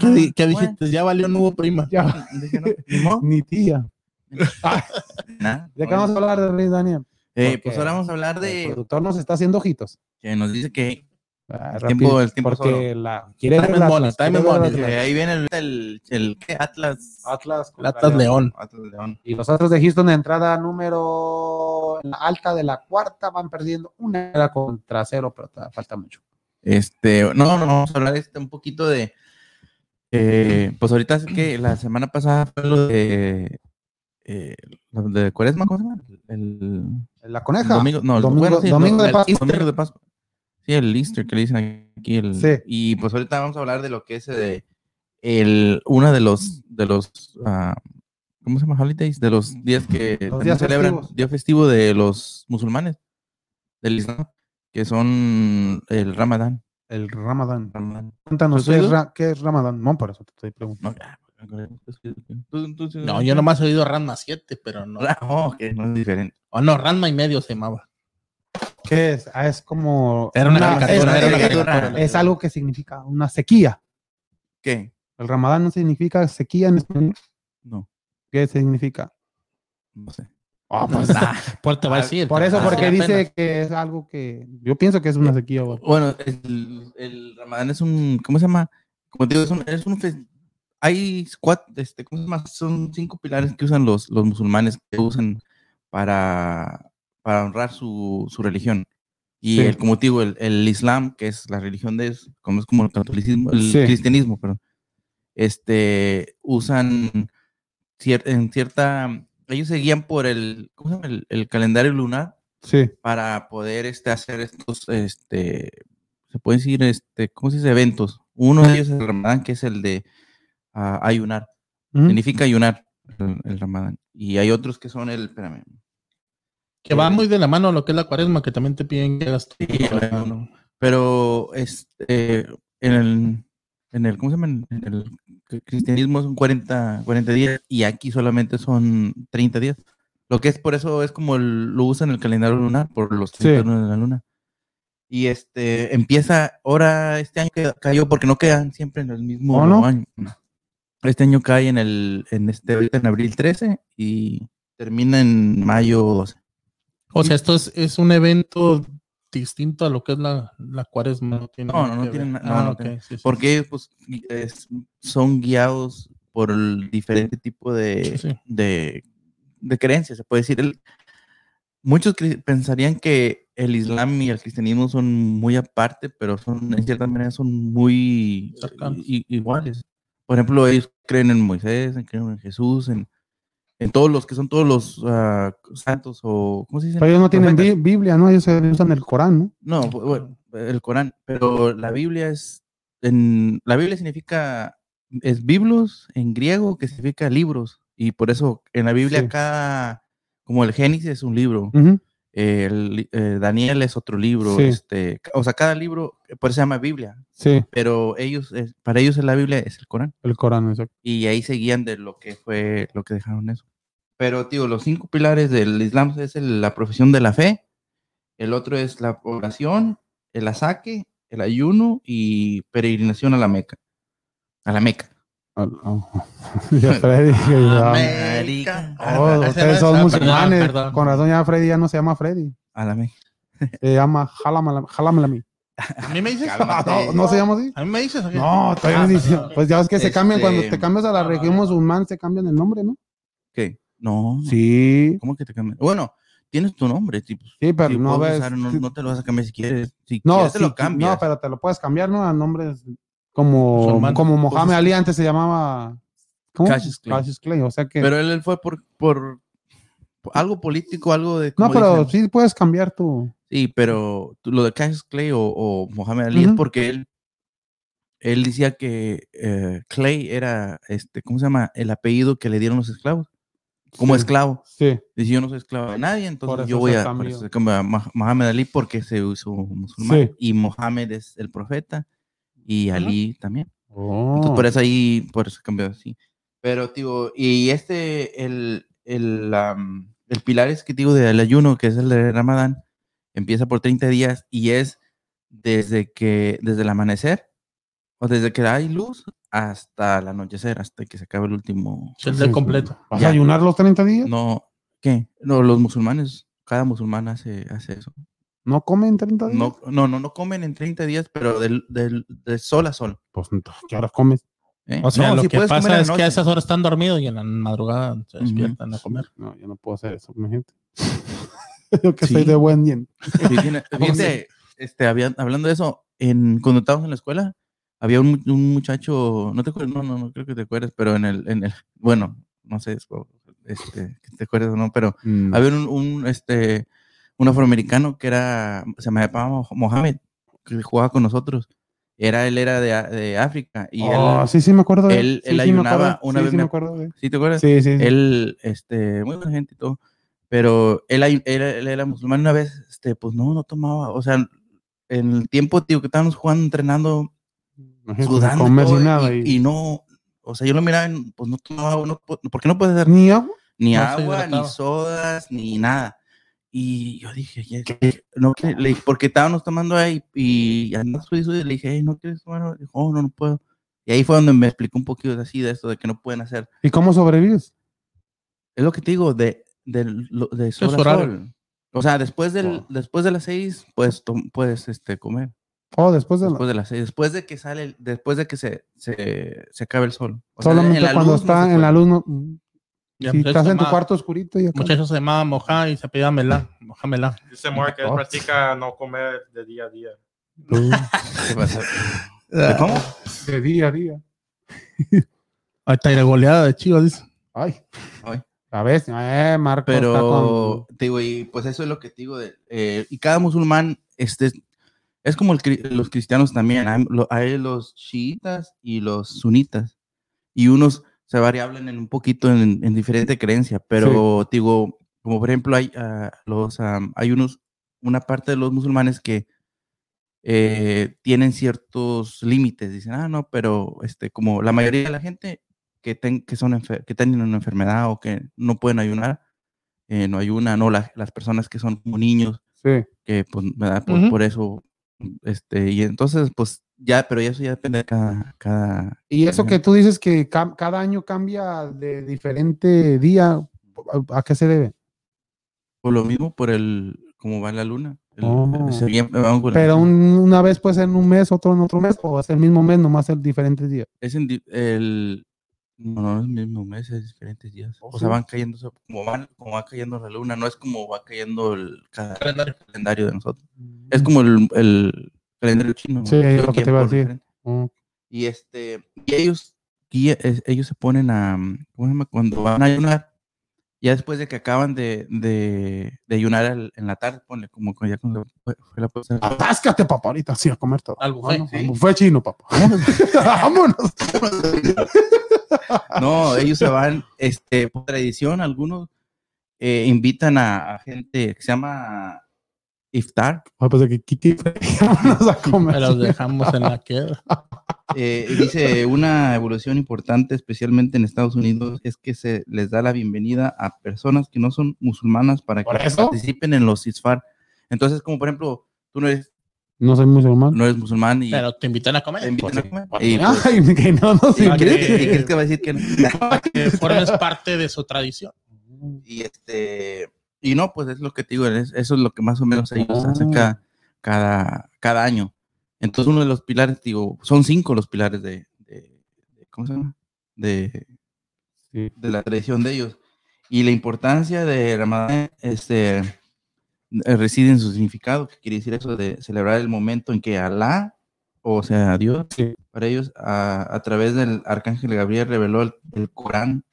¿Qué, ¿qué dijiste? Ya valió nuevo prima. Ya. <laughs> Ni tía. <laughs> ¿De qué vamos a hablar de Rey Daniel? Eh, pues ahora vamos a hablar de. El productor nos está haciendo ojitos. Que nos dice que Ah, el, tiempo, el tiempo porque la quiere ahí viene el, el, el ¿qué? Atlas Atlas, Atlas León. Atlas León y los Astros de Houston de entrada número alta de la cuarta van perdiendo una era contra cero pero falta mucho este no no vamos a hablar este un poquito de eh, pues ahorita es que la semana pasada fue lo de eh, de Cuaresma ¿cómo se llama? El, la coneja domingo no el domingo, domingo, de Pascua domingo de Pascua Sí, el Easter que le dicen aquí. El, Y pues ahorita vamos a hablar de lo que es de el, uno de los, de los uh, ¿cómo se llama? Holidays, de los días que celebran, día festivo de los musulmanes, del Islam, que son el Ramadán. El Ramadán. Cuéntanos, ¿qué es, ¿qué es, Ramadán? No, por eso te estoy preguntando. No, yo nomás he oído Ranma 7, pero no. <laughs> Oh, que no es diferente. O no, Ranma y medio se llamaba. ¿Qué es? Ah, es como. Era una, es, algo que significa una sequía. ¿Qué? ¿El ramadán no significa sequía en español? No. ¿Qué significa? No sé. Oh, pues, <laughs> por, te va a decir, por eso, porque dice que es algo que. Yo pienso que es una sequía. Bueno, el, el ramadán es un. ¿Cómo se llama? Como te digo, es un. Es un hay cuatro, este, ¿cómo se llama? Son cinco pilares que usan los, los musulmanes que usan para para honrar su, su religión. Y el, como digo, el, el, Islam, que es la religión de ellos, como es como el catolicismo, el cristianismo, perdón, este, usan en cierta, ellos se guían por el, ¿cómo se llama? El, el calendario lunar sí. para poder este, hacer estos, este, se puede decir, este, ¿cómo se dice? Eventos. Uno de ellos es el Ramadán, que es el de uh, ayunar. Significa ayunar el, el, Ramadán. Y hay otros que son el, espérame, que va muy de la mano lo que es la cuaresma, que también te piden que hagas Pero este, en el, en el, ¿cómo se llama? En el cristianismo son 40, 40 días y aquí solamente son 30 días. Lo que es por eso es como lo usan en el calendario lunar, por los 30 de la luna. Y este empieza, ahora este año que cayó, porque no quedan siempre en el mismo ¿Oh, año. Este año cae en el, en este, en abril 13 y termina en mayo 12. O sea, esto es, es un evento distinto a lo que es la, la cuaresma. No, tiene no, no, tienen nada. Ah, porque pues, son guiados por el diferente tipo de, de, de, creencias. Se puede decir, el, muchos pensarían que el Islam y el cristianismo son muy aparte, pero son en cierta manera son muy iguales. Por ejemplo, ellos creen en Moisés, creen en Jesús, en, en todos los que son todos los uh, santos o ¿cómo se dice? Pero ellos no tienen Biblia, ¿no? Ellos usan el Corán, ¿no? No, bueno, el Corán, pero la Biblia es en la Biblia significa es biblos en griego que significa libros y por eso en la Biblia cada como el Génesis es un libro. el, eh, Daniel es otro libro, este, o sea, cada libro, por eso se llama Biblia. Sí. Pero ellos, para ellos en la Biblia es el Corán. El Corán, exacto. Y ahí seguían de lo que fue, lo que dejaron eso. Pero, tío, los cinco pilares del Islam es la profesión de la fe, el otro es la oración, el asaque, el ayuno y peregrinación a la Meca. A la Meca. <laughs> ya Freddy. América. Oh, ustedes son musulmanes. Con razón ya Freddy ya no se llama Freddy. A la Meca. Se llama Jalamala. ¿A mí me dices? no, no, se llama así. ¿A mí me dices? No, todavía no dice. Pues ya ves que se cambian cuando te cambias a la región musulmán, se cambian el nombre, ¿no? No. Sí. ¿Cómo que te cambian? Bueno, tienes tu nombre, tipo. Sí, pero no ves. no, te lo vas a cambiar si quieres. Si no, quieres, te lo cambias. No, pero te lo puedes cambiar, ¿no? A nombres como, como Mohamed Ali antes se llamaba. ¿Cómo? Cassius Clay. Cassius Clay. O sea que. Pero él, fue por, por, algo político, algo de. No, pero sí puedes cambiar tu. Sí, pero lo de Cassius Clay o, o Mohamed Ali es porque él él decía que eh, Clay era, este, ¿cómo se llama? El apellido que le dieron los esclavos como esclavo. Sí. Dice, yo no soy esclavo de nadie, entonces yo voy a, a Mohamed Ali porque se usó musulmán. Y Mohamed es el profeta y Ali también. Entonces, por oh. eso ahí, por eso cambió así. Pero, tío, y este, el, el, el pilar es que digo del ayuno, que es el de Ramadán, empieza por 30 días y es desde que, desde el amanecer o desde que hay luz hasta el anochecer, hasta que se acabe el último. El completo. ¿Vas a ayunar los 30 días? No, ¿qué? No, los musulmanes, cada musulmán hace, hace eso. ¿No comen en 30 días? No, no, no, no comen en 30 días, pero del, del, de sol a sol. Pues, ¿qué horas comes? ¿Eh? O sea, lo que pasa es que a esas horas están dormidos y en la madrugada se despiertan a comer. No, yo no puedo hacer eso, mi gente. <laughs> yo que soy de buen bien. Fíjate, <laughs> este, había, hablando de eso, en, cuando estábamos en la escuela, había un, un, muchacho, no te acuerdas, no, no, no creo que te acuerdes, pero en el, en el bueno, no sé, este, te acuerdas o no, pero mm. había un, un, este, un afroamericano que era, se llamaba Mohamed, que jugaba con nosotros. Era, él era de, de África. Y oh, sí, sí, me acuerdo de él. Él, ayunaba una sí, vez. Sí, me acuerdo de ¿Sí te acuerdas? Sí, sí, Él, este, muy buena gente y todo. Pero él, él, él, era musulmán una vez, este, pues no, no tomaba. O sea, en el tiempo, tío, que estábamos jugando, entrenando, sudando. y, nada, y, y, no, o sea, yo lo miraba, pues no tomaba, no, ¿por qué no puede dar? Ni agua. Ni agua, ni sodas, ni nada. Y yo dije, no, porque estábamos tomando ahí y andando y le dije, ¿no quieres tomar? Dijo, oh, no, no puedo. Y ahí fue donde me explicó un poquito así de esto, de que no pueden hacer. ¿Y cómo sobrevives? Es lo que te digo, de, de, de sol, O sea, después, del, oh. después de las seis, pues puedes este, comer. Oh, después de, después de las seis. Después de que sale, después de que se, se, se acabe el sol. Solamente cuando está en la luz no, si estás en tu cuarto oscurito y Muchacho se llamaba Moja y se pedía Melá. Moja Melá. Dice Mark que él practica no comer de día a día. <laughs> ¿Qué pasa? ¿De cómo? De día a día. <laughs> Ahí está la goleada de Chivas, dice. Ay. Ay. A ver, eh, Marco. Pero, con... digo, y pues eso es lo que te digo. De, eh, y cada musulmán, este, es como el, los cristianos también. Hay, hay los chiitas y los sunitas. Y unos se variablen en un poquito en, en diferente creencia, pero digo, como por ejemplo hay uh, los, um, hay unos, una parte de los musulmanes que eh, tienen ciertos límites, dicen, ah, no, pero este, como la mayoría de la gente que, ten, que, son que tienen una enfermedad o que no pueden ayunar, eh, no ayunan, no la, las personas que son como niños, que pues, ¿verdad? Por, uh -huh. por, eso, este, y entonces, pues ya, pero eso ya depende de cada... cada y eso que tú dices que ca cada año cambia de diferente día, ¿a qué se debe? Por lo mismo, por el, cómo va la luna. El, oh. pero un, una vez puede ser en un mes, otro en otro mes, o es el mismo mes, nomás el diferentes días. Es en el, no, no es el mismo mes, es diferentes días. Oh, o sea, van cayendo, como, van, como va cayendo la luna, no es como va cayendo el calendario, calendario de nosotros. Mm. Es como el, el calendario chino. Sí, es lo que te iba a decir. Mm. Y este, y ellos, y ellos se ponen a, ¿cómo se llama? Cuando van a ayunar, ya después de que acaban de, de, de ayunar en la tarde, ponle como ya cuando fue, fue la puesta. Atáscate, papá, ahorita sí a comer todo. Algo fue, ¿sí? fue chino, papá. Vámonos. <laughs> no, ellos se van, este, por tradición, algunos eh, invitan a, a gente que se llama iftar. Ah, pues de que a comer. los dejamos en la queda. Eh, dice, una evolución importante, especialmente en Estados Unidos, es que se les da la bienvenida a personas que no son musulmanas para que participen en los isfar. Entonces, como por ejemplo, tú no eres... No soy musulmán. No eres musulmán y... Pero te invitan a comer. Te invitan a comer. Y, pues, Ay, que no, no ¿Y, ¿Y crees que va a decir que no? <laughs> que formes parte de su tradición. Y este... Y no, pues es lo que te digo, es, eso es lo que más o menos ellos hacen cada, cada, cada, año. Entonces uno de los pilares, digo, son cinco los pilares de, de, de ¿cómo se llama? De, sí. de la tradición de ellos. Y la importancia de Ramadán este, reside en su significado, que quiere decir eso de celebrar el momento en que Alá, o sea, Dios, sí. para ellos, a, a, través del arcángel Gabriel reveló el, el Corán.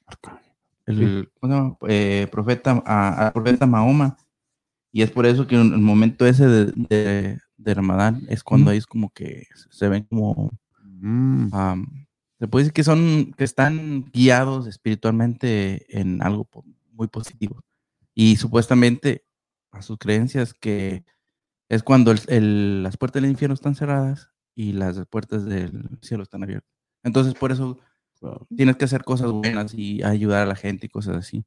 El eh, profeta, a, a, profeta Mahoma. Y es por eso que en el momento ese de, de, de Ramadán es cuando mm. ellos como que se ven como... Mm. Um, se puede decir que son, que están guiados espiritualmente en algo muy positivo. Y supuestamente a sus creencias que es cuando el, el, las puertas del infierno están cerradas y las puertas del cielo están abiertas. Entonces por eso tienes que hacer cosas buenas y ayudar a la gente y cosas así.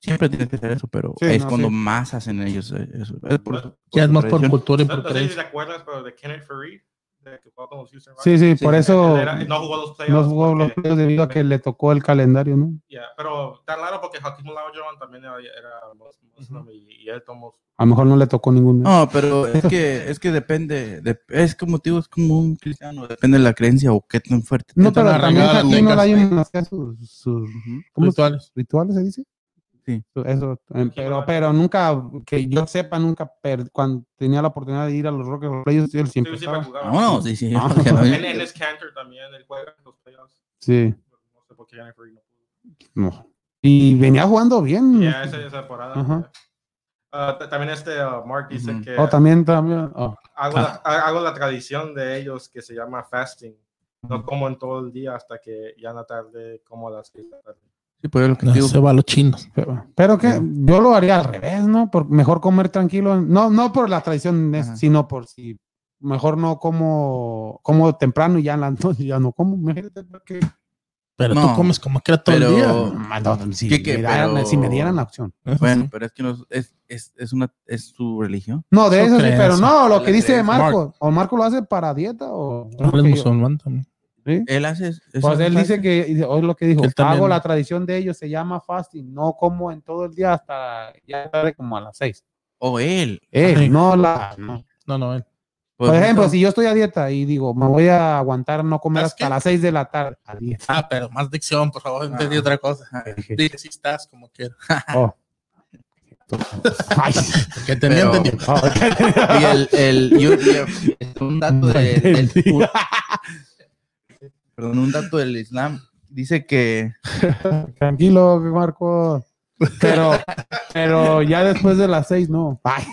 Siempre tienes que hacer eso, pero sí, es no, cuando sí. más hacen ellos eso. Es por, por ya es más por cultura y por creencia. No sé si te acuerdas, pero de Kenneth Farid, que jugó con los Houston Sí, sí, por eso no jugó los playoffs. No jugó los playoffs debido a que le tocó el calendario, ¿no? Yeah, pero está raro porque Hakim Olajuwon también era, era Muslim y, y, él tomó. A lo mejor no le tocó ninguno. No, pero es que, es que depende, de, es como digo, es como un cristiano, depende de la creencia o qué tan fuerte. No, pero también Hakim Olajuwon hacía sus, sus rituales. ¿Rituales se dice? Sí. Eso, eh, pero, pero nunca, que yo sepa, nunca, cuando tenía la oportunidad de ir a los Rockets, ellos él siempre sí, jugaba. No, sí, sí. Ah. <laughs> en, en Cantor también, él juega en los playoffs. Sí. No sé por qué no pudo. No. Y venía jugando bien. Ya, esa, esa temporada. Uh, también este uh, Mark dice que oh, también, también. Oh. Hago, la, hago la tradición de ellos que se llama fasting. No como en todo el día hasta que ya en la tarde como a las 6 de la tarde. Sí, pues lo que no, se va a los chinos. Pero, que yo lo haría al revés, ¿no? Por mejor comer tranquilo. No, no por la tradición, sino por si mejor no como, como temprano y ya en la noche ya no como. Pero tú comes como que era todo el día. si, me si, me dieran la opción. Bueno, pero es que no, es, es, es, una, es su religión. No, de eso, sí, pero no, lo que dice Marco. ¿O Marco lo hace para dieta o...? No, es musulmán también. Él hace. Pues él dice que, hoy lo que dijo, hago la tradición de ellos, se llama fasting, no como en todo el día hasta ya tarde como a las seis. O él. Él, no la. No, no, él. Por pues ejemplo, si yo estoy a dieta y digo, me voy a aguantar no comer hasta las seis de la tarde. Ah, pero más dicción, por favor, entendí ah. otra cosa. Dije, si estás como quiero. <laughs> Oh. Ay, que te pero, entendido. <laughs> y el, el, yo, un dato de, del, <laughs> perdón, un dato del Islam dice que. <laughs> Tranquilo, Marco. Pero, pero ya después de las seis, no. Ay.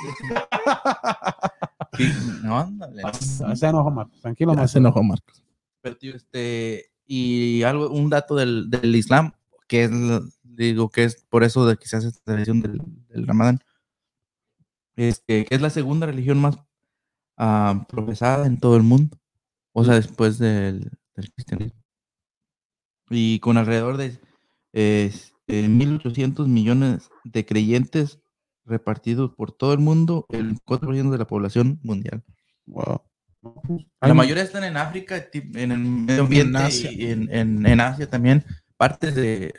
no, ándale. Se enojó Marcos. Tranquilo, Marcos. Se enojó Marcos. Pero, tío, este. Y algo, un dato del, del Islam, que es, digo, que es por eso de que se hace esta tradición del, del Ramadán, este, que es la segunda religión más uh, profesada en todo el mundo. O sea, después del, del cristianismo. Y con alrededor de eh, 1.800 millones de creyentes repartidos por todo el mundo, el 4% de la población mundial. Wow. La mayoría están en África, en el medio ambiente, en Asia. y en, Asia también. Partes de,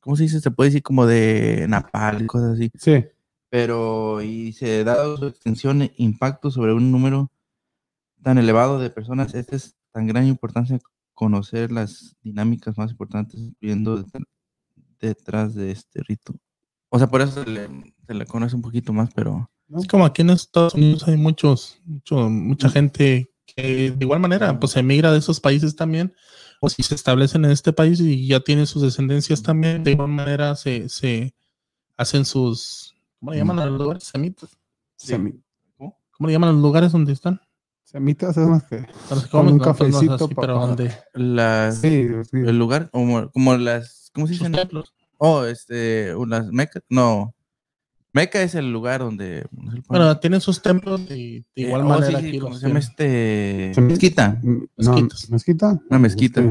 ¿cómo se dice? Se puede decir como de Napal, cosas así. Sí. Pero, y se da su extensión e impacto sobre un número tan elevado de personas, este es tan gran importancia conocer las dinámicas más importantes viendo detrás de este rito. O sea, por eso se le, conoce un poquito más, pero... Es como aquí en Estados Unidos hay muchos, mucho, mucha gente que de igual manera pues emigra de esos países también, o si se establecen en este país y ya tienen sus descendencias también, de igual manera se, se hacen sus, ¿cómo le llaman a los lugares? Semitas. ¿Cómo le llaman a los lugares donde están? Semitas es más que con un cafecito pero donde las el lugar como, como las ¿cómo se dicen? Oh, este unas mecas, no. Meca es el lugar donde bueno, tienen sus templos y de igual eh, oh, manera aquí ¿cómo se llama este mezquita? No, mezquita. Una mezquita.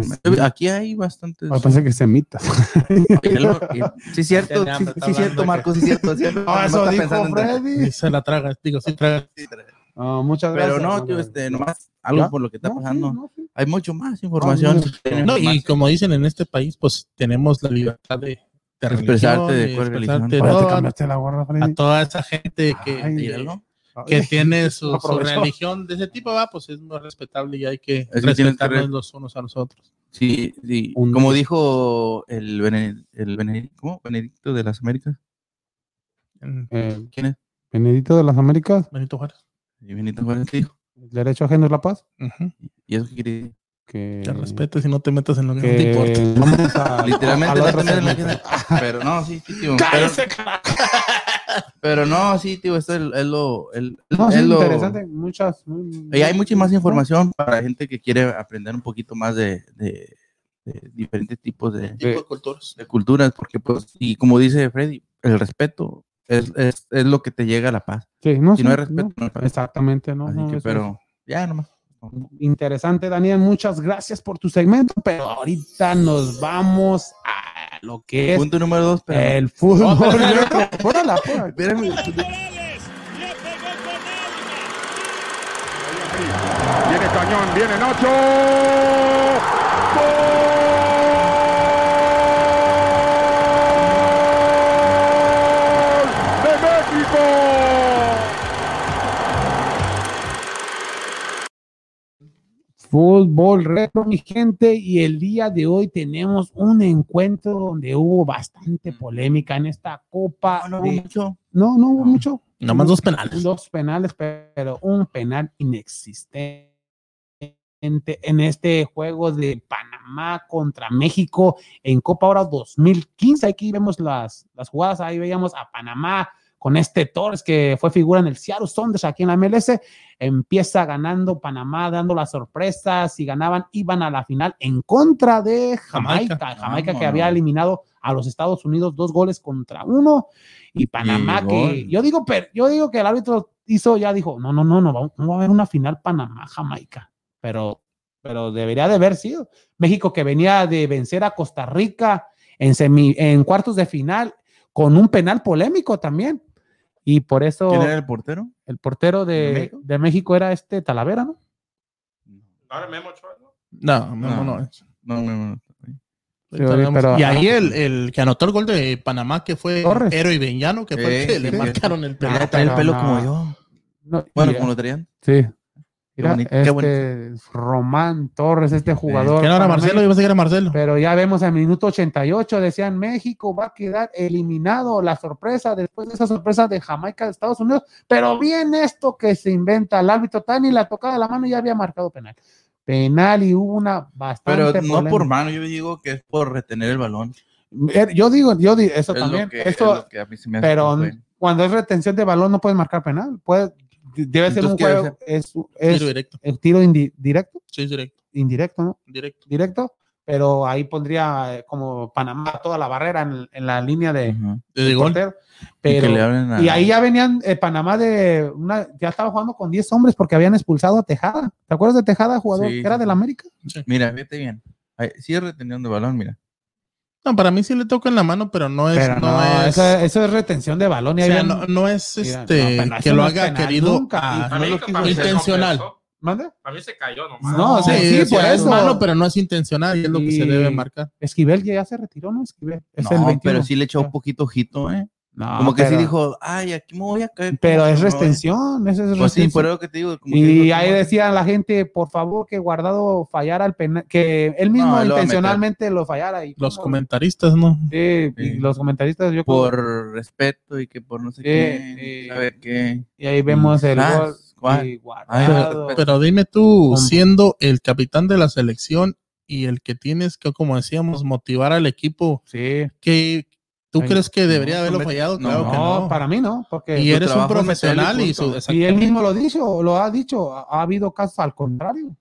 Aquí hay bastantes. Ah, pensé que semitas. <laughs> sí cierto, sí, cierto, Marcos, sí cierto, cierto. <laughs> Ah, eso dijo Freddy. Se la traga, digo, sí traga. Sí, traga. Ah, muchas gracias. Pero no, tío, este, nomás algo por lo que está pasando. Hay mucho más información. no, y como dicen en este país, pues tenemos la libertad de, de expresarte de cuál religión. a, toda esa gente que, que tiene su, <laughs> religión de ese tipo, va, pues es muy respetable y hay que respetarnos los unos a los otros. Sí, sí. como dijo el, el Benedicto de las Américas. Eh, ¿Quién es? Benedicto de las Américas. Benito Juárez. Y Benito Juárez dijo. ¿El derecho ajeno es la paz? ¿Y eso quiere decir? Que te respetes y no te metas en lo que, no te importa. <laughs> Vamos a, <laughs> Literalmente a, no en la que... Pero no, sí, sí, tío. ¡Cállese, pero, <laughs> pero no, sí, tío, esto es, es lo... El, no, es lo, interesante, muchas... Y hay mucha más información para gente que quiere aprender un poquito más de, de, de diferentes tipos de, de, culturas. De culturas, porque pues, y como dice Freddy, el respeto es, es, es, lo que te llega a la paz. Sí, no, si no hay respeto, no, hay paz. Exactamente, no. Así que, pero ya nomás. Interesante, Daniel. Muchas gracias por tu segmento, pero ahorita nos vamos a lo que es. Punto número dos, pero... el fútbol. Messi. <laughs> Viene Cañón, viene Nacho. ¡Gol! Fútbol retro, mi gente, y el día de hoy tenemos un encuentro donde hubo bastante polémica en esta copa. No, no de- hubo mucho. No, no hubo mucho. Nomás dos penales. Dos penales, pero un penal inexistente en este juego de Panamá contra México en Copa Oro 2015. Aquí vemos las, las jugadas, ahí veíamos a Panamá con este Torres que fue figura en el Seattle Sounders aquí en la MLS. Empieza ganando Panamá, dando las sorpresas. Si ganaban, iban a la final en contra de Jamaica. Jamaica. Jamaica, que había eliminado a los Estados Unidos dos goles contra uno. Y Panamá, Y que yo digo, pero yo digo que el árbitro hizo, ya dijo, no, no, no, no, va- no va a haber una final Panamá-Jamaica. Pero, pero debería de haber sido. México que venía de vencer a Costa Rica en, semi, en cuartos de final con un penal polémico también. Y por eso ¿Quién era el portero? el portero de, ¿De de México? Era este Talavera, ¿no? Ahora Memo Ochoa, ¿no? No, no, no. es. No, no, no. Sí, pero- y ahí el, el que anotó el gol de Panamá, que fue Torres. Héroe y Beñano, que fue el que sí, le marcaron el Ah. Trae el pelo no. como yo. No, Bueno, como lo traían. Sí. Mira, bonito, qué este. Román Torres, este jugador. ¿Quién era panameño, Marcelo? Yo pensé que era Marcelo. Pero ya vemos al minuto 88, decían México va a quedar eliminado. La sorpresa, después de esa sorpresa de Jamaica de Estados Unidos. Pero bien esto que se inventa el árbitro Tani, la tocada de la mano y ya había marcado penal. Penal y hubo una bastante. Pero no polémica. por mano, yo digo que es por retener el balón. Eh, Yo digo, yo digo eso Es lo también. que- es eso, lo que a mí se me hace pero que cuando es retención de balón no puedes marcar penal. Puede, debe ser un Entonces, ¿qué debe juego. Es, es Tiro directo. el tiro indi- directo, Sí, es directo. indirecto, ¿no? Directo. Directo, pero ahí pondría eh, como Panamá toda la barrera en, en la línea de, de gol. portero. Pero, a- y ahí ya venían eh, Panamá de una, ya estaba jugando con 10 hombres porque habían expulsado a Tejada. ¿Te acuerdas de Tejada, jugador Sí, que era del sí. América? Mira, fíjate bien. Ahí, sigue reteniendo el balón, mira. No, para mí sí le toca en la mano, pero no es. Pero no, no, es. eso, eso es retención de balón. Y o ahí sea, no, no es Mira, este no, que lo es haga penal, querido nunca. mí, lo intencional. ¿Mande? A mí se cayó nomás. No, sí, sí, sí, por es eso. malo, pero no es intencional y es lo que se debe marcar. Esquivel ya se retiró, ¿no? Esquivel. Es el no, 21. pero sí le echó un poquito ojito, ¿eh? No, Como que sí pero- dijo, ay, aquí me voy a caer. Pero es que me voy". retención, eso es Pues sí, por eso que te digo. como que Y ahí decía la gente, por favor, que Guardado fallara el penal, que él mismo No, lo a intencionalmente lo fallara. Y Los cómo- comentaristas, ¿no? Sí, y Sí. los comentaristas, yo creo- Por respeto y que por no sé Sí, qué. sí. ¿Sabe qué? y ahí vemos el gol. ¿cuál? y Ay, Guardado. pero- Pero dime tú, siendo el capitán de la selección y el que tienes que, como decíamos, motivar al equipo, sí. que ¿tú Ay, crees que debería no, haberlo no, fallado? no, Claro que No, no. para mí no, porque y eres un profesional y su, y él mismo lo dicho, lo ha dicho, ha, ha habido casos al contrario.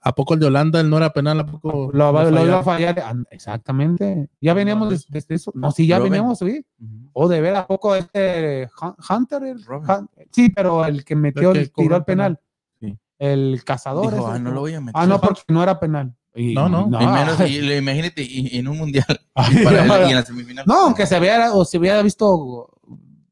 ¿A poco el de Holanda él no era penal? ¿A poco Lo, lo lo iba a fallar, exactamente. Ya veníamos desde, desde eso. No, sí, ya Robin. veníamos, sí. Ujú. O de ver a poco este Hun- Hunter, el- Robin. Hun- sí, pero el que metió, El que el, tiró el el penal. Sí. El cazador. Dijo, ese ah, no lo voy a meter. Ah, no, porque no era penal. Y- No, no. Y menos, y, lo- imagínate, y, y en un mundial. <laughs> Ay, y, para no, él, y en la semifinal. No, aunque se hubiera, o se hubiera visto,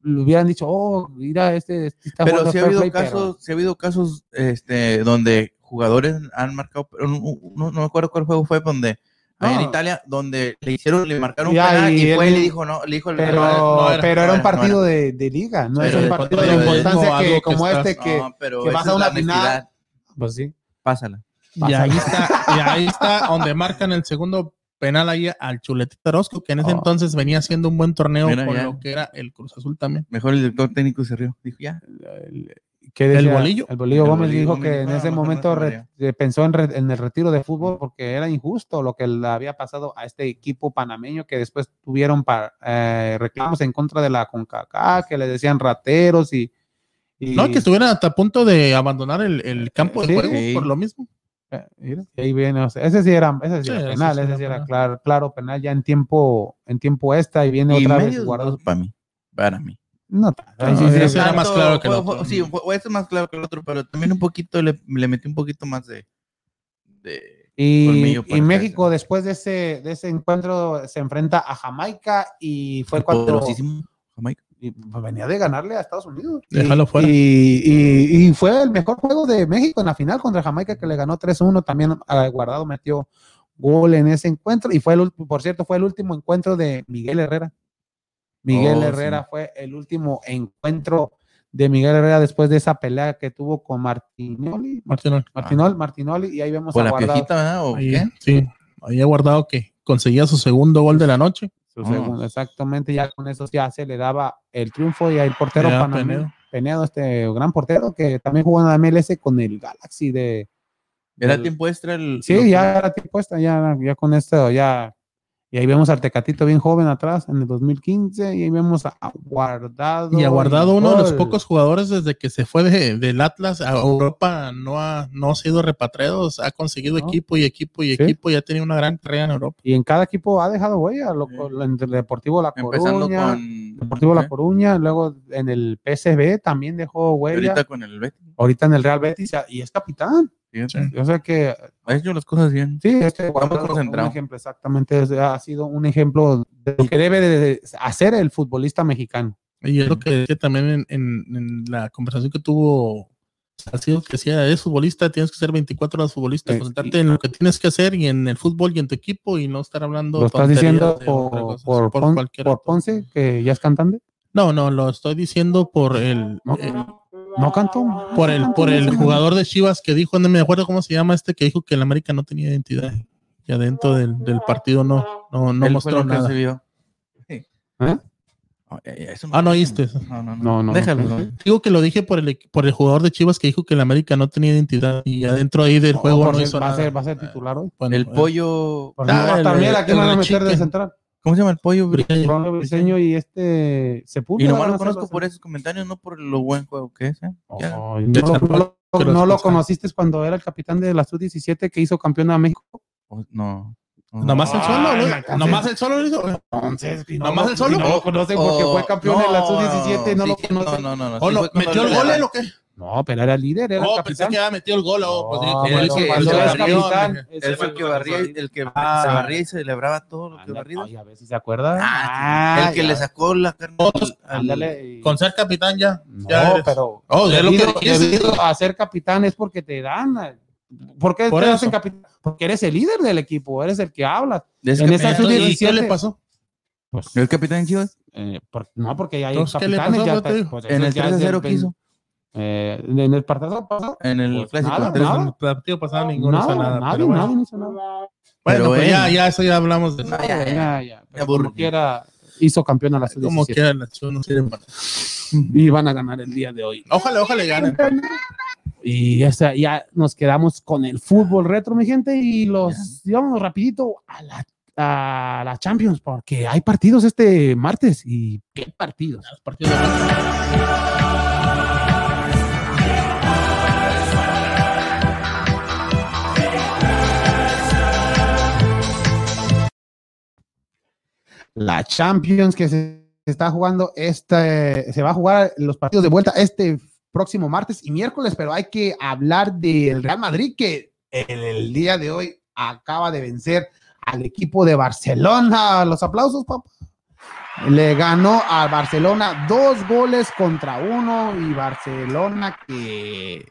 le hubieran dicho, oh, mira, este, este está Pero sí ha habido play", pero- casos, sí ha habido casos este, donde jugadores han marcado, pero no, no- no me acuerdo cuál juego fue, donde en No. Italia, donde le hicieron, le marcaron Ya, un penal y y, él fue y le dijo, no, le dijo el pero, no era, pero no era un no partido era. de, de liga, no es un partido de de- importancia que, como este que, No, pero que esa vas a una final. pues sí. Pásala. Y ahí está, y ahí está donde marcan el segundo penal ahí al Chuletita Orozco, que en ese Oh. entonces venía haciendo un buen torneo Mira, con ya. lo que era el Cruz Azul también. Mejor el director técnico se rió. Dijo, ya. ¿Qué ¿El decía? Bolillo? El Bolillo El Gómez Bolillo dijo Gómez que dijo, en "Ah, ese momento re- pensó en, re- en el retiro de fútbol porque era injusto lo que le había pasado a este equipo panameño que después tuvieron pa- eh, reclamos en contra de la CONCACAF, que le decían rateros y... y- No, que estuvieran hasta a punto de abandonar el, el campo de Sí. juego Sí. por lo mismo. Eh, mira, ahí viene, o sea, ese sí era, ese sí Sí, era ese penal, ese sí era claro, claro penal ya en tiempo, en tiempo esta y viene Y otra vez guardado. para mí. Para mí. No, No, sí, sí, ese era más claro que el otro. fue- Sí, fue- fue- este es más claro que el otro, pero también un poquito le, le metí un poquito más de. de Y, y México después de ese, de ese encuentro se enfrenta a Jamaica y fue cuando Jamaica. Y pues, venía de ganarle a Estados Unidos. Déjalo fuera. Y, y, fue el mejor juego de México en la final contra Jamaica que le ganó 3-1. También Guardado metió gol en ese encuentro. Y fue el, por cierto, fue el último encuentro de Miguel Herrera. Miguel oh, Herrera fue el último encuentro de Miguel Herrera después de esa pelea que tuvo con Martinoli. Martinoli. Martinoli, Martinoli y ahí vemos a la Guardado. Sí, ahí ha guardado que conseguía su segundo gol de la noche. Su segundo, exactamente, ya con eso ya se le daba el triunfo y el portero Penedo. Penedo, este gran portero que también jugó en la MLS con el Galaxy de... ¿Era tiempo extra el...? Sí, ya era tiempo extra, ya, ya con esto ya y ahí vemos al Tecatito bien joven atrás en el 2015 y ahí vemos a Guardado. Y ha Guardado uno de los pocos jugadores desde que se fue del Atlas a Europa, no ha, no ha sido repatriado, ha conseguido equipo y equipo y equipo y ha tenido una gran carrera en Europa. Y en cada equipo ha dejado huella, lo, en el Deportivo La Coruña, Deportivo La Coruña, luego en el PSV también dejó huella. ahorita con el Betis. Ahorita en el Real Betis y es capitán. Yo sé que ha hecho las cosas bien. Sí, este un ejemplo, exactamente, ha sido un ejemplo de lo que debe de hacer el futbolista mexicano. Y es lo que decía también en, la conversación que tuvo ha sido que si eres futbolista, tienes que ser 24 horas futbolista, concentrarte en lo que tienes que hacer y en el fútbol y en tu equipo y no estar hablando. ¿Lo estás diciendo por, por, por, Ponce, que ya es cantante? No, no, lo estoy diciendo por el no cantó. Por el, por el jugador de Chivas que dijo, no me acuerdo cómo se llama este, que dijo que el América no tenía identidad. Y adentro del, del partido no, no, no mostró nada. ¿Eh? ah, no oíste. No, no, no. no, Déjalo. Digo que lo dije por el, por el jugador de Chivas que dijo que el América no tenía identidad y adentro ahí del juego no hizo va nada. A ser, va a ser titular hoy. el pollo. Ah, también aquí van a meter de central. ¿Cómo se llama el pollo? Briseño y este Sepulcro. Y nomás lo conozco por esos comentarios, no por lo buen juego que es. ¿eh? no, lo, conociste cuando era el capitán de la Sub-17 que hizo campeón de México? Oh, no. Nomás el solo, ¿no? Nomás el solo lo hizo. Entonces, nomás el solo. No lo conocen porque fue campeón de la Sub-17 no lo conocen. No, no, no. ¿Metió el gol o qué? No, pero era el líder, era oh, el capitán. pensé que había metido el gol. Oh, pues, el, que, el, que barría, el, fue el que barría, el que ah, se barría y celebraba todo lo que barría. a ver si se acuerda. Ah, el que le sacó la carne. Al, con ser capitán ya. No, ya pero oh, de lo que debido a ser capitán es porque te dan. ¿Por qué te hacen capitán? Porque eres el líder del equipo, eres el que habla. En esa ¿Y qué le pasó? Pues, ¿El capitán Chivas? Eh, por, no, porque ya hay capitanes. Ya, pues, en el 3-0 que hizo. Eh, en el partido pasado. En el pues clásico. Nada, En el partido pasado ninguno hizo nada. Nadie, bueno. nadie hizo nada. Bueno, pues ya, ya, eso ya hablamos de nada. Ya, ya, ya. Pero como quiera, hizo campeón a la sub Como quiera, la no sirve para Y van a ganar el día de hoy. Ojalá, ojalá ganen. Y ya, ya nos quedamos con el fútbol retro, mi gente, y los llevamos rapidito a la a la Champions porque hay partidos este martes y qué partidos. Los partidos de la Champions que se está jugando, este, se va a jugar los partidos de vuelta este próximo martes y miércoles, pero hay que hablar del Real Madrid que en el día de hoy acaba de vencer al equipo de Barcelona. Los aplausos, papá. Le ganó a Barcelona dos goles contra uno y Barcelona que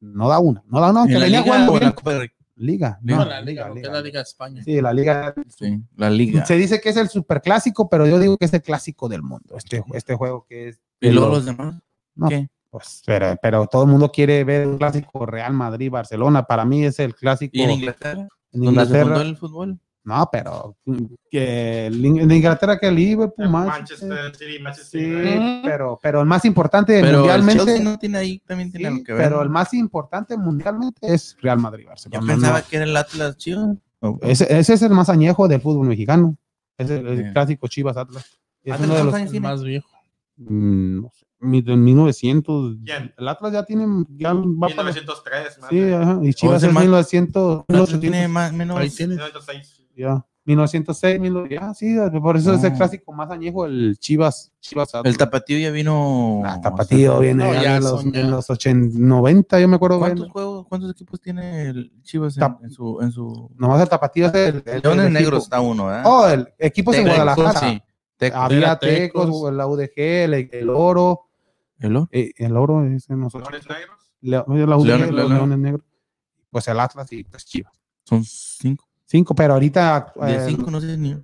no da una, no da una, que venía jugando Liga. No, la Liga, liga, la Liga de España. Sí, la Liga. Sí, la Liga. Se dice que es el superclásico, pero yo digo que es el clásico del mundo. Este, este juego que es. ¿Y luego los demás? No, ¿Qué? Pues, pero, pero todo el mundo quiere ver un clásico Real Madrid-Barcelona. Para mí es el clásico. ¿Y en Inglaterra? ¿En Inglaterra? el fútbol? No, pero que en Inglaterra que Liverpool, Manchester, City, Manchester sí, pero, pero el más importante pero mundialmente. no tiene ahí, también tiene que ver. Pero el más importante mundialmente es Real Madrid Barcelona. Yo pensaba que era el Atlas Chivas. Ese, ese, es el más añejo del fútbol mexicano. Es el, clásico Chivas Atlas. Es uno de los años más viejo. Mm, no sé. En 1900. ¿Quién? El Atlas ya tiene. Ya va 1903. Para, sí, ajá, y Chivas es 1900. Tiene más, menos. Ahí tiene. 1906 ya. 1906, ya, sí, por eso es el clásico más añejo, el Chivas. Chivas el Tapatío ya vino. Ah, Tapatío viene ya en, los, en los 80, 90, yo me acuerdo. ¿Cuántos, juegos, ¿Cuántos equipos tiene el Chivas en, su, en su. Nomás el Tapatío es el. el, el Negro está uno, ¿eh? Oh, el equipo es en Guadalajara. Sí. Había Tecos, la UDG, el, Oro. ¿El Oro? Eh, el Oro es en nosotros. ¿Leones negros? la UDG, los Leones Negros. Pues el Atlas y pues Chivas. Son cinco. Cinco, pero ahorita. De eh, cinco no sé ni.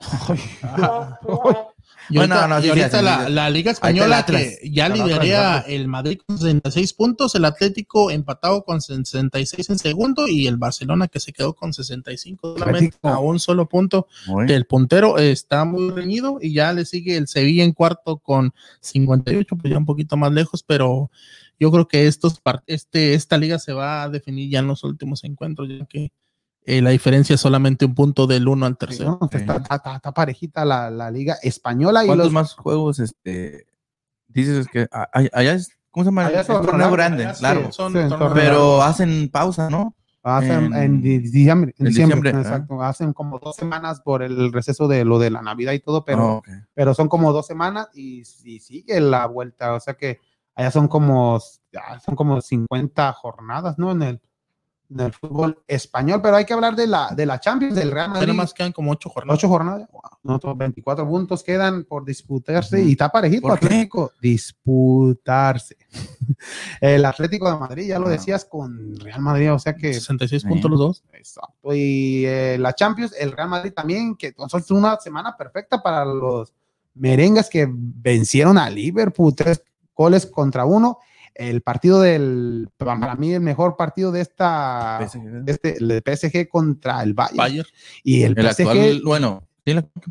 <laughs> Y ahorita, la, Liga Española que ya lideraría el Madrid con 66 puntos, el Atlético empatado con 66 en segundo y el Barcelona que se quedó con 65 solamente a un solo punto. El puntero está muy reñido y ya le sigue el Sevilla en cuarto con 58, pues ya un poquito más lejos, pero yo creo que estos este, esta liga se va a definir ya en los últimos encuentros, ya que eh, la diferencia es solamente un punto del uno al tercero. está, parejita la, liga española. y los más juegos este, dices que allá es, ¿cómo se llama? es un torneo grande, claro. pero hacen pausa, ¿no? Hacen en, diciembre, exacto. Hacen como dos semanas por el receso de lo de la Navidad y todo, pero, oh, pero son como dos semanas y, y, sigue la vuelta. O sea que allá son como, son como 50 jornadas, ¿no? En el, del fútbol español, pero hay que hablar de la, de la Champions, del Real Madrid. más quedan como ocho jornadas. Ocho jornadas. Wow. 24 puntos quedan por disputarse y está parejito Atlético. Disputarse. <laughs> El Atlético de Madrid, ya lo decías, con Real Madrid, o sea que. 66 puntos los dos. Exacto. Y eh, la Champions, el Real Madrid también, que es una semana perfecta para los merengues que vencieron a Liverpool, tres goles contra uno el partido del, para mí el mejor partido de esta, PSG. este, el PSG contra el Bayern. Y el, PSG, bueno,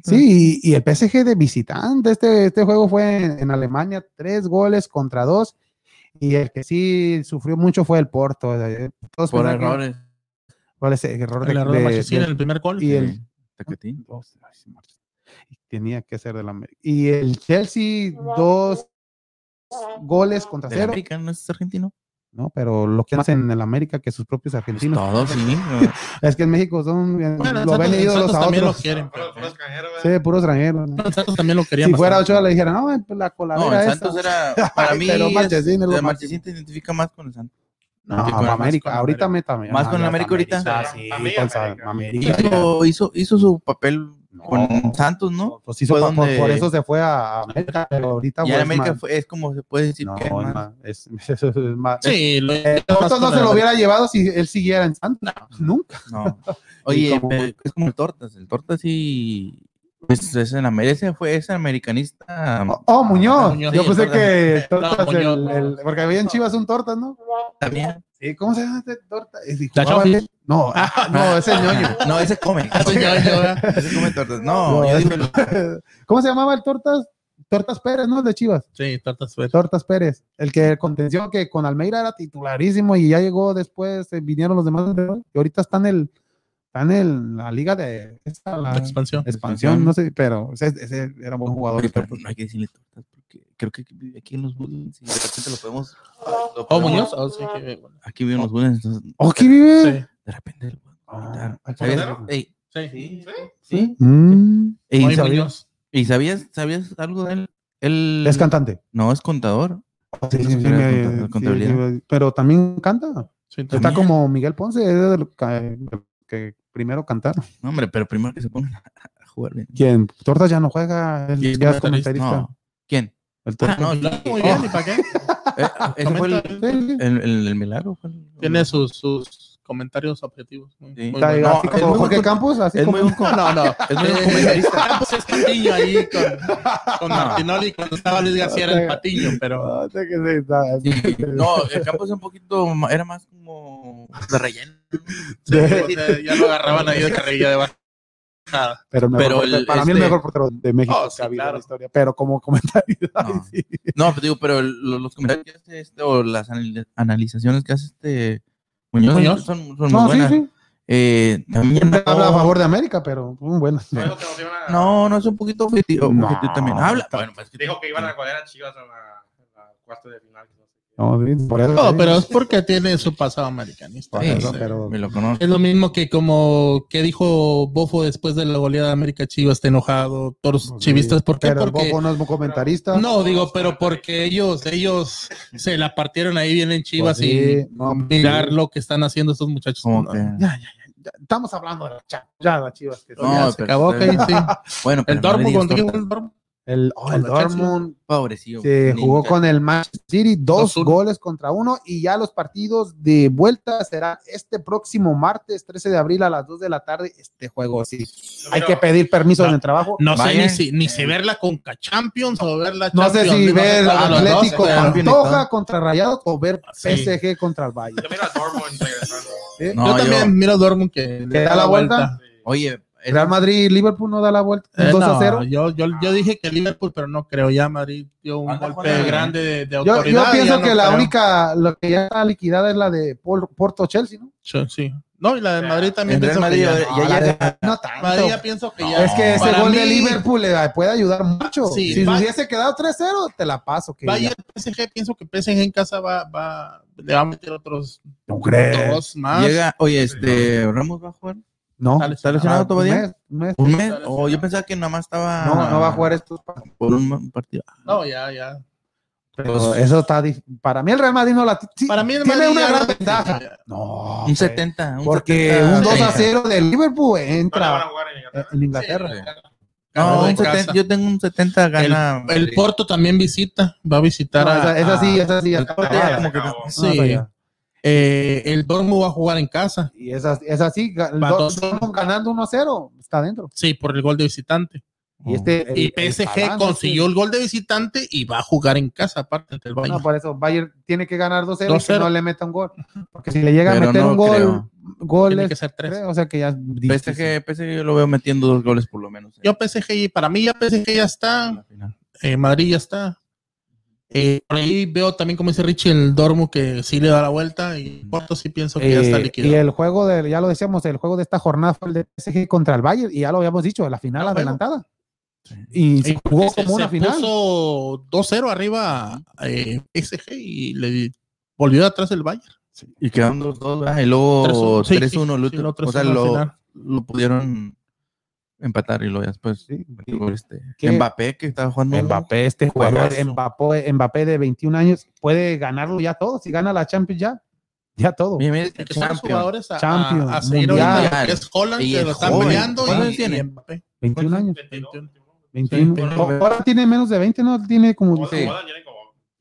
sí, y, el PSG de visitante, este, este juego fue en, Alemania, tres goles contra dos, y el que sí sufrió mucho fue el Porto. Eh, todos Por errores. ¿Cuál es el error el de, error de, en el primer gol? Y el, tenía que ser del América. Y el Chelsea, dos goles contra cero. América no es argentino? No, pero lo que hacen en el América que sus propios argentinos. todos, <laughs> sí. es que en México son. Bueno, lo ven ido los también lo quieren. Puro, Sí, puro extranjero. Santos también lo querían. Si fuera Ochoa le dijeran, no, pues la coladera. No, el Santos era. Para <laughs> mí, pero Marchesín, el Marchesín te identifica más con el Santos. No, con América, ahorita meta. Más con el América ahorita. Ah, sí, América. Hizo, hizo, hizo su papel con Santos, ¿no? Pues hizo por, por, eso se fue a América, pero ahorita. Y América fue, es como se puede decir no, que es, más. <laughs> Es, es, más. Sí, lo, eh, no se lo hubiera llevado si él siguiera en Santos. Nunca. No. <laughs> Oye, como, es como el Tortas. El Tortas sí. Pues es en América, fue ese americanista. Oh, oh Muñoz. Muñoz. Yo pensé que Tortas, no, el, el, porque había en Chivas un Tortas, ¿no? También. Sí, ¿Cómo se llama este torta? ¿La no, <laughs> ah, no, ese es ñoño. <laughs> No, ese come. <laughs> ese come tortas. No, yo digo. ¿Cómo se llamaba el tortas? Tortas Pérez, ¿no? De Chivas. Sí, Tortas Pérez. Tortas Pérez. El que contenció que con Almeida era titularísimo y ya llegó después, eh, vinieron los demás. Y ahorita está en el, está en la liga de la, expansión. Expansión, no sé, pero ese, ese era buen jugador. pero no hay que decirle tortas porque creo que aquí en los Bulls, si de repente lo podemos. Lo ¿Oh, Muñoz? Oh, sí, que, bueno. Aquí viven los Bulls. Entonces, ¿Oh, aquí vive? Sí. De repente. Ah, ¿Sabías? Sí. Sí. ¿Sí? ¿Sí? Mm. ¿Y, sabías, ¿Y sabías, sabías algo de él? él? Es cantante. No, es contador. Sí, sí, sí, me, contabilidad. sí, pero también canta. Sí, también. Está como Miguel Ponce, es el que, primero cantar. No, hombre, pero primero que se ponga a jugar bien. ¿Quién? Tortas ya no juega, él ya es comentarista. No. ¿Quién? El ah, no, muy bien, ¿y para qué? <laughs> Eh, ese fue el, el, el, el milagro. Tiene sus, sus comentarios objetivos. Muy, sí. muy bueno. así no, como Jorge Campos, así es como... Muy un, <laughs> no, no, es muy un comentarista. Campos es Patiño ahí con, con Martinoli cuando estaba Luis García era el Patiño, pero... No, el Campos es un poquito, era más como de relleno. Sí, ya lo agarraban ahí de carrilla de baja. Nada. Pero, pero el, para este... mí el mejor portero de México oh, sí, claro. en la historia, pero como comentario. <laughs> No, sí. no pero digo, pero el, los comentarios que hace este, o las analizaciones que hace este Muñoz, Muñoz? son, son no, muy buenas. Sí, sí. Eh, también no, habla a favor de América, pero muy bueno. No, no es un poquito objetivo, no, objetivo también. Habla. Bueno, pues, dijo que iban a coger a Chivas en la, en la cuarto de final. No, por eso, no pero es porque tiene su pasado americanista. Sí, eso, pero me lo conozco. Es lo mismo que como que dijo Bofo después de la goleada de América Chivas, está enojado, todos los chivistas. ¿Por qué? Pero porque Bofo no es comentarista. No, digo, pero porque ellos, ellos se la partieron ahí bien en Chivas pues sí, y no, mirar sí. lo que están haciendo estos muchachos. Ya, ya, ya. estamos hablando de la. Ya, chivas. Que no, ya se acabó, que sí. Bueno, el Dortmund, ¿contra quién el Dortmund? El, oh, el Dortmund pobrecillo. Se jugó con el Manchester City, dos, goles contra uno, y ya los partidos de vuelta serán este próximo martes 13 de abril a las 2 de la tarde. Este juego, sí. Hay que pedir permiso en el trabajo. No sé ni si, ni si verla con Champions o verla No sé si ver Atlético Pantoja contra Rayados o ver PSG contra el Valle. Yo miro a Dortmund Yo también miro a Dortmund que, le da la vuelta. Oye, Real Madrid Liverpool no da la vuelta. 2 eh, a 0. Yo, yo, yo, dije que Liverpool, pero no creo. Ya Madrid dio un golpe grande de, autoridad. Yo, yo pienso que la única, lo que ya está liquidada es la de Porto Chelsea, ¿no? Sí. No, y la de Madrid también. Madrid, ya, ya, ya, no tanto. Madrid ya pienso que ya. Es que ese gol de Liverpool le puede ayudar mucho. Sí, si hubiese quedado 3-0, te la paso. Que vaya PSG, pienso que PSG en casa va, va, le va a meter otros ¿No crees? dos más. Llega, oye, este, Ramos va a jugar. No. ¿Está lesionado todavía? Un mes. ¿Un mes? O yo pensaba que nada más estaba. No, no va a jugar estos Por un partido. No, ya, ya. Pero pues, eso está. Para mí el Real Madrid no la para mí el tiene Madrid una gran ventaja. No. Un 70. Un porque 70, un 2 a 0 del Liverpool entra en Inglaterra. no, un 70, yo tengo un 70 gana. El, el, Porto también visita, va a visitar no, a. Esa, sí, esa sí. sí. Eh, el Dortmund va a jugar en casa. Y es, es así, el Dortmund ganando 1-0, está dentro. Sí, por el gol de visitante. Y, este, y PSG consiguió el gol de visitante y va a jugar en casa, aparte del Bayern. No, por eso Bayern tiene que ganar 2-0 y no le meta un gol. Porque si le llega a meter un gol, goles, tiene que ser tres. o sea que ya PSG, PSG yo lo veo metiendo dos goles por lo menos. Yo PSG, para mí ya PSG ya está. Eh, Madrid ya está. Eh, por ahí veo también, como dice Richie, el Dormo que sí le da la vuelta y Porto sí pienso que ya está eh, liquidado. Y el juego de, ya lo decíamos, el juego de esta jornada fue el de PSG contra el Bayern y ya lo habíamos dicho, la final adelantada. Y se jugó como una final. Puso 2-0 arriba eh, PSG y le volvió atrás el Bayern. Y quedaron 2-2, y luego 3-1. o sea, lo, lo pudieron empatar y luego después sí, este, Mbappé que estaba jugando Mbappé este jugador Mbappé, Mbappé de 21 años puede ganarlo ya todo si gana la Champions ya ya todo. Champions, jugadores a, Champions, a, a mundial, que es Holland que lo están peleando y, tiene? Mbappé. 21 años. 21, 21. ahora tiene menos de 20 no tiene como sí.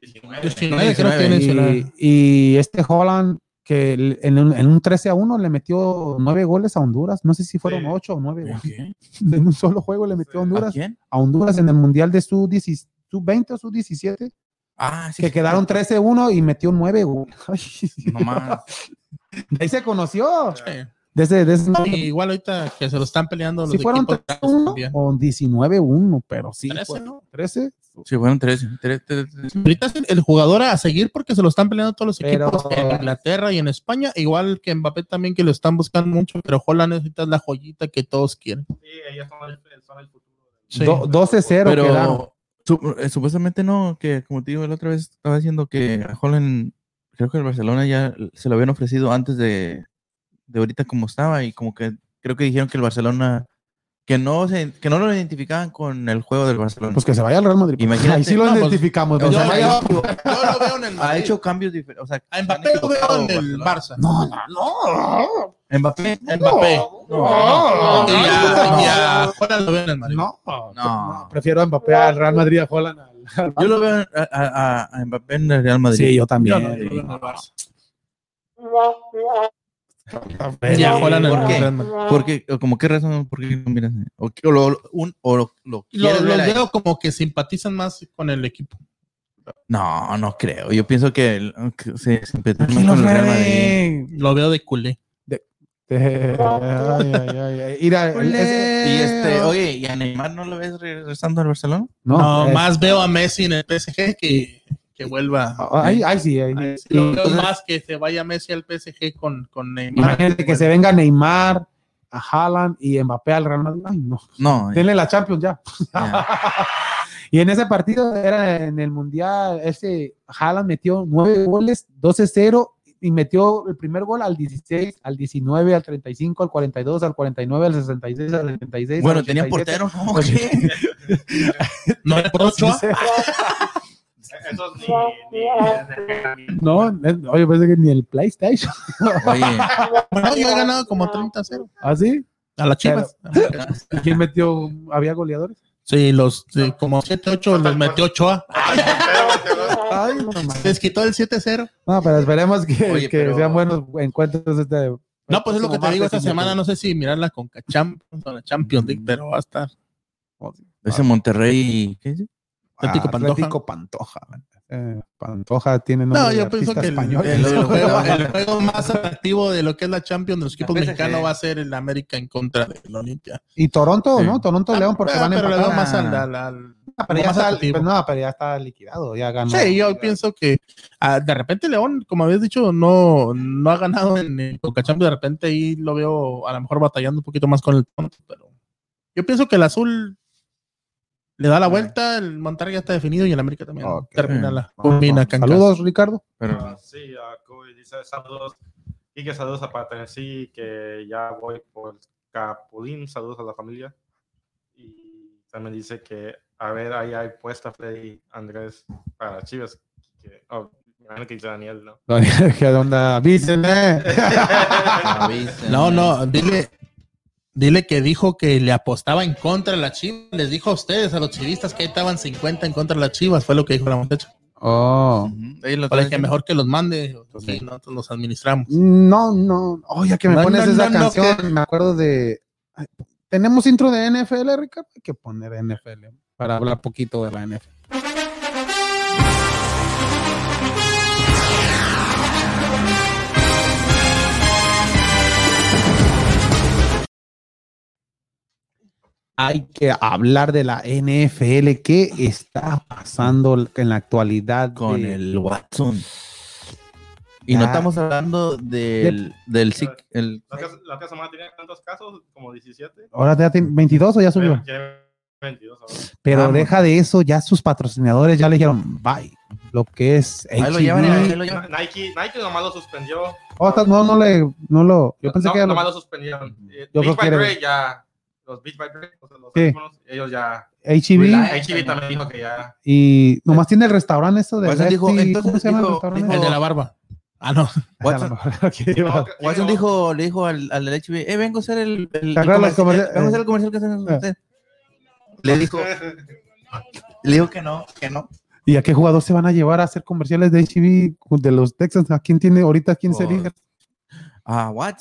19, 19, creo que tiene y, y este Holland que en un, en un 13 a 1 le metió nueve goles a Honduras. No sé si fueron ocho o nueve. <laughs> En un solo juego le metió a Honduras. ¿A, Honduras en el Mundial de su, 20 o su 17. Ah, que quedaron 13-1 y metió 9 goles. <laughs> De ahí se conoció. Desde, desde igual ahorita que se lo están peleando los si fueron 1 o 19-1, pero sí. 13, ¿no? 13. Sí, fueron 13. Ahorita es el jugador a seguir porque se lo están peleando todos los equipos en Inglaterra y en España, igual que Mbappé también que lo están buscando mucho, pero Holland necesita la joyita que todos quieren. Sí, ellos son el, futuro. 12-0 pero eh, supuestamente no, que como te digo la otra vez estaba diciendo que a Holland creo que el Barcelona ya se lo habían ofrecido antes de de ahorita como estaba y como que creo que dijeron que el Barcelona que no se, que no lo identificaban con el juego del Barcelona. Pues que se vaya al Real Madrid. Imagínate. Ahí sí lo pues, identificamos. yo, lo veo en el Ha hecho cambios diferentes. O sea, a Mbappé lo veo en el Barça. No, no, no. Mbappé. Mbappé. No. Y a Holland lo veo en el Madrid. No. No. Prefiero a Mbappé al Real Madrid a Holland. Yo lo veo a, a, Mbappé en el Real Madrid. Sí, yo también. Yo lo veo en el Barça. Ya, ¿Por qué? Porque, como qué razón, por qué no miras? O, lo, un, o lo, lo, lo veo como que simpatizan más con el equipo. No, no creo. Yo pienso que, que se simpatizan más con el Real Madrid. Lo veo de culé. De, de, ay, ay, ay, Mira, ese, y este, oye, ¿y a Neymar no lo ves regresando al Barcelona? No, no es, más veo a Messi en el PSG que que vuelva. Ahí, ahí sí, ahí, sí. más que se vaya Messi al PSG con, con Neymar. Imagínate que se venga Neymar, a Haaland y Mbappé al Real Madrid. Ay, no. No. <laughs> Tiene la Champions ya. <laughs> y en ese partido era en el Mundial, ese Haaland metió nueve goles, 12-0 y metió el primer gol al 16, al 19, al 35, al 42, al 49, al 66, al 76. Bueno, tenía portero, ¿no? <laughs> ¿No era por Esos ni, ni, No, oye, parece que ni el PlayStation. Oye, <laughs> bueno, yo he ganado como 30-0. ¿Ah, sí? A las chivas. ¿Quién metió? ¿Había goleadores? Sí, los como 7-8 los metió Ochoa. Ay, no, Les <laughs> quitó el 7-0. No, pero esperemos que, que sean buenos encuentros este. No, pues es lo que te digo esta semana. No sé si mirarla con Champions o la Champions League, pero va a estar. Ese Monterrey. ¿Qué es? Atlético ah, Pantoja. Atlético Pantoja. Eh, Pantoja tiene nombre No, yo pienso que el, <laughs> el, juego, más atractivo de lo que es la Champions de los equipos mexicanos va a ser el América en contra del Olimpia. Y Toronto, ¿no? Toronto León porque ah, van a pero más al, al, al ah, pero, ya está, pues no, pero ya está liquidado, ya ganó. Sí, yo pienso que de repente León, como habías dicho, no, no ha ganado en el Coca Champions, de repente ahí lo veo a lo mejor batallando un poquito más con el Toronto, pero yo pienso que el azul le da la vuelta, el Monterrey ya está definido y el América también termina la combina. Saludos, Ricardo. Pero, sí, uh, dice saludos. Y que saludos a Tennessee, que ya voy por Capulín, saludos a la familia. Y también dice que, a ver, ahí hay puesta Freddy Andrés para Chivas. Que, oh, que dice Daniel, ¿no? Daniel, ¿qué onda? Avísenme. <laughs> no, no, dile, Dile que dijo que le apostaba en contra de las chivas. Les dijo a ustedes, a los chivistas, que ahí estaban 50 en contra de las chivas. Fue lo que dijo la muchacha. Oh. Uh que mejor que los mande. Sí, nosotros los administramos. No, no. Oye, que me pones esa canción. Me acuerdo de. ¿Tenemos intro de NFL, Ricardo? Hay que poner NFL para hablar poquito de la NFL. Hay que hablar de la NFL. ¿Qué está pasando en la actualidad con el Watson? Y no estamos hablando del, del El... ¿La, que semana tenía cuántos casos? ¿Como 17? ¿Ahora ya tiene 22 o ya subió? 22 ahora. Pero ah, deja de eso, ya sus patrocinadores ya le dijeron bye. Lo que es. Ahí lo llevan, ahí lo llevan. Nike, Nike nomás lo suspendió. Oh, no, no le. No lo. Yo pensé no, que ya nomás lo, lo suspendieron. Yo Big creo que ya los Beach by Dre, los sí. ellos ya. HEB. HEB también dijo que ya. Y nomás tiene el restaurante eso de. Watson dijo, ¿Cómo se llama el restaurante? El de la barba. Ah, no. <laughs> Watson, Watson dijo, le dijo al, al del HB, eh, vengo a hacer el, el, el comercial, vengo a hacer el comercial que hacen ah. ustedes. Le dijo, le dijo que no, que no. ¿Y a qué jugador se van a llevar a hacer comerciales de HB de los Texans? ¿A quién tiene ahorita? ¿Quién se sería? Ah, what?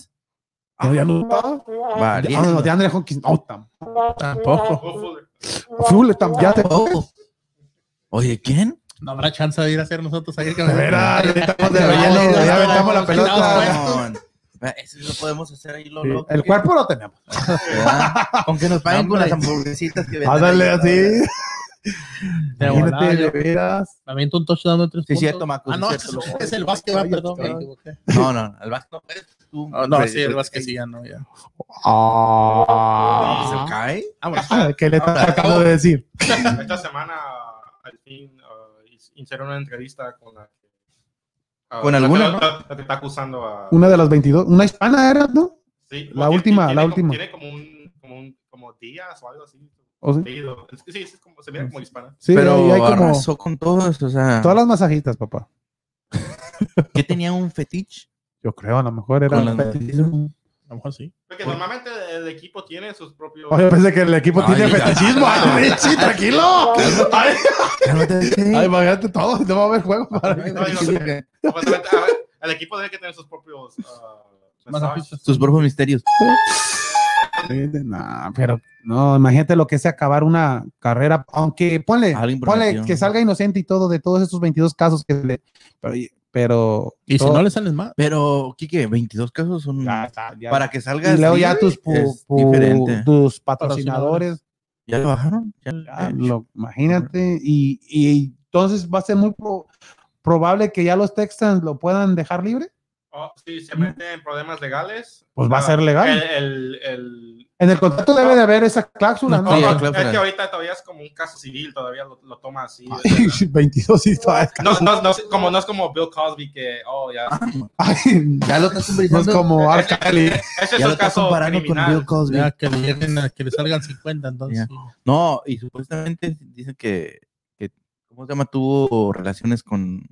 Ah, ya no está. Vale. Ah, no, de Andre Hopkins. No, tampoco. Full, ya te. Oye, ¿quién? No habrá chance de ir a hacer nosotros ahí. Que Verá, <laughs> estamos de relleno, ya aventamos la pelota. Eso lo podemos hacer ahí. Lo, sí, el cuerpo lo tenemos. <laughs> Aunque nos paguen con las hamburguesitas que venden. Dale así. Imagínate, de veras. Me aviento un touchdown de tres sí, cierto, Marcos. Ah, no, es, es el básquet, perdón. No, no, el básquet no tú. Oh, no, sí, el básquet sí, ya no, ya. Ah. ¿Se cae? ¿Qué le está acabo de decir? <laughs> Esta semana, al fin, uh, hicieron una entrevista con la que. Uh, ¿Con alguna? La, la, que está acusando a. Una de las 22. Una hispana era, ¿no? Sí. La última, tiene, la última. Tiene como un, como un, como días o algo así. ¿O sí? Es que sí, es como, se mira como hispana. Sí, pero hay como, con todos, o sea. Todas las masajitas, papá. ¿Qué tenía un fetiche? Yo creo, a lo mejor era un fetichismo. A lo mejor sí. Porque normalmente el equipo tiene sus propios. Oye, pensé que el equipo tiene fetichismo. <laughs> Ay, sí, tranquilo. Ay, Ay, imagínate todo. No va a haber juego para no, no, El equipo debe que tener sus propios. Uh, sus propios misterios. No, pero no, imagínate lo que es acabar una carrera, aunque ponle, ponle que salga inocente y todo de todos estos 22 casos que le, pero, pero y si no le salen más. Pero, Kike, 22 casos son para que salga. Y luego ya tus, tus patrocinadores. Ya lo bajaron. lo, imagínate. Y, y, entonces va a ser muy probable que ya los Texans lo puedan dejar libre. Oh, si se meten en problemas legales. Pues va a ser legal. El, el, en el contrato debe de haber esa cláusula, ¿no? no, es que ahorita todavía es como un caso civil, todavía lo, lo toma así. Ay, 22 <laughs> y todavía no, no, no, como, no es como Bill Cosby que, oh, ya. <laughs> Ay, ya lo estás comparando. No es como R. Kelly. Ese es el caso criminal. Con Bill Cosby. Ya, que le, que le salgan 50, entonces. No, y supuestamente dicen que, que ¿cómo se llama? Tuvo relaciones con,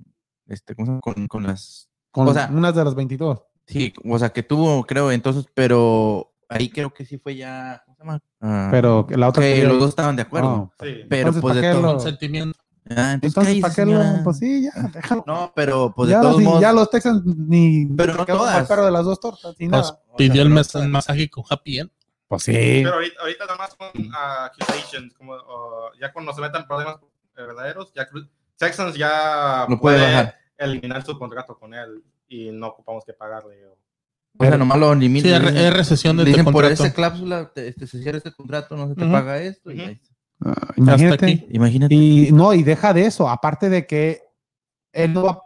este, ¿cómo se llama? Con, con las... Con o sea, unas de las 22. Sí, o sea, que tuvo, creo, entonces, pero ahí creo que sí fue ya, ¿cómo se llama? Uh, pero la otra que los dos estaban de acuerdo. Oh, sí. Pero entonces, pues de todo lo... sentimiento. Ah, entonces, entonces ¿para qué lo? Pues sí, ya, déjalo. No, pero pues ya de todos los, modos. Ya los Texans ni. Pero no todas. El perro de las dos tortas. Ni pues nada. pidió el mes, masaje con Happy End. Pues sí. Pero ahorita, ahorita nada más con uh, accusations, como uh, ya cuando se metan problemas verdaderos, ya Texans ya no puede, puede eliminar su contrato con él y no ocupamos que pagarle. O, o sea, nomás lo limitan. Sí, es recesión de dicen, este por contrato. esa cláusula, te, este, se cierra este contrato, no se te uh -huh. paga esto. Uh -huh. y ahí Uh, imagínate, imagínate. Y no, y deja de eso, aparte de que él no va,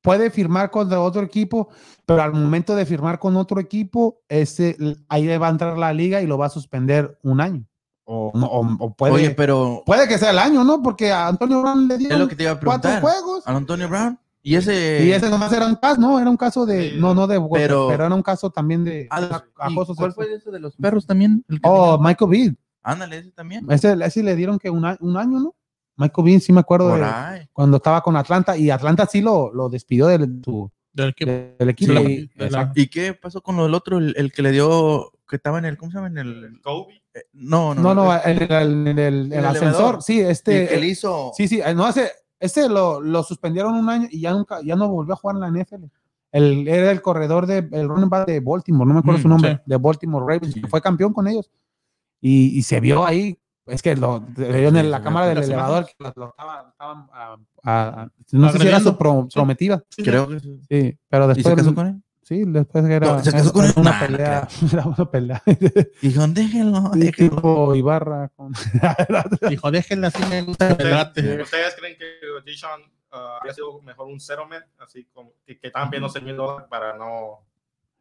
puede firmar con otro equipo, pero al momento de firmar con otro equipo, ese, ahí va a entrar la liga y lo va a suspender un año. O, o, o puede, Oye, pero puede que sea el año, ¿no? Porque a Antonio Brown le dieron es lo que te iba a cuatro juegos. A Antonio Brown. Y ese. Y ese nomás era un caso, no, era un caso de. No, no de. Pero, pero era un caso también de. Ah, acoso ¿Cuál fue ese de los perros también? Oh, Michael Bean. Ándale, ese también. Ese, ese le dieron que un, un año, ¿no? Michael Bean, sí me acuerdo de, cuando estaba con Atlanta y Atlanta sí lo, lo despidió de su, del equipo. Del equipo. Sí, y, la, ¿Y, qué pasó con lo del otro? El, el, que le dio, que estaba en el, ¿cómo se llama? En el. Kobe. Eh, no, no, no. No, el, el, el, el ascensor. Sí, este. El que le hizo. Sí, sí, no hace. Ese lo, lo suspendieron un año y ya nunca, ya no volvió a jugar en la NFL. El, era el corredor de el running back de Baltimore, no me acuerdo mm, su nombre, sí. de Baltimore Ravens, sí. fue campeón con ellos. Y, y, se vio ahí, es que lo vio en la cámara del elevador, que lo, lo estaban, estaban a, a, no sé si era su pro, prometida. Creo que sí. Sí, pero después. ¿Y se casó con él? Sí, después era, no, se casó con él. una nah, pelea. <laughs> Era una pelea. <laughs> Dijo, déjenlo. Sí, déjenlo. tipo Ibarra. Con... <laughs> Dijo, déjenlo así me gusta. ¿Ustedes, ¿Ustedes creen que Dishon uh, habría sido mejor un settlement? Así como que, que estaban viendo 100 mil dólares para no.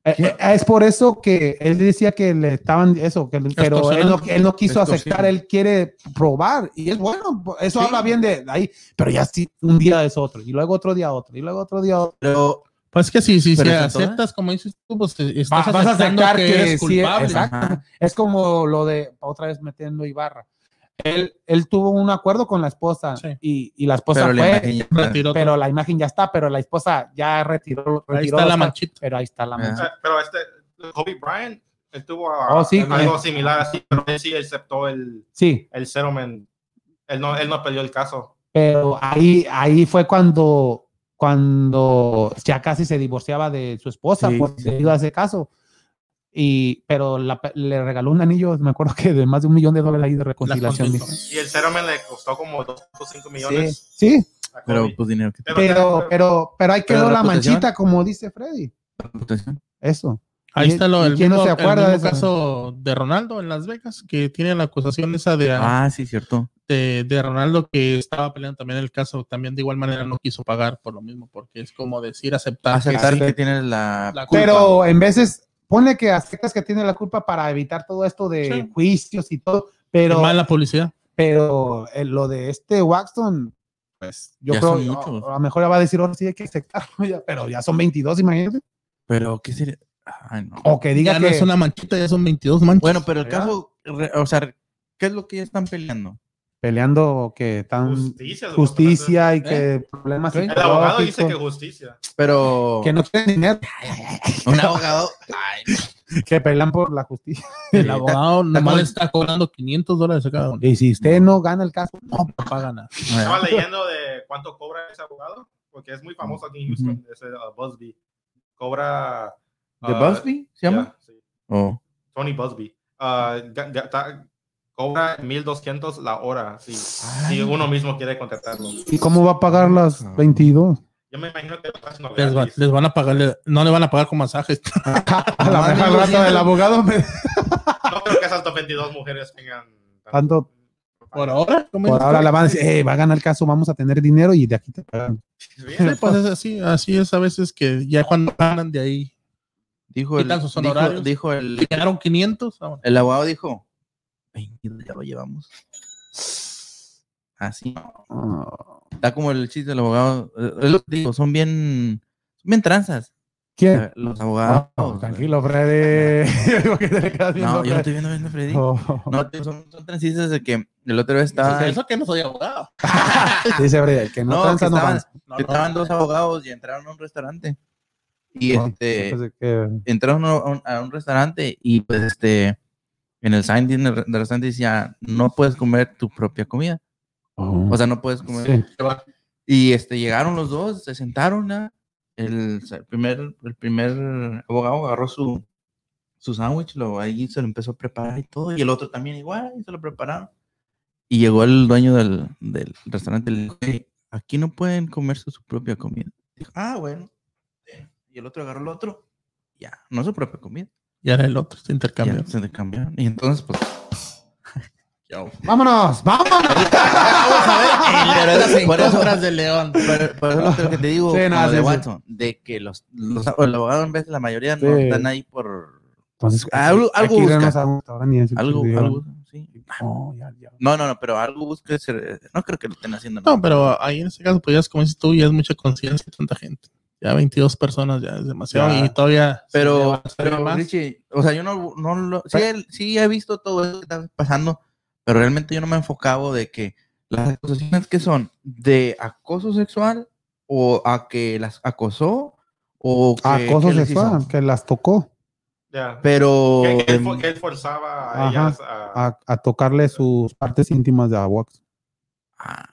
Eh, es por eso que él decía que le estaban eso, que, pero él no, él no quiso aceptar, él quiere probar y es bueno, eso sí. habla bien de ahí, pero ya sí, un día es otro y luego otro día otro y luego otro día otro. Pero pues que sí, sí, si aceptas, como dices tú, pues estás Va, vas a aceptar que, que eres culpable. Sí, exacto. Es como lo de otra vez metiendo Ibarra. Él, él tuvo un acuerdo con la esposa sí. y, y, la esposa pero fue, la retiró pero la imagen ya está, pero la esposa ya retiró. retiró ahí está la manchita. Pero ahí está la manchita. Pero este, Kobe Bryant, él tuvo oh, sí, algo eh. similar así, pero él sí aceptó el, sí. el settlement. Él no, él no peleó el caso. Pero ahí, ahí fue cuando cuando ya casi se divorciaba de su esposa Sí, por sí. debido a ese caso. Y, pero la- le regaló un anillo, me acuerdo que de más de un millón de dólares ahí de reconciliación. Y el settlement le costó como 2.5 Sí, millones. sí, Kobe. Pero pues dinero que pero, pero, pero ahí Pero quedó la reputación. manchita, como dice Freddy. Eso. Ahí ¿Y- está lo, el, quién no mismo, se acuerda el de mismo eso? caso de Ronaldo en Las Vegas, que tiene la acusación esa de, Ah, sí, cierto. De, de Ronaldo que estaba peleando también el caso, también de igual manera no quiso pagar por lo mismo, porque es como decir aceptar. que Aceptar que tienes la, La culpa. Pero en veces, pone que aceptas que tiene la culpa para evitar todo esto de Sí. juicios y todo, pero, mala publicidad. pero eh, lo de este Waxton, pues yo Ya creo, son a- lo mejor ya va a decir, ahora sí hay que aceptarlo, <laughs> ya, pero ya son 22, imagínate. Pero, ¿qué sería? Ay, no. O que diga Ya que... no es una manchita, ya son 22 manchas. Bueno, pero el ¿verdad? caso, re- o sea, ¿qué es lo que ya están peleando? Peleando que tan Justicia. justicia y que problemas Sí. El abogado dice que justicia. Pero que no tienen dinero, un abogado, ay, que pelean por la justicia. el abogado nomás le está cobrando 500 dólares a cada uno. Y si usted no gana el caso, no, paga nada. Estaba leyendo de cuánto cobra ese abogado, porque es muy famoso aquí en Houston, ese uh, Busby. Cobra. ¿de uh, Busby se llama? ya, sí. Oh. Tony Busby. Uh, cobra 1200 la hora, sí. Si uno mismo quiere contratarlo. ¿y cómo va a pagar las 22? Yo me imagino que Les, va- les van a pagarle, no le van a pagar con masajes. <laughs> A la mejor al rato del abogado me- No creo que esas 22 mujeres tengan Tanto- Por ahora, ¿cómo por ahora le van a decir, "Eh, va a ganar el caso, vamos a tener dinero y de aquí te pagan. Sí, pues es así, así es a veces que ya cuando ganan de ahí, Dijo el, sus dijo, honorarios. dijo el, quedaron 500. ah, bueno. el abogado dijo, 20 ya lo llevamos. Así. Ah, Está como el chiste del abogado. eh, Es lo que digo, son bien, son bien tranzas. ¿Quién? Los abogados. Oh, tranquilo, Freddy. no, <laughs> yo no estoy viendo, viendo Freddy. Oh. No, son, son transistas de que el otro día estaba. Eso que no soy abogado. <laughs> Dice Freddy, que no, no que estaban, no que estaban dos abogados y entraron a un restaurante. Y este. Entraron a un, a un, restaurante y pues este. En el sign del restaurante decía: No puedes comer tu propia comida. Oh. O sea, no puedes comer. Sí. Y este, llegaron los dos, se sentaron, ¿no? el, primer, el primer abogado agarró su, su sándwich, lo, ahí se lo empezó a preparar y todo, y el otro también igual, y se lo prepararon. Y llegó el dueño del, del restaurante y le dijo, aquí no pueden comerse su propia comida. Dijo, ah, bueno. Y el otro agarró el otro, ya, no su propia comida. Y ahora el otro se intercambió. se intercambiaron. Y entonces, pues, <laughs> Vámonos, vámonos. Vamos a ver <laughs> <laughs> por eso, de León. Por, eso lo que te digo sí, no, de Watson, de que los, los, abogados en vez de la mayoría no están ahí por entonces algo, algo busca. algo, algo, sí. No, ya, ya. no, no, no, pero algo busca no creo que lo estén haciendo. No, pero ahí en ese caso, pues ya como dices tú, ya es mucha conciencia de tanta gente. Ya 22 personas ya es demasiado y todavía. Pero, pero Richie, o sea, yo no, no lo. Sí, sí he visto todo eso que está pasando pero realmente yo no me he enfocado de que las acusaciones que son de acoso sexual o a que las acosó o que, acoso sexual, que las tocó. Pero que, él, forzaba a ellas a... a... tocarle sus partes íntimas de Awax. Ah,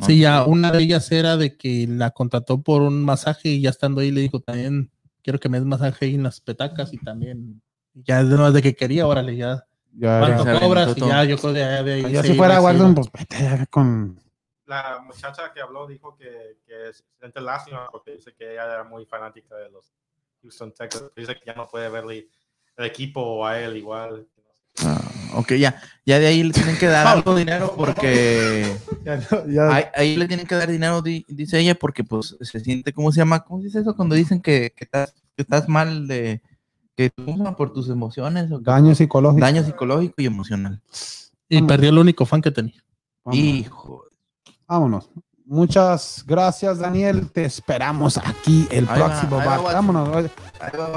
sí, ya una de ellas era de que la contrató por un masaje y ya estando ahí le dijo también quiero que me des masaje ahí en las petacas y también ya es de más de que quería, órale, ya ya, ¿Cuánto cobras? Y ya, yo creo de, de, de, si fuera Watson, pues vete con. La muchacha que habló dijo que, que se siente lástima porque dice que ella era muy fanática de los Houston Texans. Dice que ya no puede verle el equipo o a él igual. Ah, ok, ya, ya de ahí le tienen que dar algo dinero porque <laughs> ya ya. Ahí, ahí, le tienen que dar dinero, dice ella, porque pues se siente, ¿cómo se llama? ¿Cómo se dice eso cuando dicen que, que, estás, que estás mal de, que por tus emociones. O daño psicológico. Daño psicológico y emocional. Y perdió el único fan que tenía. Hijo. Vámonos. Muchas gracias, Daniel. Te esperamos aquí el próximo va, Vámonos.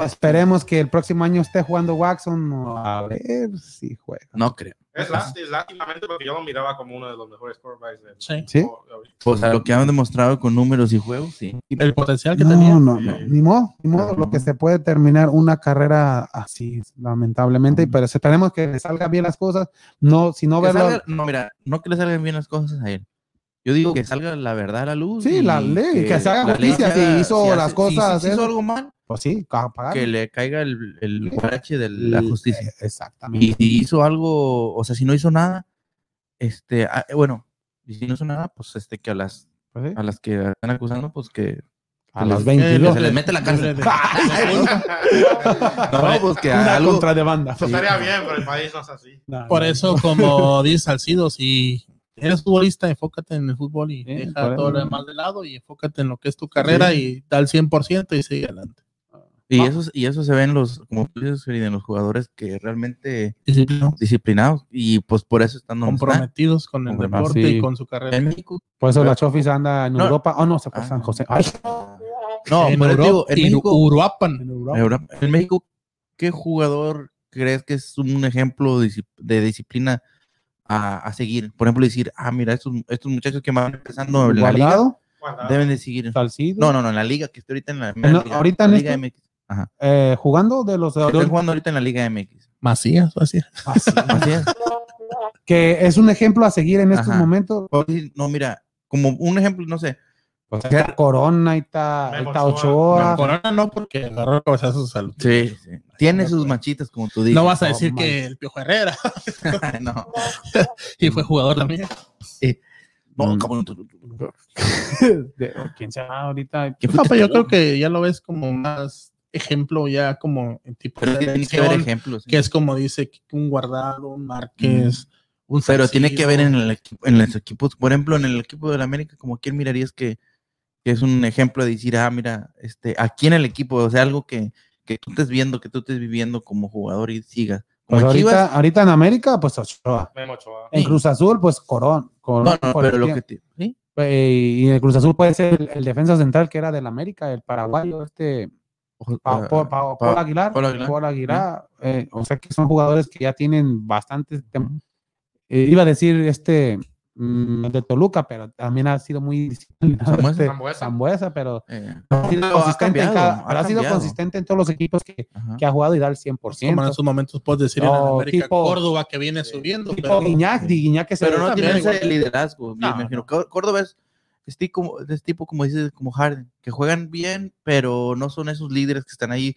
Esperemos que el próximo año esté jugando Waxon. A ver si juega. No creo. Es lástimamente porque yo lo miraba como uno de los mejores quarterbacks del Sí. ¿Sí? Pues a lo que han demostrado con números y juegos, sí. El potencial que no, tenía. No, no, Ni modo, ni modo. Lo que se puede terminar una carrera así, lamentablemente. Pero esperemos que le salgan bien las cosas. No, si no verlo. no, mira, no que le salgan bien las cosas a él. Yo digo que salga la verdad a la luz. Sí, la ley, que, se haga justicia. Si hizo las cosas. Si, hizo algo mal, pues sí, que le caiga el, el guarache de la justicia. Exactamente. Y si hizo algo, o sea, si no hizo nada, este, ah, bueno, y si no hizo nada, pues este, que a las, pues a las que están acusando, pues que a las 22. se les mete la cárcel. <laughs> <laughs> no, pues que Una algo... contrademanda. Eso estaría bien, pero el país no es así. Por eso, como <laughs> dice Salcido, si eres futbolista, enfócate en el fútbol y deja todo lo demás de lado y enfócate en lo que es tu carrera y da el 100% y sigue adelante. Y, eso, y eso se ve en los, como tú dices, en los jugadores que realmente disciplinados. y pues por eso están comprometidos con el deporte y con su carrera. En México, por eso la Chofis anda en Europa. Oh, no, se fue ah, San José. No, en, Europa, digo, en México, Uruapan. En, en México, ¿qué jugador crees que es un ejemplo de disciplina a, a seguir? Por ejemplo, decir, ah, mira, estos, estos muchachos que van empezando en la liga deben de seguir. No, no, no, en la liga que estoy ahorita en la, liga, ahorita en la Liga MX. Eh, jugando de los. Estoy jugando ahorita en la Liga MX. Macías, Macías. <laughs> Macías. que es un ejemplo a seguir en estos momentos. No, mira, como un ejemplo, no sé. Pues está Corona y está, está Ochoa. Corona no, porque agarró cabezazos su salud. Sí, sí. Tiene sus manchitas, como tú dices. No vas a decir que el Piojo Herrera. <laughs> no. <laughs> y fue jugador también. Sí. No, mm. como ¿Quién se llama ahorita? No, yo creo que ya lo ves como más ejemplo ya como en tipo pero tiene que ver ejemplos que es como dice un guardado un Márquez mm. un pero tiene que ver en el en los equipos por ejemplo en el equipo de la América como quién mirarías que, que, es un ejemplo de decir ah mira este aquí en el equipo o sea algo que, que tú estés viendo que tú estés viviendo como jugador y sigas pues ahorita, ahorita en América pues Ochoa. en Cruz Azul pues Corón, no, no, pero lo que ¿sí? y en Cruz Azul puede ser el, el defensa central que era del América el paraguayo este Paul Aguilar, Paul Aguilar, eh, o sea que son jugadores que ya tienen bastante eh, iba a decir este mm, de Toluca, pero también ha sido muy. Este, Zambuesa, pero eh, ha sido, consistente, ha sido consistente en todos los equipos que, que, ha jugado y da el 100%. Como en esos momentos puedes decir en América, Córdoba que viene subiendo. Tipo pero, Guiñac, Guiñac que se Pero no tiene ese liderazgo, no, me imagino. Córdoba es es tipo, es tipo, como dices, como Harden, que juegan bien, pero no son esos líderes que están ahí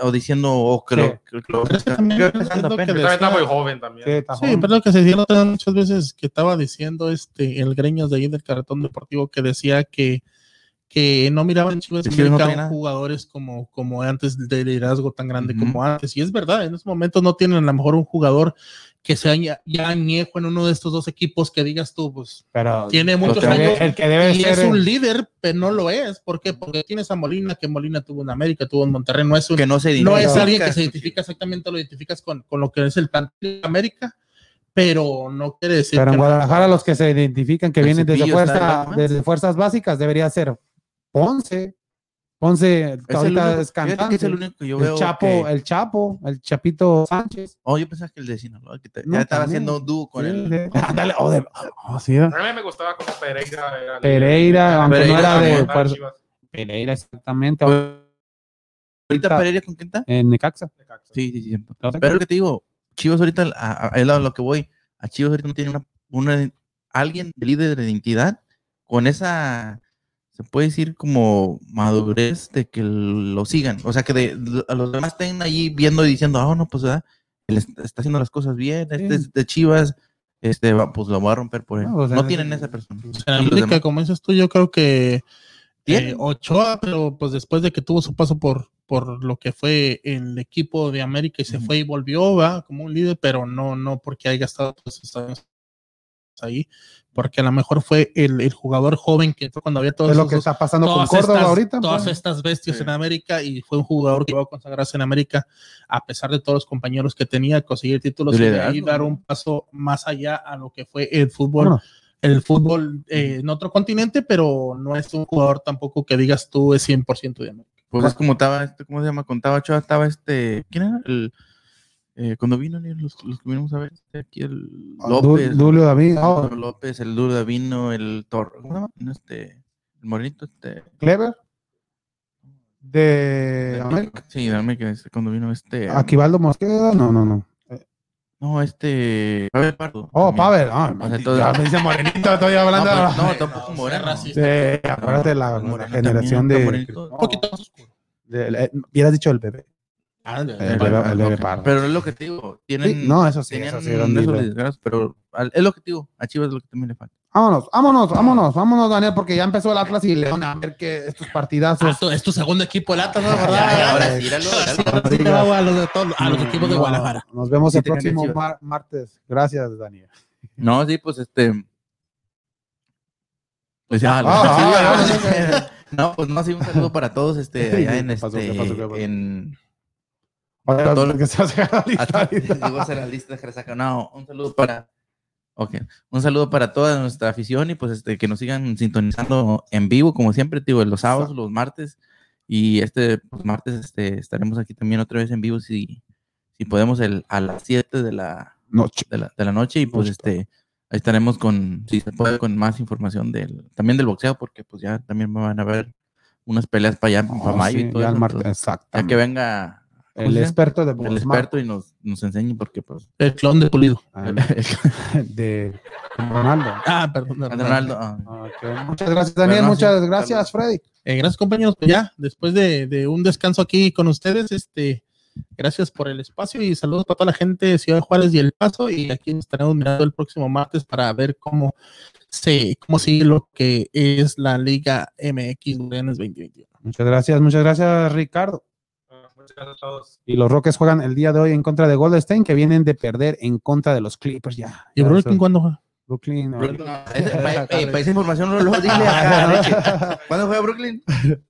o diciendo o que lo, que, lo que está muy joven también. Sí, pero lo que se decía muchas veces que estaba diciendo este el Greñas de ahí del cartón deportivo que decía que que no miraban Chivas no jugadores como, como antes de liderazgo tan grande como antes. Y es verdad, en esos momentos no tienen a lo mejor un jugador que sea ya, ya añejo en uno de estos dos equipos que digas tú, pues pero tiene muchos años el que debe y es un líder, pero no lo es. ¿Por qué? Porque tienes a Molina, que Molina tuvo en América, tuvo en Monterrey, no es un, que no, se no es alguien que se identifica exactamente, lo identificas con, con lo que es el plantel de América pero no quiere decir. Pero en Guadalajara, los que se identifican que vienen desde, fuerza, desde fuerzas básicas, debería ser Ponce. Ponce ahorita es cantante. el Chapo, el Chapo, el Chapito Sánchez. Oh, yo pensaba que el de Sinaloa, que ya estaba haciendo dúo con él. Dale, oh, de, oh, sí, a mí me gustaba como Pereira. Pereira, aunque no era de. Pereira, exactamente. ¿Ahorita Pereira con quién está? En Necaxa. Sí, sí, sí. Pero lo que te digo, Chivas ahorita, a, a, lo que voy, a Chivas ahorita no tiene una, una alguien de líder de identidad con esa se puede decir como madurez de que lo sigan. O sea, que de, a los demás estén ahí viendo y diciendo, ah, no, pues él está haciendo las cosas bien, este es de Chivas, este, pues lo voy a romper por él. No, tienen esa persona. En como dices tú, yo creo que eh, Ochoa, pero pues después de que tuvo su paso por, por lo que fue el equipo de América y se fue y volvió, va como un líder, pero no, no porque haya estado pues, ahí, porque a lo mejor fue el, el jugador joven que fue cuando había todo es lo que está pasando con Córdoba ahorita. Todas pues. estas bestias en América y fue un jugador que iba a consagrarse en América a pesar de todos los compañeros que tenía, conseguir títulos y de ahí dar un paso más allá a lo que fue el fútbol. El fútbol eh, en otro continente, pero no es un jugador tampoco que digas tú es 100% de América. Pues es como estaba, este, ¿cómo se llama? Contaba Ochoa, estaba este, ¿quién era? El, eh, cuando vino los, los, que vinimos a ver, este, aquí el ah, López, Dulio David, oh. López, el Dulio Davino, el Torre, ¿cómo se Este, el morenito, este. Clever. De, América. Sí, de América, este, cuando vino este. Aquivaldo Mosqueda, no, no, no. No, este. Pavel Pardo. Oh, Pavel. Ah, o sea, todo... me dice morenito, estoy hablando. No, pues, no tampoco moreno. Sí, acuérdate de la, la generación de. Un poquito más oscuro. Hubieras dicho el bebé. Ah, pero es lo que te digo, tienen. no, eso sí, eso sí, pero es lo que te digo, a Chivas es lo que también le falta. Vámonos, vámonos, vámonos, vámonos, Daniel, porque ya empezó el Atlas y León a ver que estos partidazos. Ah, es tu segundo equipo, el Atlas, ¿no? Ahora sí, a los, a los equipos de Guadalajara. Nos vemos el próximo martes. Gracias, Daniel. No, sí, pues este. Pues ya, ah, <laughs> <laughs> no, pues no, sí, un saludo para todos, este, <laughs> allá en este, en todo lo que se hace <laughs> a la lista. No, un saludo para. Okay. Un saludo para toda nuestra afición y pues este que nos sigan sintonizando en vivo, como siempre, digo, los sábados, los martes. Y este pues, martes este, estaremos aquí también otra vez en vivo si, si podemos el, a las 7 de la noche. De la, noche. Y pues este ahí estaremos con, si se puede, con más información del, también del boxeo, porque pues ya también van a ver unas peleas para allá, para oh, mayo y todo ya eso. ya que venga el experto de El experto y nos, nos enseñe porque pues. El clon de Pulido. Ah, de Ronaldo. Ah, perdón. De Ronaldo. Ah. Muchas gracias, Daniel. Muchas gracias, Freddy. Eh, gracias, compañeros. Pues ya, después de, de, un descanso aquí con ustedes, este, gracias por el espacio y saludos para toda la gente de Ciudad de Juárez y El Paso. Y aquí estaremos mirando el próximo martes para ver cómo se, cómo sigue lo que es la Liga MX 2021. Muchas gracias, muchas gracias, Ricardo. Y los Rockets juegan el día de hoy en contra de Golden State, que vienen de perder en contra de los Clippers ya. ¿Y Brooklyn cuándo juega? Brooklyn. para, esa información no lo dile acá. <laughs> ¿Cuándo juega Brooklyn?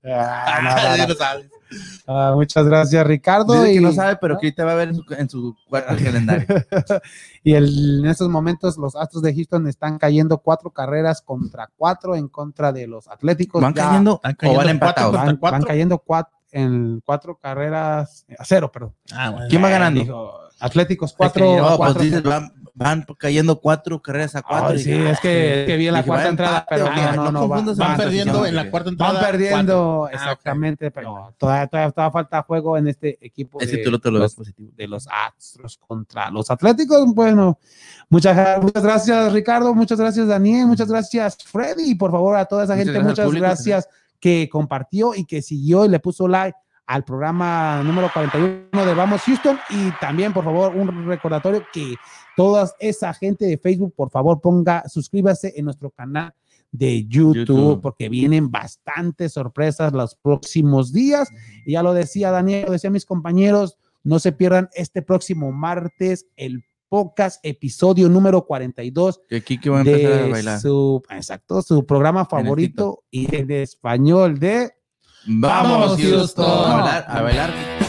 Ah, <laughs> ah, muchas gracias, Ricardo. y, que no sabe, pero que te va a ver en su, cuarto calendario. <laughs> y en estos momentos los Astros de Houston están cayendo cuatro carreras contra cuatro en contra de los Atléticos. ¿Van cayendo, o van empatados? Van, van cayendo cuatro en cuatro carreras a cero, perdón. Ah, bueno. ¿Quién va ganando? Dijo, Atléticos cuatro. no, pues dices, van, van, cayendo cuatro carreras a cuatro. Ay, sí, es que, es que vi en la dije, cuarta entrada, pero no, no, no, van, van, van perdiendo en la cuarta entrada. Van perdiendo, cuatro. exactamente, ah, okay. pero todavía, todavía, todavía, falta juego en este equipo Ese de, tú te lo los, positivo. de los Astros contra los Atléticos. Bueno, muchas, muchas gracias, Ricardo, muchas gracias, Daniel, muchas gracias, Freddy, y por favor a toda esa muchas gente, gracias muchas gracias que compartió y que siguió y le puso like al programa número 41 de Vamos Houston. Y también por favor un recordatorio que toda esa gente de Facebook por favor ponga suscríbase en nuestro canal de YouTube, YouTube, porque vienen bastantes sorpresas los próximos días. Y ya lo decía Daniel, lo decía mis compañeros, no se pierdan este próximo martes el podcast episodio número 42 que aquí que va a empezar de a bailar. su exacto su programa favorito y en español de Vamos, Houston. A bailar, a bailar.